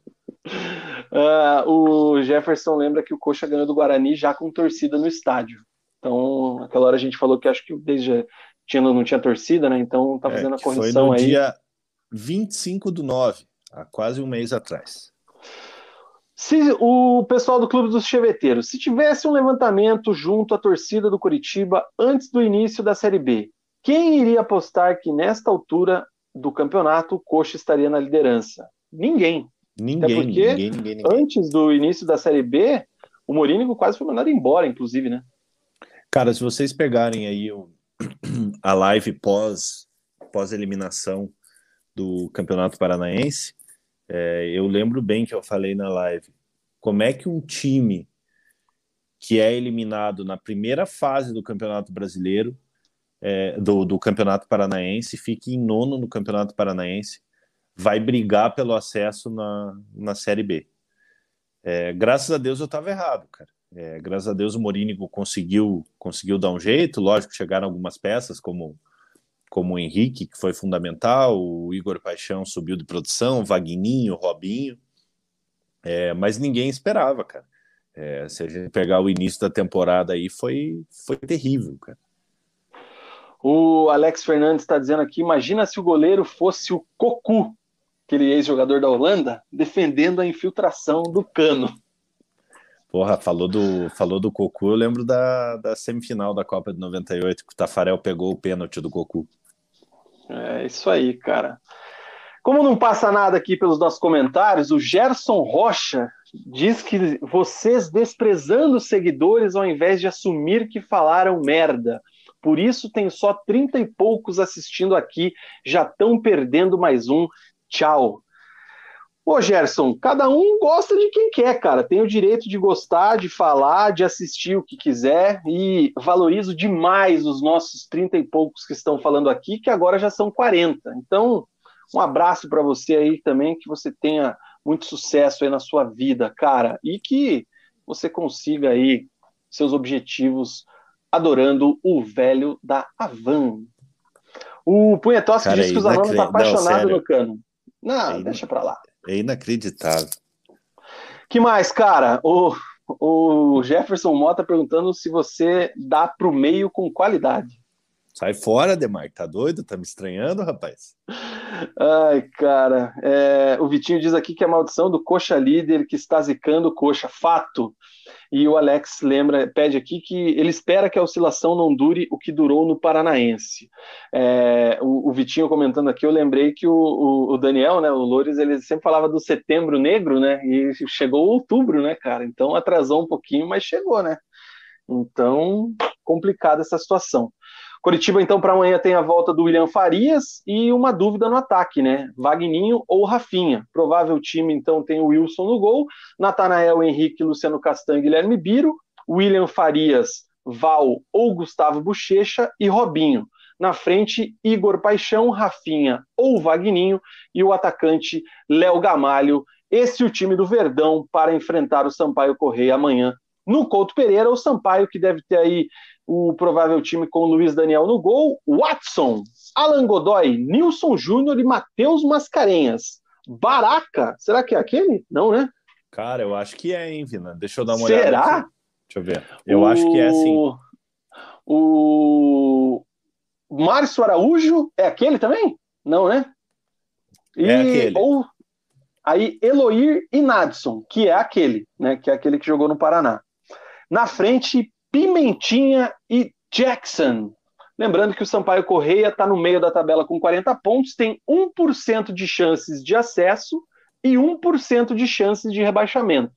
Uh, o Jefferson lembra que o Coxa ganhou do Guarani já com torcida no estádio. Então, naquela hora a gente falou que acho que desde tinha, não tinha torcida, né? Então tá é, fazendo é, a correção foi no aí. dia 25 do 9, há quase um mês atrás. Se o pessoal do Clube dos Cheveteiros, se tivesse um levantamento junto à torcida do Curitiba antes do início da Série B, quem iria apostar que nesta altura do campeonato o Coxa estaria na liderança? Ninguém. Ninguém, porque ninguém, ninguém, ninguém. antes do início da Série B, o Morínigo quase foi mandado embora, inclusive, né? Cara, se vocês pegarem aí o, a live pós, pós eliminação do Campeonato Paranaense, é, eu lembro bem que eu falei na live como é que um time que é eliminado na primeira fase do Campeonato Brasileiro, é, do, do Campeonato Paranaense, fica em nono no Campeonato Paranaense, vai brigar pelo acesso na, na Série B. É, graças a Deus eu estava errado, cara. É, graças a Deus o Morínigo conseguiu conseguiu dar um jeito. Lógico, chegaram algumas peças como como o Henrique, que foi fundamental, o Igor Paixão subiu de produção, Vagninho, Robinho, é, mas ninguém esperava, cara. É, se a gente pegar o início da temporada aí, foi, foi terrível, cara. O Alex Fernandes está dizendo aqui: imagina se o goleiro fosse o Cocu, aquele ex-jogador da Holanda, defendendo a infiltração do cano. Porra, falou do, falou do Cocu, eu lembro da, da semifinal da Copa de 98, que o Tafarel pegou o pênalti do Cocu. É isso aí, cara. Como não passa nada aqui pelos nossos comentários, o Gerson Rocha diz que vocês desprezando seguidores ao invés de assumir que falaram merda. Por isso tem só 30 e poucos assistindo aqui, já estão perdendo mais um. Tchau. Ô, Gerson, cada um gosta de quem quer, cara. Tem o direito de gostar, de falar, de assistir o que quiser. E valorizo demais os nossos 30 e poucos que estão falando aqui, que agora já são 40. Então, um abraço para você aí também, que você tenha muito sucesso aí na sua vida, cara. E que você consiga aí seus objetivos adorando o velho da Avan. O Punhetowski disse que o Zanona está apaixonado não, no cano. Não, deixa para lá. É inacreditável. que mais, cara? O, o Jefferson Mota perguntando se você dá para o meio com qualidade. Sai fora, Demar, tá doido? Tá me estranhando, rapaz? Ai, cara. É, o Vitinho diz aqui que é a maldição do coxa líder que está zicando coxa. Fato. E o Alex lembra, pede aqui que ele espera que a oscilação não dure o que durou no Paranaense. É, o, o, Vitinho comentando aqui, eu lembrei que o, o, o, Daniel, né, o Loures, ele sempre falava do setembro negro, né? E chegou outubro, né, cara? Então atrasou um pouquinho, mas chegou, né? Então, complicada essa situação. Curitiba, então, para amanhã tem a volta do William Farias e uma dúvida no ataque, né? Vagninho ou Rafinha. Provável time, então, tem o Wilson no gol, Natanael, Henrique, Luciano Castanho, Guilherme Biro, William Farias, Val ou Gustavo Bochecha e Robinho. Na frente, Igor Paixão, Rafinha ou Vagninho e o atacante Léo Gamalho. Esse é o time do Verdão para enfrentar o Sampaio Correia amanhã no Couto Pereira. O Sampaio que deve ter aí o provável time com Luiz Daniel no gol, Watson, Alan Godoy, Nilson Júnior e Matheus Mascarenhas. Baraca, será que é aquele? Não, né? Cara, eu acho que é, hein, Vina? Deixa eu dar uma será? olhada. Será? Deixa eu ver. Eu o... acho que é sim. O Márcio Araújo é aquele também? Não, né? E... É aquele. Ou aí Eloir e Nadson, que é aquele, né? Que é aquele que jogou no Paraná. Na frente, Pimentinha e Jackson. Lembrando que o Sampaio Correia está no meio da tabela com 40 pontos, tem 1% de chances de acesso e 1% de chances de rebaixamento.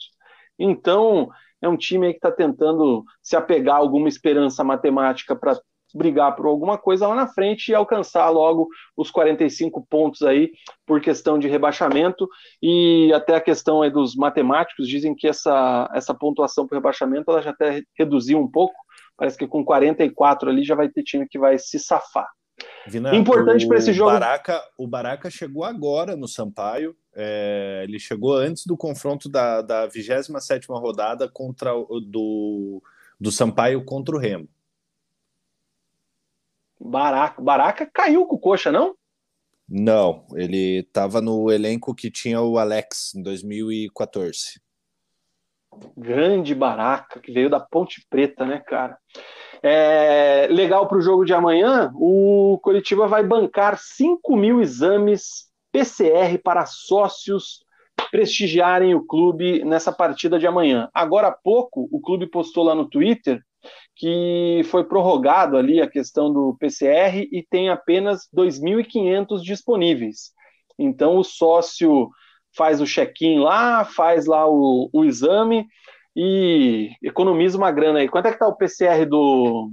Então, é um time que está tentando se apegar a alguma esperança matemática para brigar por alguma coisa lá na frente e alcançar logo os 45 pontos aí por questão de rebaixamento e até a questão aí dos matemáticos dizem que essa, essa pontuação por rebaixamento ela já até reduziu um pouco, parece que com 44 ali já vai ter time que vai se safar. Vina, Importante para esse jogo. Baraca, o Baraca chegou agora no Sampaio. É, ele chegou antes do confronto da, da 27 rodada contra o do, do Sampaio contra o Remo. Baraca, Baraca caiu com o Coxa, não? Não, ele estava no elenco que tinha o Alex em 2014. Grande Baraca, que veio da Ponte Preta, né, cara? É, legal para o jogo de amanhã, o Curitiba vai bancar 5 mil exames PCR para sócios prestigiarem o clube nessa partida de amanhã. Agora há pouco, o clube postou lá no Twitter que foi prorrogado ali a questão do PCR e tem apenas 2.500 disponíveis. Então o sócio faz o check-in lá, faz lá o, o exame e economiza uma grana aí. Quanto é que tá o PCR do,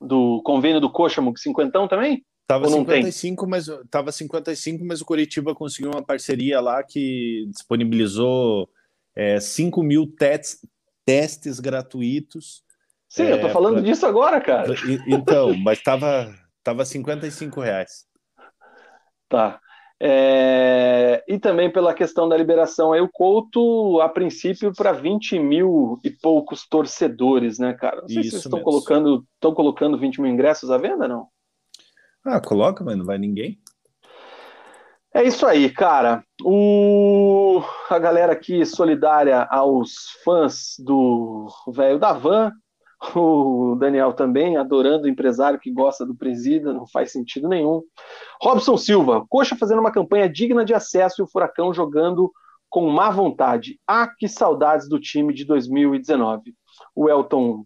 do convênio do Coxamo? Cinquentão também? Tava 55, tem? mas tava 55, mas o Curitiba conseguiu uma parceria lá que disponibilizou é, 5 mil testes gratuitos. Sim, é, eu tô falando pra... disso agora, cara. Então, mas tava, tava 55 reais. Tá. É, e também pela questão da liberação aí, o Couto, a princípio, para 20 mil e poucos torcedores, né, cara? Não sei Isso se vocês estão colocando, estão colocando 20 mil ingressos à venda, não? Ah, coloca, mas não vai ninguém. É isso aí, cara. O... A galera aqui solidária aos fãs do velho da van o Daniel também, adorando o empresário que gosta do presida, não faz sentido nenhum. Robson Silva, Coxa fazendo uma campanha digna de acesso e o Furacão jogando com má vontade. Ah, que saudades do time de 2019. O Elton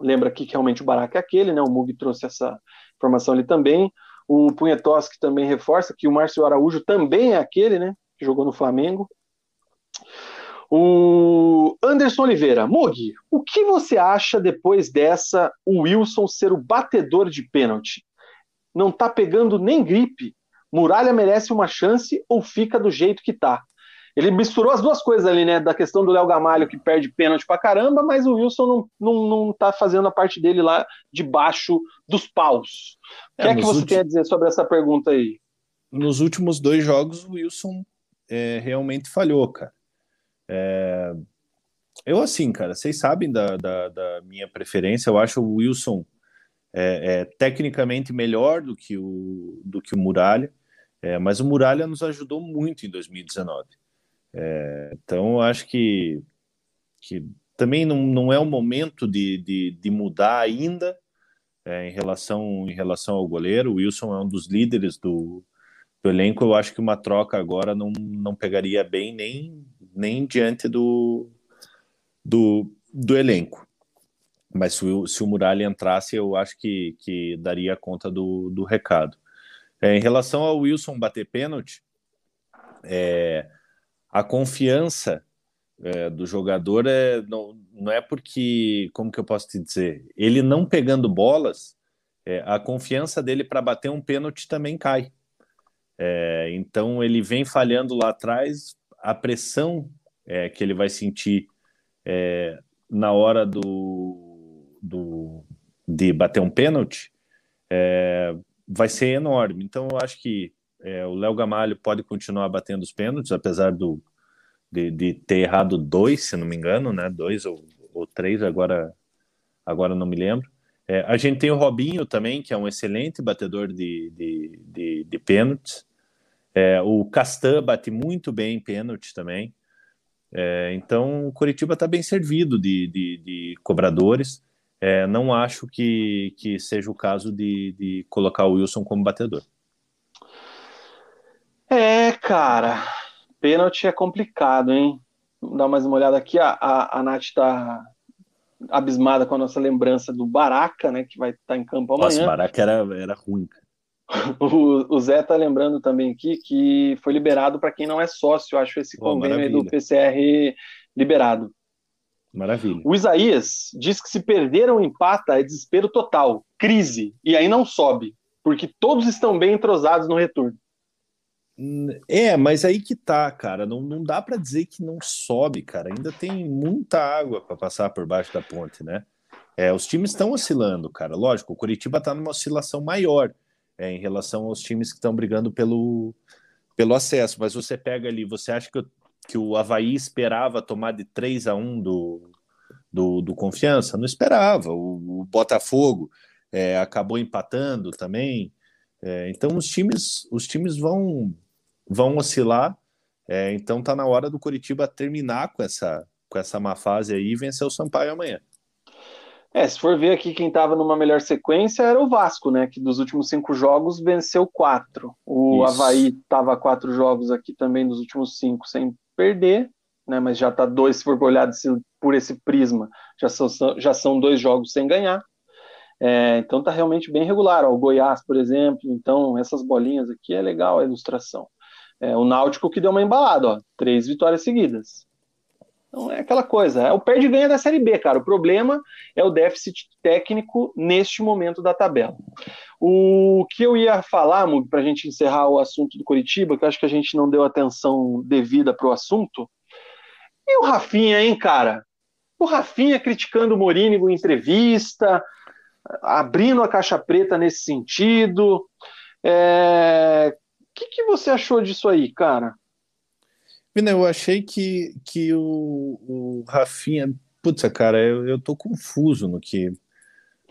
lembra aqui que realmente o Baraca é aquele, né? O Mug trouxe essa informação ali também. O Punhetoski também reforça que o Márcio Araújo também é aquele, né? Que jogou no Flamengo. O Anderson Oliveira, Mug, o que você acha depois dessa o Wilson ser o batedor de pênalti? Não tá pegando nem gripe. Muralha merece uma chance ou fica do jeito que tá? Ele misturou as duas coisas ali, né? Da questão do Léo Gamalho que perde pênalti pra caramba, mas o Wilson não, não, não tá fazendo a parte dele lá debaixo dos paus. O que é, é que você últimos... tem a dizer sobre essa pergunta aí? Nos últimos dois jogos, o Wilson é, realmente falhou, cara. É... Eu, assim, cara, vocês sabem da, da, da, minha preferência. Eu acho o Wilson é, é, tecnicamente melhor do que o, do que o Muralha, é, mas o Muralha nos ajudou muito em 2019. É, então, eu acho que, que também não, não é o momento de, de, de mudar ainda é, em, relação, em relação ao goleiro. O Wilson é um dos líderes do, do elenco. Eu acho que uma troca agora não, não pegaria bem nem nem diante do, do, do elenco. Mas se o, se o Muralha entrasse, eu acho que, que daria conta do, do recado. É, em relação ao Wilson bater pênalti, é, a confiança é, do jogador é, não, não é porque, como que eu posso te dizer, ele não pegando bolas, é, a confiança dele para bater um pênalti também cai. É, então ele vem falhando lá atrás, a pressão é, que ele vai sentir é, na hora do, do, de bater um pênalti é, vai ser enorme. Então, eu acho que é, o Léo Gamalho pode continuar batendo os pênaltis, apesar do, de, de, ter errado dois, se não me engano, né? Dois ou, ou três, agora, agora não me lembro. É, a gente tem o Robinho também, que é um excelente batedor de, de, de, de pênaltis. É, o Castan bate muito bem em pênalti também. É, então, o Curitiba está bem servido de, de, de cobradores. É, não acho que, que seja o caso de, de colocar o Wilson como batedor. É, cara, pênalti é complicado, hein? Vamos dar mais uma olhada aqui. A, a, a Nath está abismada com a nossa lembrança do Baraca, né? Que vai estar tá em campo amanhã. Nossa, Baraca era, era ruim, cara. O, o Zé tá lembrando também aqui que foi liberado para quem não é sócio, acho esse convênio do PCR liberado. Maravilha. O Isaías diz que se perderam empata é desespero total, crise, e aí não sobe, porque todos estão bem entrosados no retorno. É, mas aí que tá, cara. Não, não dá para dizer que não sobe, cara. Ainda tem muita água para passar por baixo da ponte, né? É, os times estão oscilando, cara. Lógico, o Curitiba está numa oscilação maior é, em relação aos times que estão brigando pelo, pelo acesso. Mas você pega ali, você acha que, que o Havaí esperava tomar de 3 a 1 do, do, do Confiança? Não esperava. O, o Botafogo é, acabou empatando também. É, então os times, os times vão vão oscilar. É, então tá na hora do Curitiba terminar com essa, com essa má fase aí e vencer o Sampaio amanhã. É, se for ver aqui quem estava numa melhor sequência era o Vasco, né? Que dos últimos cinco jogos venceu quatro. O Isso. Havaí estava quatro jogos aqui também dos últimos cinco sem perder, né? Mas já está dois, se for olhar por esse prisma, já são, já são dois jogos sem ganhar. É, então tá realmente bem regular. Ó, o Goiás, por exemplo, então essas bolinhas aqui é legal a ilustração. É, o Náutico que deu uma embalada, ó, três vitórias seguidas. Então é aquela coisa, é o perde e ganha da Série B, cara. O problema é o déficit técnico neste momento da tabela. O que eu ia falar, Mug, para a gente encerrar o assunto do Curitiba, que eu acho que a gente não deu atenção devida para o assunto, e o Rafinha, hein, cara? O Rafinha criticando o Morínigo em entrevista, abrindo a caixa preta nesse sentido. É, que, que você achou disso aí, cara? Vina, eu achei que, que o, o Rafinha. Putz, cara, eu, eu tô confuso no que.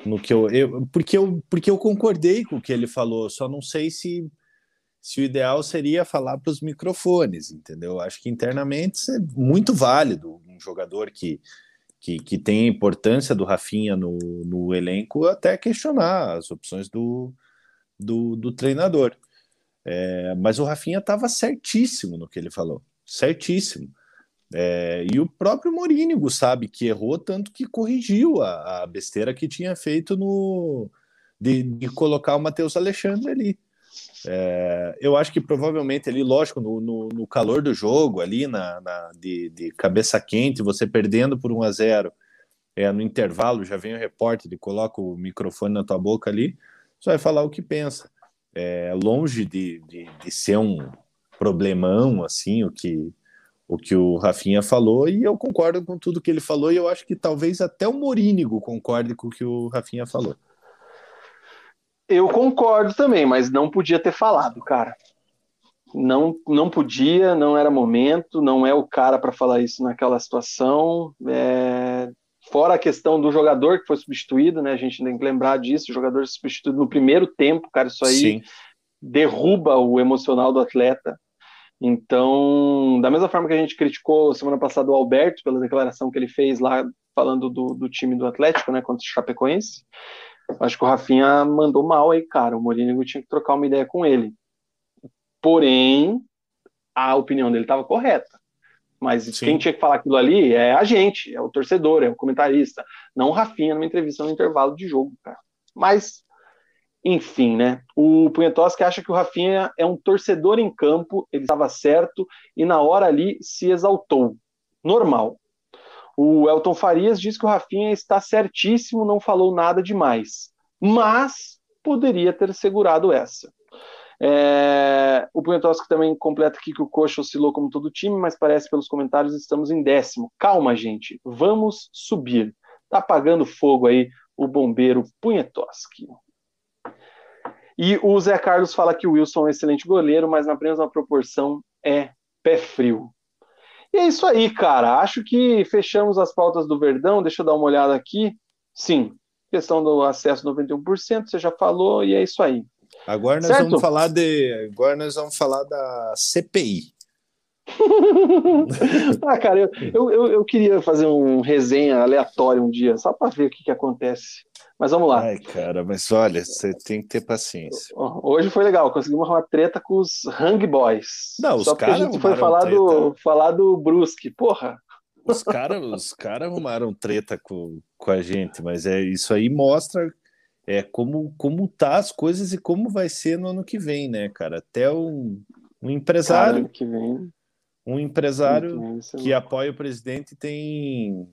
No que eu, eu, porque eu porque eu concordei com o que ele falou, só não sei se, se o ideal seria falar para os microfones, entendeu? Acho que internamente é muito válido um jogador que, que, que tem a importância do Rafinha no, no elenco até questionar as opções do, do, do treinador. É, mas o Rafinha estava certíssimo no que ele falou, certíssimo. É, e o próprio Morínigo sabe que errou, tanto que corrigiu a, a besteira que tinha feito no de, de colocar o Matheus Alexandre ali. É, eu acho que provavelmente ali, lógico, no, no, no calor do jogo, ali na, na de, de, cabeça quente, você perdendo por 1 a 0 é, no intervalo, já vem o repórter e coloca o microfone na tua boca ali, você vai falar o que pensa é, longe de, de, de, ser um problemão, assim, o que, o que o Rafinha falou, e eu concordo com tudo que ele falou, e eu acho que talvez até o Morínigo concorde com o que o Rafinha falou. Eu concordo também, mas não podia ter falado, cara. Não, não podia, não era momento, não é o cara para falar isso naquela situação. É, Fora a questão do jogador que foi substituído, né? A gente tem que lembrar disso, o jogador substituído no primeiro tempo, cara, isso aí Sim. derruba o emocional do atleta. Então, da mesma forma que a gente criticou semana passada o Alberto pela declaração que ele fez lá falando do, do time do Atlético, né, contra o Chapecoense, acho que o Rafinha mandou mal aí, cara. O Mourinho tinha que trocar uma ideia com ele. Porém, a opinião dele estava correta. Mas Sim. quem tinha que falar aquilo ali é a gente, é o torcedor, é o comentarista, não o Rafinha numa entrevista no intervalo de jogo, cara. Mas, enfim, né? O Punhetoski acha que o Rafinha é um torcedor em campo, ele estava certo e na hora ali se exaltou. Normal. O Elton Farias diz que o Rafinha está certíssimo, não falou nada demais, mas poderia ter segurado essa. É, o Punhetoski também completa aqui que o Coxa oscilou como todo time, mas parece pelos comentários estamos em décimo. Calma, gente, vamos subir. Tá apagando fogo aí o bombeiro Punhetoski. E o Zé Carlos fala que o Wilson é um excelente goleiro, mas na mesma proporção é pé frio. E é isso aí, cara. Acho que fechamos as pautas do Verdão. Deixa eu dar uma olhada aqui. Sim, questão do acesso 91%, você já falou, e é isso aí. Agora nós certo? vamos falar de. Agora nós vamos falar da CPI. ah, cara, eu, eu, eu, queria fazer um resenha aleatório um dia, só para ver o que, que acontece. Mas vamos lá. Ai, cara, mas olha, você tem que ter paciência. Hoje foi legal, conseguimos uma treta com os Hang Boys. Não, só os caras. A gente foi falar do, falar do Brusque, porra. Os caras os cara arrumaram treta com, com a gente, mas é isso aí mostra é, como, como tá as coisas e como vai ser no ano que vem, né, cara? Até um, um empresário. Cara, que vem. Um empresário que, que apoia o presidente tem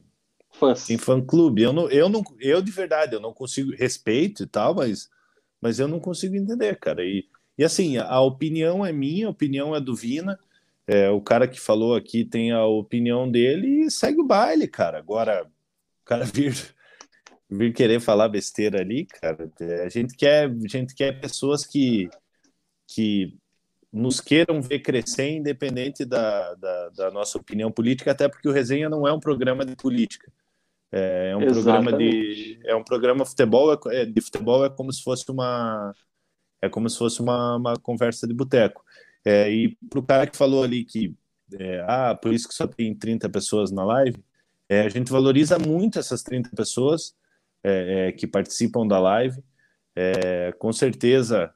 Fãs. Tem fã-clube. Eu, não, eu, não, eu, de verdade, eu não consigo... Respeito e tal, mas, mas eu não consigo entender, cara. E, e assim, a opinião é minha, a opinião é do Vina. É, o cara que falou aqui tem a opinião dele e segue o baile, cara. Agora, o cara vir, vir querer falar besteira ali, cara, a gente quer, a gente quer pessoas que, que nos queiram ver crescer, independente da, da, da, nossa opinião política, até porque o Resenha não é um programa de política. É, é um Exatamente. programa de é um programa futebol é, é, de futebol é como se fosse uma é como se fosse uma, uma conversa de boteco. É, e para o cara que falou ali que é, ah, por isso que só tem 30 pessoas na live, é, a gente valoriza muito essas 30 pessoas é, que participam da live. Com certeza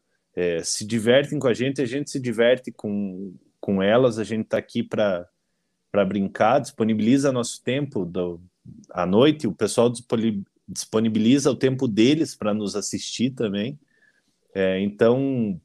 se divertem com a gente, a gente se diverte com, com elas, a gente está aqui para brincar, disponibiliza nosso tempo do, à noite, o pessoal disponibiliza o tempo deles para nos assistir também. então,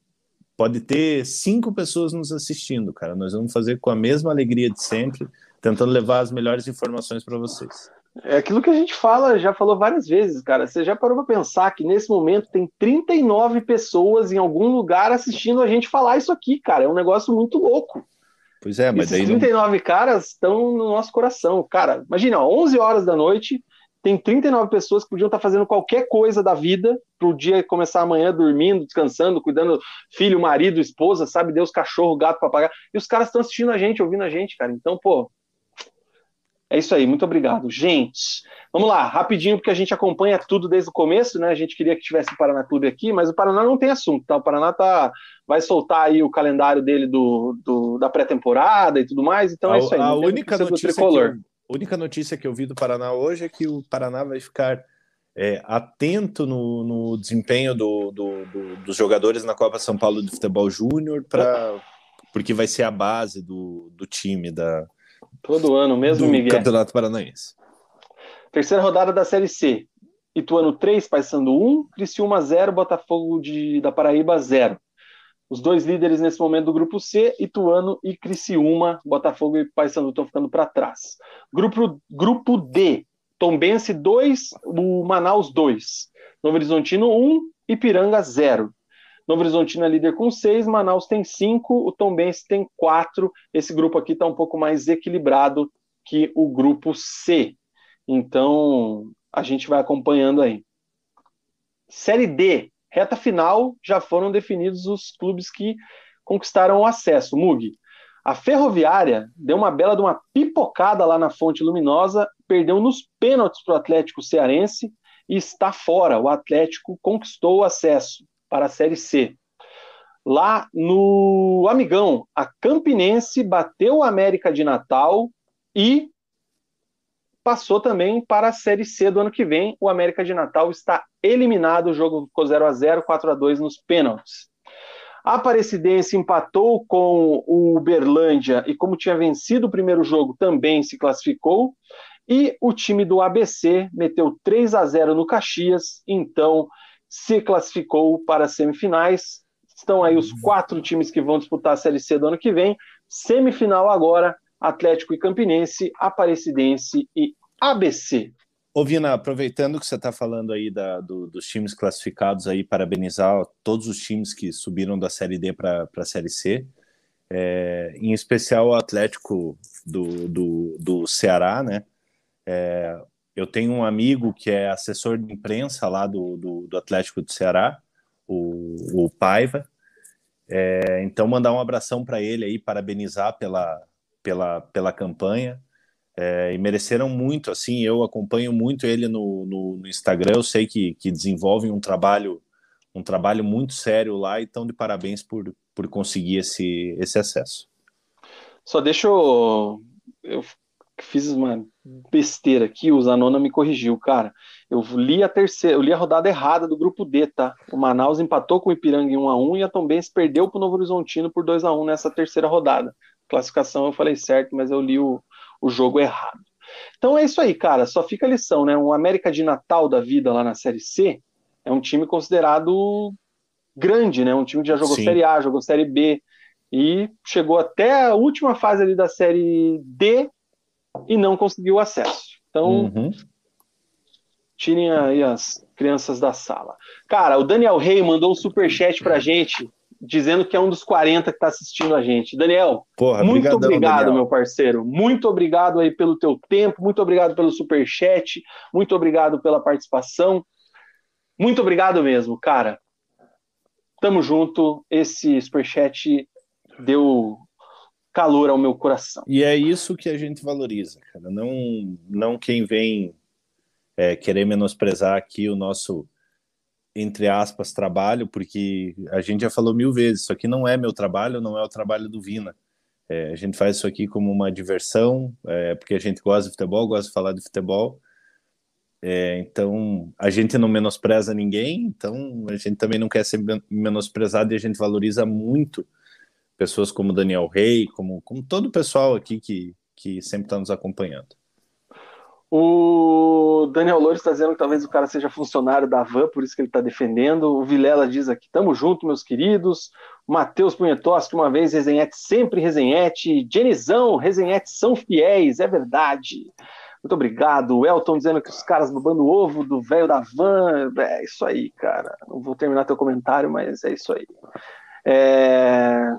pode ter cinco pessoas nos assistindo, cara. Nós vamos fazer com a mesma alegria de sempre, tentando levar as melhores informações para vocês. É aquilo que a gente fala, já falou várias vezes, cara. Você já parou para pensar que nesse momento tem 39 pessoas em algum lugar assistindo a gente falar isso aqui, cara. É um negócio muito louco. Pois é, mas Esses daí 39 não... caras estão no nosso coração. Cara, imagina, ó, 11 horas da noite, tem 39 pessoas que podiam estar fazendo qualquer coisa da vida para o dia começar amanhã dormindo, descansando, cuidando filho, marido, esposa, sabe Deus, cachorro, gato, papagaio. E os caras estão assistindo a gente, ouvindo a gente, cara. Então, pô, é isso aí, muito obrigado. Gente, vamos lá, rapidinho, porque a gente acompanha tudo desde o começo, né? A gente queria que tivesse o Paraná Clube aqui, mas o Paraná não tem assunto, tá? O Paraná tá, vai soltar aí o calendário dele do, do da pré-temporada e tudo mais, então a, é isso aí. A única notícia tricolor. Que a única notícia que eu vi do Paraná hoje é que o Paraná vai ficar é, atento no, no desempenho do, do, do, dos jogadores na Copa São Paulo de Futebol Júnior, porque vai ser a base do, do time da, todo ano, mesmo do Miguel. Campeonato Paranaense. Terceira rodada da Série C. Ituano 3, Paysandu 1, Criciúma 0, Botafogo de, da Paraíba 0. Os dois líderes nesse momento do grupo C, Ituano e Criciúma, Botafogo e Paysandu estão ficando para trás. Grupo, grupo D, Tombense 2, o Manaus 2. Novo Horizontino 1, Ipiranga 0. Novo Horizontino é líder com 6, Manaus tem 5, o Tombense tem 4. Esse grupo aqui está um pouco mais equilibrado que o grupo C. Então, a gente vai acompanhando aí. Série D, reta final, já foram definidos os clubes que conquistaram o acesso. Mug, a Ferroviária deu uma bela de uma pipocada lá na Fonte Luminosa, perdeu nos pênaltis para o Atlético Cearense e está fora. O Atlético conquistou o acesso para a Série C. Lá no Amigão, a Campinense bateu o América de Natal e passou também para a Série C do ano que vem. O América de Natal está eliminado, o jogo ficou 0 a 0 4 a 2 nos pênaltis. A Aparecidense empatou com o Uberlândia e, como tinha vencido o primeiro jogo, também se classificou. E o time do ABC meteu 3 a 0 no Caxias, então se classificou para as semifinais. Estão aí os quatro times que vão disputar a Série C do ano que vem. Semifinal agora, Atlético e Campinense, Aparecidense e ABC. Ô Vina, aproveitando que você está falando aí da, do, dos times classificados aí, parabenizar todos os times que subiram da Série D para a Série C, é, em especial o Atlético do, do, do Ceará, né? É, eu tenho um amigo que é assessor de imprensa lá do, do, do Atlético do Ceará, o, o Paiva, é, então mandar um abração para ele aí, parabenizar pela, pela, pela campanha, é, e mereceram muito, assim, eu acompanho muito ele no, no, no, Instagram, eu sei que, que desenvolvem um trabalho um trabalho muito sério lá, e estão de parabéns por, por conseguir esse, esse acesso. Só deixa eu, eu fiz uma besteira aqui, o Zanona me corrigiu, cara. Eu li a terceira, eu li a rodada errada do grupo D, tá? O Manaus empatou com o Ipiranga em 1 a 1 e a Tombense perdeu para o Novo Horizontino por 2 a 1 nessa terceira rodada. Classificação eu falei certo, mas eu li o, o jogo errado. Então é isso aí, cara. Só fica a lição, né? Um América de Natal da vida lá na Série C é um time considerado grande, né? Um time que já jogou Sim. Série A, jogou Série B e chegou até a última fase ali da Série D e não conseguiu acesso. Então, uhum. tirem aí as crianças da sala. Cara, o Daniel Rey mandou um super chat pra gente, dizendo que é um dos 40 que está assistindo a gente. Daniel, Porra, muito brigadão, obrigado, Daniel. meu parceiro. Muito obrigado aí pelo teu tempo, muito obrigado pelo super chat, muito obrigado pela participação. Muito obrigado mesmo, cara. Tamo junto. Esse superchat deu calor ao meu coração. E é isso que a gente valoriza, cara. Não, não quem vem é, querer menosprezar aqui o nosso, entre aspas, trabalho, porque a gente já falou mil vezes, isso aqui não é meu trabalho, não é o trabalho do Vina. É, a gente faz isso aqui como uma diversão, é, porque a gente gosta de futebol, gosta de falar de futebol, é, então, a gente não menospreza ninguém, então a gente também não quer ser menosprezado e a gente valoriza muito pessoas como Daniel Rey, como, como todo o pessoal aqui que, que sempre está nos acompanhando. O Daniel Loures está dizendo que talvez o cara seja funcionário da Van, por isso que ele está defendendo. O Vilela diz aqui: tamo junto, meus queridos. Matheus Punhetoski, uma vez, resenhete, sempre resenhete. Jenizão, resenhete são fiéis, é verdade. Muito obrigado. O Elton dizendo que os caras babando ovo do velho da van. É isso aí, cara. Não vou terminar teu comentário, mas é isso aí. É...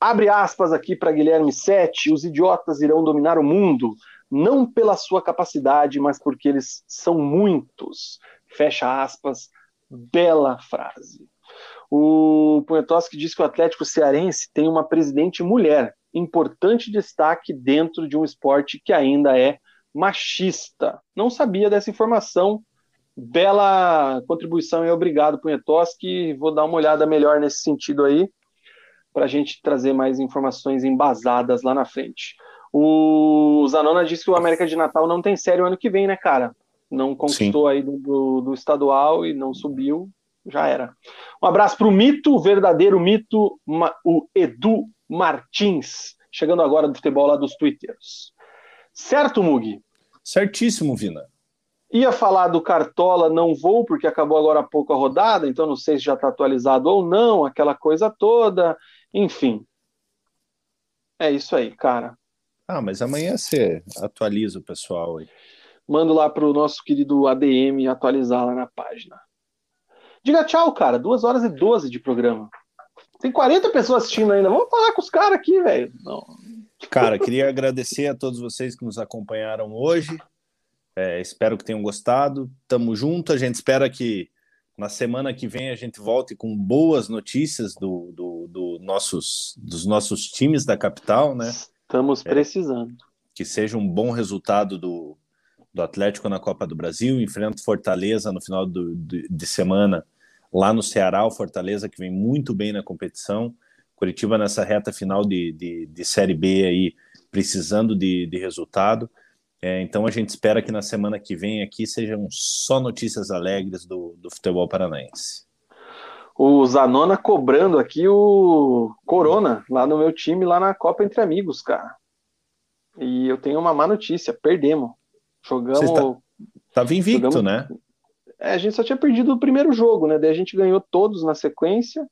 Abre aspas aqui para Guilherme Sete. Os idiotas irão dominar o mundo, não pela sua capacidade, mas porque eles são muitos. Fecha aspas. Bela frase. O Punhetoski diz que o Atlético Cearense tem uma presidente mulher. Importante destaque dentro de um esporte que ainda é machista. Não sabia dessa informação. Bela contribuição e obrigado, Punhetoski. Vou dar uma olhada melhor nesse sentido aí, para a gente trazer mais informações embasadas lá na frente. O Zanona disse que o América de Natal não tem série o ano que vem, né, cara? Não conquistou Sim. aí do, do, do, estadual e não subiu, já era. Um abraço para o mito, o verdadeiro mito, o Edu Martins, chegando agora do futebol lá dos Twitters. Certo, Mugi? Certíssimo, Vina. Ia falar do Cartola, não vou, porque acabou agora há pouco a rodada, então não sei se já está atualizado ou não, aquela coisa toda, enfim. É isso aí, cara. Ah, mas amanhã você atualiza o pessoal aí. Mando lá para o nosso querido ADM atualizar lá na página. Diga tchau, cara. Duas horas e doze de programa. Tem 40 pessoas assistindo ainda. Vamos falar com os caras aqui, velho. Cara, queria agradecer a todos vocês que nos acompanharam hoje. É, espero que tenham gostado. Tamo junto. A gente espera que na semana que vem a gente volte com boas notícias do, do, do nossos, dos nossos times da capital, né? Estamos é, precisando. É, que seja um bom resultado do, do Atlético na Copa do Brasil. Enfrenta Fortaleza no final do, de, de semana lá no Ceará, o Fortaleza que vem muito bem na competição. Curitiba nessa reta final de, de, de Série B aí, precisando de, de resultado. É, então a gente espera que na semana que vem aqui sejam só notícias alegres do, do futebol paranaense. O Zanona cobrando aqui o Corona, lá no meu time, lá na Copa Entre Amigos, cara. E eu tenho uma má notícia, perdemos. Jogamos. Tá, tava invicto, jogamos, né? É, a gente só tinha perdido o primeiro jogo, né? Daí a gente ganhou todos na sequência.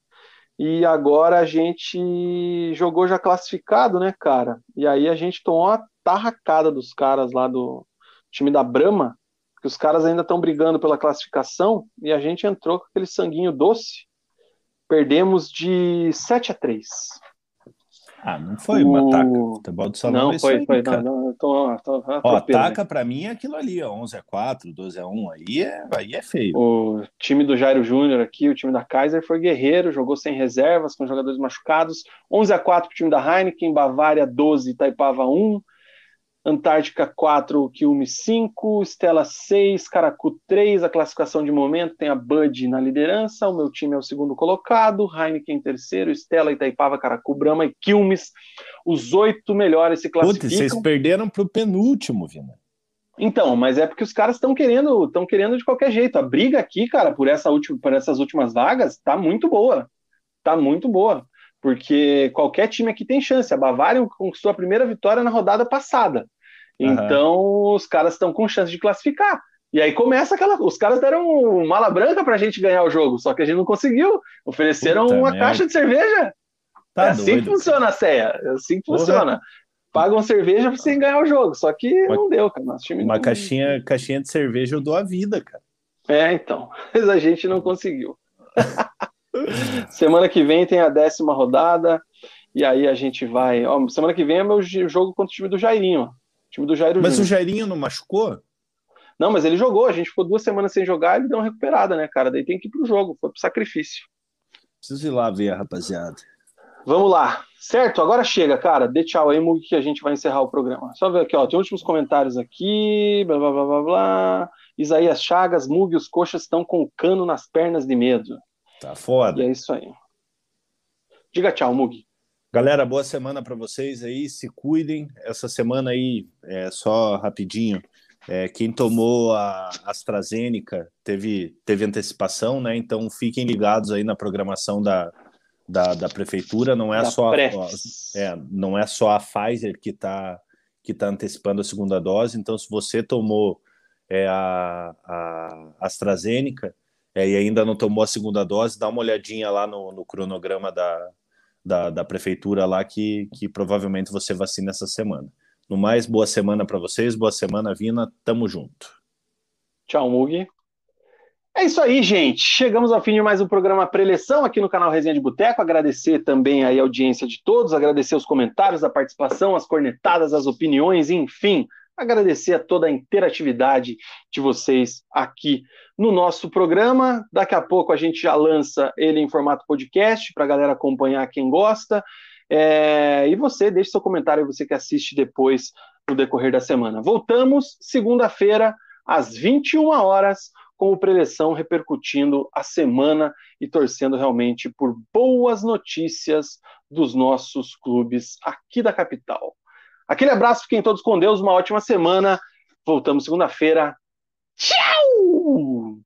E agora a gente jogou já classificado, né, cara? E aí a gente tomou uma tarracada dos caras lá do time da Brama, que os caras ainda estão brigando pela classificação, e a gente entrou com aquele sanguinho doce. Perdemos de 7 a 3. Ah, não foi uma o... ataca. Futebol do salão não, é foi, foi. Não, não, tô, tô, ó, ataca para mim é aquilo ali, ó, 11 a 4, 12 a 1, aí é, aí é feio. O time do Jairo Júnior aqui, o time da Kaiser foi guerreiro, jogou sem reservas, com jogadores machucados. 11 a 4 pro time da Heineken, Bavária 12, Itaipava 1. Antártica 4, Quilme 5, Estela 6, Caracu 3, a classificação de momento tem a Bud na liderança, o meu time é o segundo colocado, Heineken terceiro, Estela, Itaipava, Caracu, Brahma e Quilmes, os oito melhores se classificam. Putz, vocês perderam para o penúltimo, Vina. Então, mas é porque os caras estão querendo, estão querendo de qualquer jeito. A briga aqui, cara, por, essa última, por essas últimas vagas, tá muito boa. Tá muito boa. Porque qualquer time aqui tem chance. A Bavária conquistou a primeira vitória na rodada passada. Então, uhum. os caras estão com chance de classificar. E aí começa aquela. Os caras deram mala branca pra gente ganhar o jogo, só que a gente não conseguiu. Ofereceram Puta uma merda. caixa de cerveja. Tá é assim que funciona a ceia. É assim que Porra. funciona. pagam cerveja sem ganhar o jogo. Só que uma, não deu, cara. Nosso time uma não... caixinha, caixinha de cerveja eu dou a vida, cara. É, então. Mas a gente não conseguiu. semana que vem tem a décima rodada. E aí a gente vai. Ó, semana que vem é meu jogo contra o time do Jairinho. O time do Jairo Mas Júnior. o Jairinho não machucou? Não, mas ele jogou. A gente ficou duas semanas sem jogar e ele deu uma recuperada, né, cara? Daí tem que ir pro jogo. Foi pro sacrifício. Preciso ir lá ver, rapaziada. Vamos lá. Certo, agora chega, cara. Dê tchau aí, Mug, que a gente vai encerrar o programa. Só ver aqui, ó. Tem últimos comentários aqui. Blá, blá, blá, blá, blá. Isaías Chagas, Mug, os coxas estão com o cano nas pernas de medo. Tá foda. E é isso aí. Diga tchau, Mug. Galera, boa semana para vocês aí. Se cuidem. Essa semana aí, é, só rapidinho. É, quem tomou a AstraZeneca teve, teve antecipação, né? Então fiquem ligados aí na programação da, da, da prefeitura. Não é, só a, é, não é só a Pfizer que está que tá antecipando a segunda dose. Então, se você tomou é, a, a AstraZeneca é, e ainda não tomou a segunda dose, dá uma olhadinha lá no, no cronograma da, da, da, prefeitura lá que, que provavelmente você vacina essa semana. No mais, boa semana para vocês, boa semana, Vina, tamo junto. Tchau, Mugi. É isso aí, gente. Chegamos ao fim de mais um programa Preleção aqui no canal Resenha de Boteco. Agradecer também a audiência de todos, agradecer os comentários, a participação, as cornetadas, as opiniões, enfim, agradecer a toda a interatividade de vocês aqui no nosso programa. Daqui a pouco a gente já lança ele em formato podcast para a galera acompanhar quem gosta. É... e você, deixe seu comentário, você que assiste depois no decorrer da semana. Voltamos segunda-feira, às 21 horas com o Preleção repercutindo a semana e torcendo realmente por boas notícias dos nossos clubes aqui da capital. Aquele abraço, fiquem todos com Deus, uma ótima semana. Voltamos segunda-feira. Tchau!